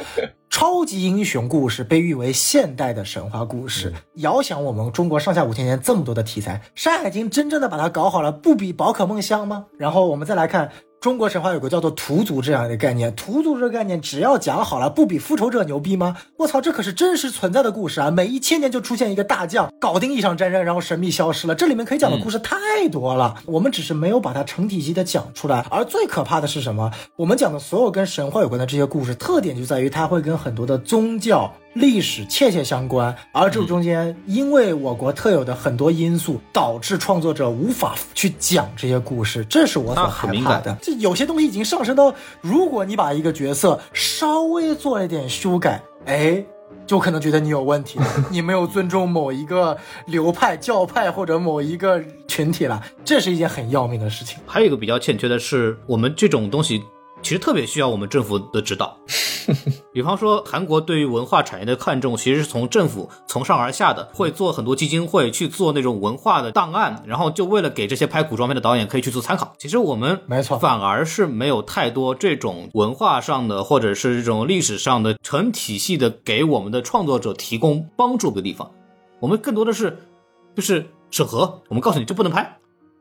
超级英雄故事被誉为现代的神话故事。遥想我们中国上下五千年这么多的题材，《山海经》真正的把它搞好了，不比宝可梦香吗？然后我们再来看。中国神话有个叫做屠族这样的概念，屠族这个概念只要讲好了，不比复仇者牛逼吗？我操，这可是真实存在的故事啊！每一千年就出现一个大将，搞定一场战争，然后神秘消失了。这里面可以讲的故事太多了，我们只是没有把它成体系的讲出来。而最可怕的是什么？我们讲的所有跟神话有关的这些故事，特点就在于它会跟很多的宗教。历史切切相关，而这中间因为我国特有的很多因素，导致创作者无法去讲这些故事，这是我所害怕的。这有些东西已经上升到，如果你把一个角色稍微做了一点修改，哎，就可能觉得你有问题，你没有尊重某一个流派、教派或者某一个群体了，这是一件很要命的事情。还有一个比较欠缺的是，我们这种东西。其实特别需要我们政府的指导，(laughs) 比方说韩国对于文化产业的看重，其实是从政府从上而下的，会做很多基金会去做那种文化的档案，然后就为了给这些拍古装片的导演可以去做参考。其实我们没错，反而是没有太多这种文化上的或者是这种历史上的成体系的给我们的创作者提供帮助的地方。我们更多的是就是审核，我们告诉你这不能拍，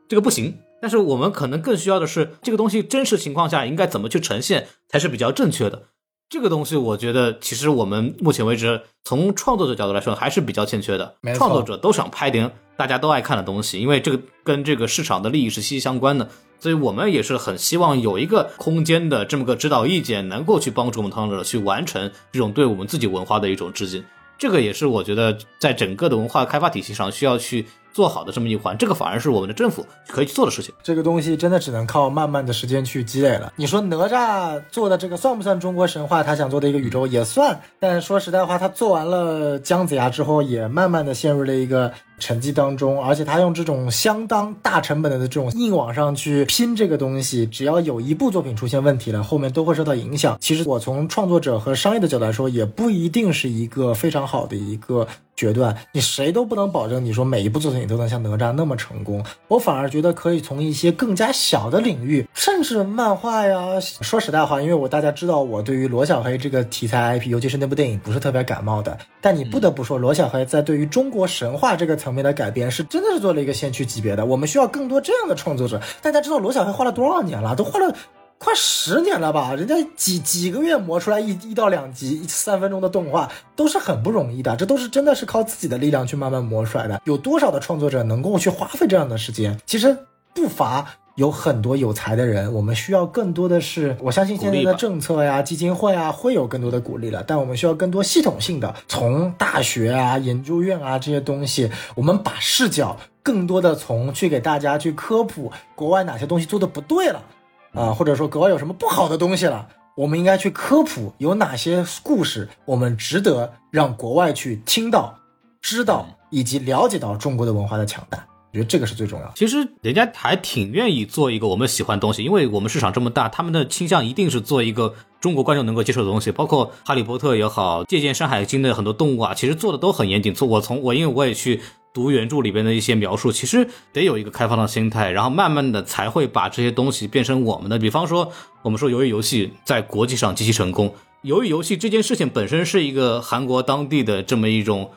这个不行。但是我们可能更需要的是这个东西真实情况下应该怎么去呈现才是比较正确的。这个东西我觉得其实我们目前为止从创作者角度来说还是比较欠缺的。创作者都想拍点大家都爱看的东西，因为这个跟这个市场的利益是息息相关的。所以我们也是很希望有一个空间的这么个指导意见，能够去帮助我们创作者去完成这种对我们自己文化的一种致敬。这个也是我觉得在整个的文化开发体系上需要去做好的这么一环，这个反而是我们的政府可以去做的事情。这个东西真的只能靠慢慢的时间去积累了。你说哪吒做的这个算不算中国神话？他想做的一个宇宙也算，但说实在话，他做完了姜子牙之后，也慢慢的陷入了一个成绩当中，而且他用这种相当大成本的这种硬往上去拼这个东西，只要有一部作品出现问题了，后面都会受到影响。其实我从创作者和商业的角度来说，也不一定是一个非常好的一个决断。你谁都不能保证你说每一部作品都能像哪吒那么成功。我反而觉得可以从一些更加小的领域，甚至漫画呀。说实在话，因为我大家知道我对于罗小黑这个题材 IP，尤其是那部电影不是特别感冒的。但你不得不说，罗小黑在对于中国神话这个层面的改编，是真的是做了一个先驱级别的。我们需要更多这样的创作者。大家知道罗小黑画了多少年了？都画了快十年了吧？人家几几个月磨出来一一到两集三分钟的动画，都是很不容易的。这都是真的是靠自己的力量去慢慢磨出来的。有多少的创作者能够去花费这样的时间？其实不乏。有很多有才的人，我们需要更多的是，我相信现在的政策呀、基金会啊会有更多的鼓励了，但我们需要更多系统性的，从大学啊、研究院啊这些东西，我们把视角更多的从去给大家去科普国外哪些东西做的不对了啊，或者说国外有什么不好的东西了，我们应该去科普有哪些故事我们值得让国外去听到、知道以及了解到中国的文化的强大。觉得这个是最重要。其实人家还挺愿意做一个我们喜欢的东西，因为我们市场这么大，他们的倾向一定是做一个中国观众能够接受的东西。包括《哈利波特》也好，借鉴《山海经》的很多动物啊，其实做的都很严谨。做我从我因为我也去读原著里边的一些描述，其实得有一个开放的心态，然后慢慢的才会把这些东西变成我们的。比方说，我们说鱿鱼游戏在国际上极其成功，鱿鱼游戏这件事情本身是一个韩国当地的这么一种。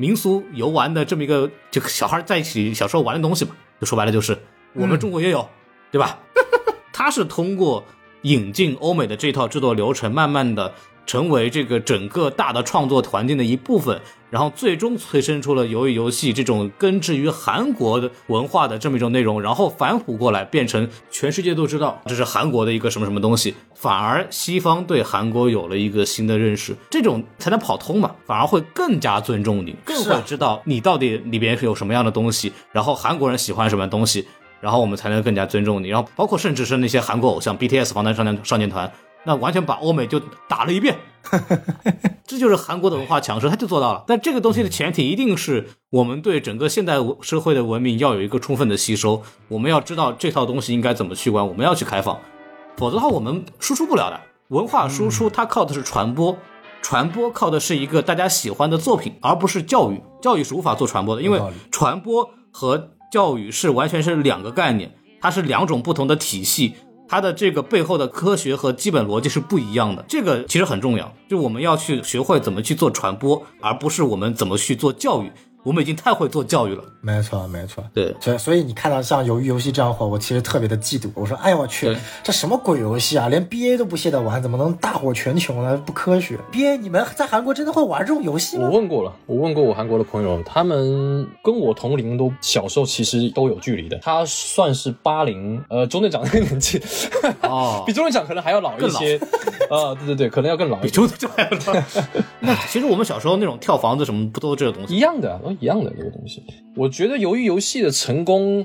民俗游玩的这么一个，就小孩在一起小时候玩的东西嘛，就说白了就是我们中国也有，对吧？(laughs) 它是通过引进欧美的这套制作流程，慢慢的。成为这个整个大的创作环境的一部分，然后最终催生出了鱿鱼游戏这种根植于韩国的文化的这么一种内容，然后反哺过来变成全世界都知道这是韩国的一个什么什么东西，反而西方对韩国有了一个新的认识，这种才能跑通嘛，反而会更加尊重你，更会知道你到底里边是有什么样的东西，然后韩国人喜欢什么东西，然后我们才能更加尊重你，然后包括甚至是那些韩国偶像 BTS 防弹少年少年团。那完全把欧美就打了一遍，(laughs) 这就是韩国的文化强势，他就做到了。但这个东西的前提一定是我们对整个现代社会的文明要有一个充分的吸收，我们要知道这套东西应该怎么去玩，我们要去开放，否则的话我们输出不了的。文化输出它靠的是传播，传播靠的是一个大家喜欢的作品，而不是教育。教育是无法做传播的，因为传播和教育是完全是两个概念，它是两种不同的体系。它的这个背后的科学和基本逻辑是不一样的，这个其实很重要，就我们要去学会怎么去做传播，而不是我们怎么去做教育。我们已经太会做教育了，没错没错，对，所以所以你看到像鱿鱼游戏这样火，我其实特别的嫉妒。我说，哎呀我去，这什么鬼游戏啊？连 BA 都不屑的玩，怎么能大火全球呢？不科学。BA 你们在韩国真的会玩这种游戏吗？我问过了，我问过我韩国的朋友，他们跟我同龄，都小时候其实都有距离的。他算是八零，呃，中队长那个年纪，哦，(laughs) 比中队长可能还要老一些，啊，(laughs) 对对对，可能要更老，比中队长还要老。那其实我们小时候那种跳房子什么，不都是这个东西一样的。一样的这个东西，我觉得鱿鱼游戏的成功，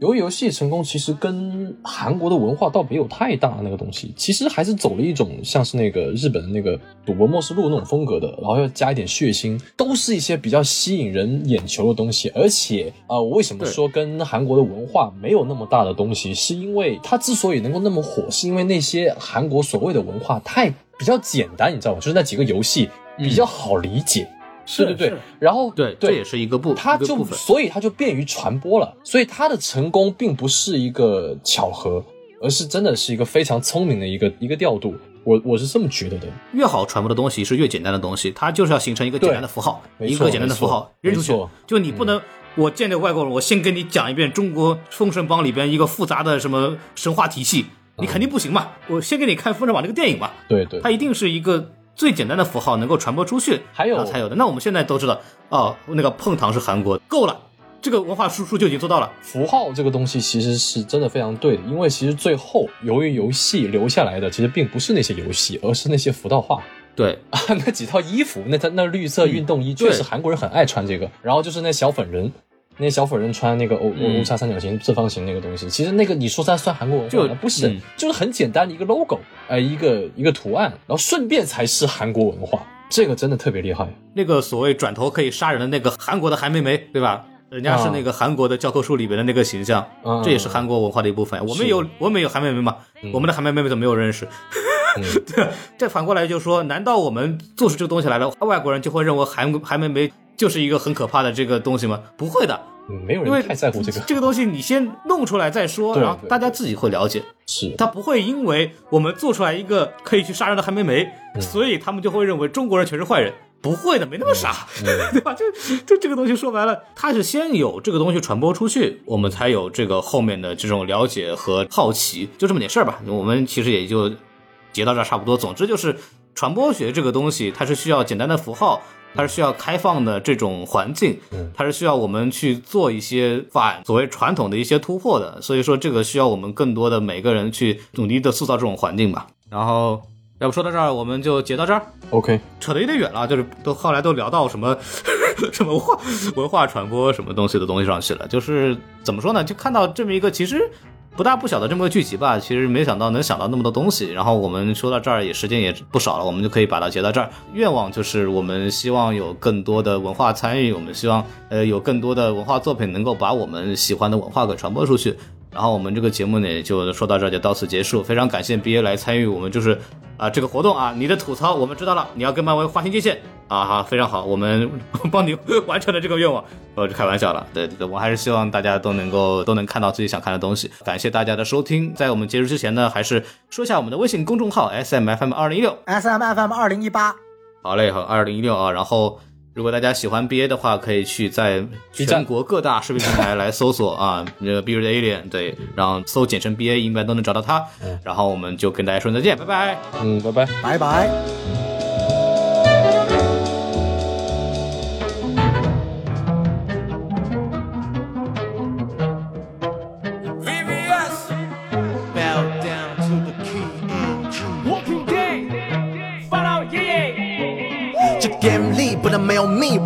鱿鱼游戏成功其实跟韩国的文化倒没有太大那个东西，其实还是走了一种像是那个日本的那个赌博默示录那种风格的，然后要加一点血腥，都是一些比较吸引人眼球的东西。而且啊，我为什么说跟韩国的文化没有那么大的东西，是因为它之所以能够那么火，是因为那些韩国所谓的文化太比较简单，你知道吗？就是那几个游戏比较好理解。是对对，然后对，这也是一个部，它就所以它就便于传播了。所以它的成功并不是一个巧合，而是真的是一个非常聪明的一个一个调度。我我是这么觉得的。越好传播的东西是越简单的东西，它就是要形成一个简单的符号，一个简单的符号扔出去。就你不能，我见这外国人，我先跟你讲一遍中国《封神榜》里边一个复杂的什么神话体系，你肯定不行嘛。我先给你看《封神榜》这个电影嘛。对对，它一定是一个。最简单的符号能够传播出去，还有才有的。那我们现在都知道，哦，那个碰糖是韩国，够了，这个文化输出就已经做到了。符号这个东西其实是真的非常对的，因为其实最后由于游戏留下来的，其实并不是那些游戏，而是那些符道化。对啊，(laughs) 那几套衣服，那他那绿色运动衣，确实韩国人很爱穿这个。然后就是那小粉人。那小粉人穿那个欧欧叉三角形正方形那个东西，其实那个你说它算韩国文化吗？不是，就是很简单的一个 logo，呃，一个一个图案，然后顺便才是韩国文化，这个真的特别厉害。那个所谓转头可以杀人的那个韩国的韩梅梅，对吧？人家是那个韩国的教科书里边的那个形象，嗯这也是韩国文化的一部分。我们有我们有韩妹妹嘛，我们的韩妹妹怎么没有认识？(laughs) 对，这反过来就说，难道我们做出这个东西来了，外国人就会认为韩韩妹妹就是一个很可怕的这个东西吗？不会的，嗯没有人太在乎这个，这个东西你先弄出来再说，然后大家自己会了解。是他不会因为我们做出来一个可以去杀人的韩梅梅，嗯所以他们就会认为中国人全是坏人。不会的，没那么傻，嗯 (laughs) 对吧？就就这个东西说白了，它是先有这个东西传播出去，我们才有这个后面的这种了解和好奇，就这么点事儿吧。我们其实也就截到这儿差不多。总之就是传播学这个东西，它是需要简单的符号，它是需要开放的这种环境，它是需要我们去做一些反所谓传统的一些突破的。所以说，这个需要我们更多的每个人去努力的塑造这种环境吧。然后，要不说到这儿，我们就截到这儿。OK，扯得有点远了，就是都后来都聊到什么 (laughs) 什么文化文化传播什么东西的东西上去了。就是怎么说呢？就看到这么一个其实不大不小的这么个剧集吧，其实没想到能想到那么多东西。然后我们说到这儿也时间也不少了，我们就可以把它截到这儿。愿望就是我们希望有更多的文化参与，我们希望呃有更多的文化作品能够把我们喜欢的文化给传播出去。然后我们这个节目呢，也就说到这儿就到此结束。非常感谢 BA 来参与我们就是啊、这个活动啊，你的吐槽我们知道了，你要跟漫威划清界限啊，好，非常好，我们帮你完成了这个愿望。我就，开玩笑了，对对对，我还是希望大家都能够都能看到自己想看的东西。感谢大家的收听，在我们结束之前呢，还是说一下我们的微信公众号 S M F M 二零一六。S M F M 二零一八，好嘞，好，二零一六啊。然后，如果大家喜欢 BA 的话，可以去在全国各大视频平台来搜索啊，(laughs) 那个 Beard Alien，对，然后搜简称 BA，应该都能找到他。然后我们就跟大家说再见，拜拜。嗯，拜拜。拜拜。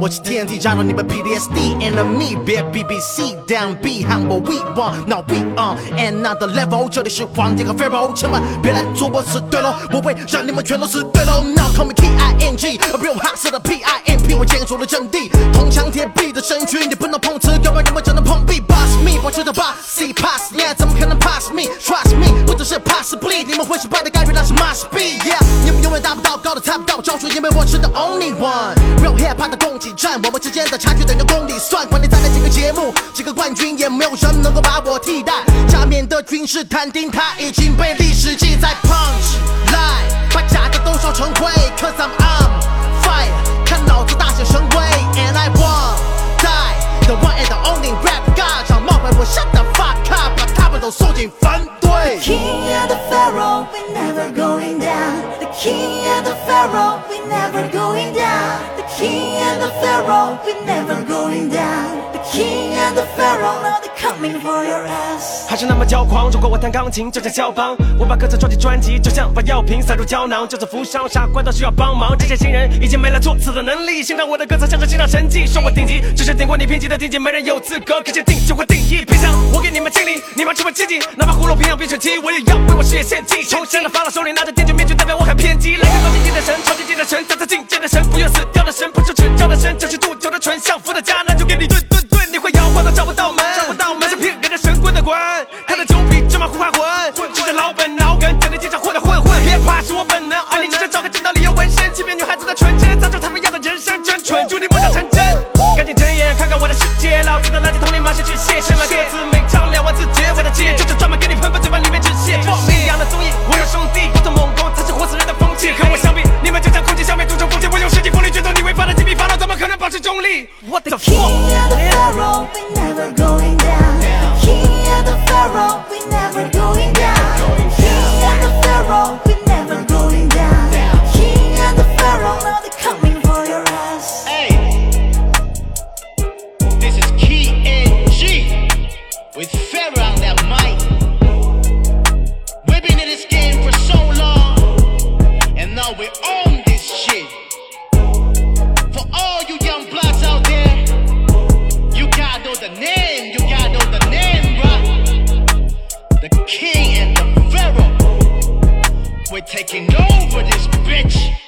我是 TNT 加入你们 PTSD enemy，别 BBC down B 喊我 we want now we on another level，这里是黄天和 Pharaoh，千万别来做我死对喽，我会让你们全都死对喽。Now call me K I N G，a real hustler 的 P I M P，我坚守了阵地，铜墙铁壁的身躯，你不能碰瓷，要不然你们只能碰壁。Boss me，保持着 boss，C pass，你怎么可能 pass me？Trust me，不只是 possibly，你们会失败的概率那是 must be，yeah，你们永远达不到，高的猜不到，招数，因为我是 the only one。Real hip hop 的攻击站，我们之间的差距等着公里算，管你再来几个节目，几个冠军，也没有人能够把我替代。加冕的军事坦丁，他已经被历史记载。Punch line，把假的都烧成灰，Cause I'm on fire，看老子大显神威，And I won die，the one and the only rap god，想冒犯我 shut the fuck up，把他们都送进反对。 King and the Pharaoh, we never going down. The King and the Pharaoh, we never going down. The King and the Pharaoh, we never going down. King and the Pharaoh, now they're coming for your ass. 还是那么骄狂。如果我弹钢琴，就像肖邦，我把歌词装进专辑，就像把药品塞入胶囊。叫做扶伤傻瓜都需要帮忙，这些新人已经没了作词的能力。欣赏我的歌词像是欣赏神迹，说我顶级，只是顶过你贫瘠的顶级，没人有资格可鉴定就会定义。别想我给你们敬礼，你们只会接近，哪怕葫芦平阳变成鸡，我也要为我事业献祭。重生的法老手里拿着电锯面具，代表我很偏激。来个高境界的神，超境界的神，再次境界的神，不愿死掉的神，不是吃掉的神，这是镀酒的醇，相符的家，那就给你炖炖炖，你会摇晃都找不到门，找不到门，是骗人的神棍的滚，他的酒比芝麻糊还混，吃着老本老梗，整天经常混的混混，别怕是我本能，而你只是找个正当理由纹身，欺骗女孩子的纯真，造就他们要的人生真蠢，祝你梦想成真，赶紧睁眼看看我的世界，老子的垃圾桶里马上去卸，什么歌词每唱两万字，结尾的结就是专门给你喷喷嘴巴里面止血，放一样的综艺，我有兄弟，我的猛攻才是活死人的风气，和我相比，你们就像空气消灭铸成风气，我用身体风力卷走你违法的鸡皮法老，怎么可能保持中立？What the fuck？Pharaoh, we never going down. King and the Pharaoh, now we own this shit. For all you young bloods out there, you gotta know the name, you gotta know the name, right? The King and the Pharaoh. We're taking over this bitch.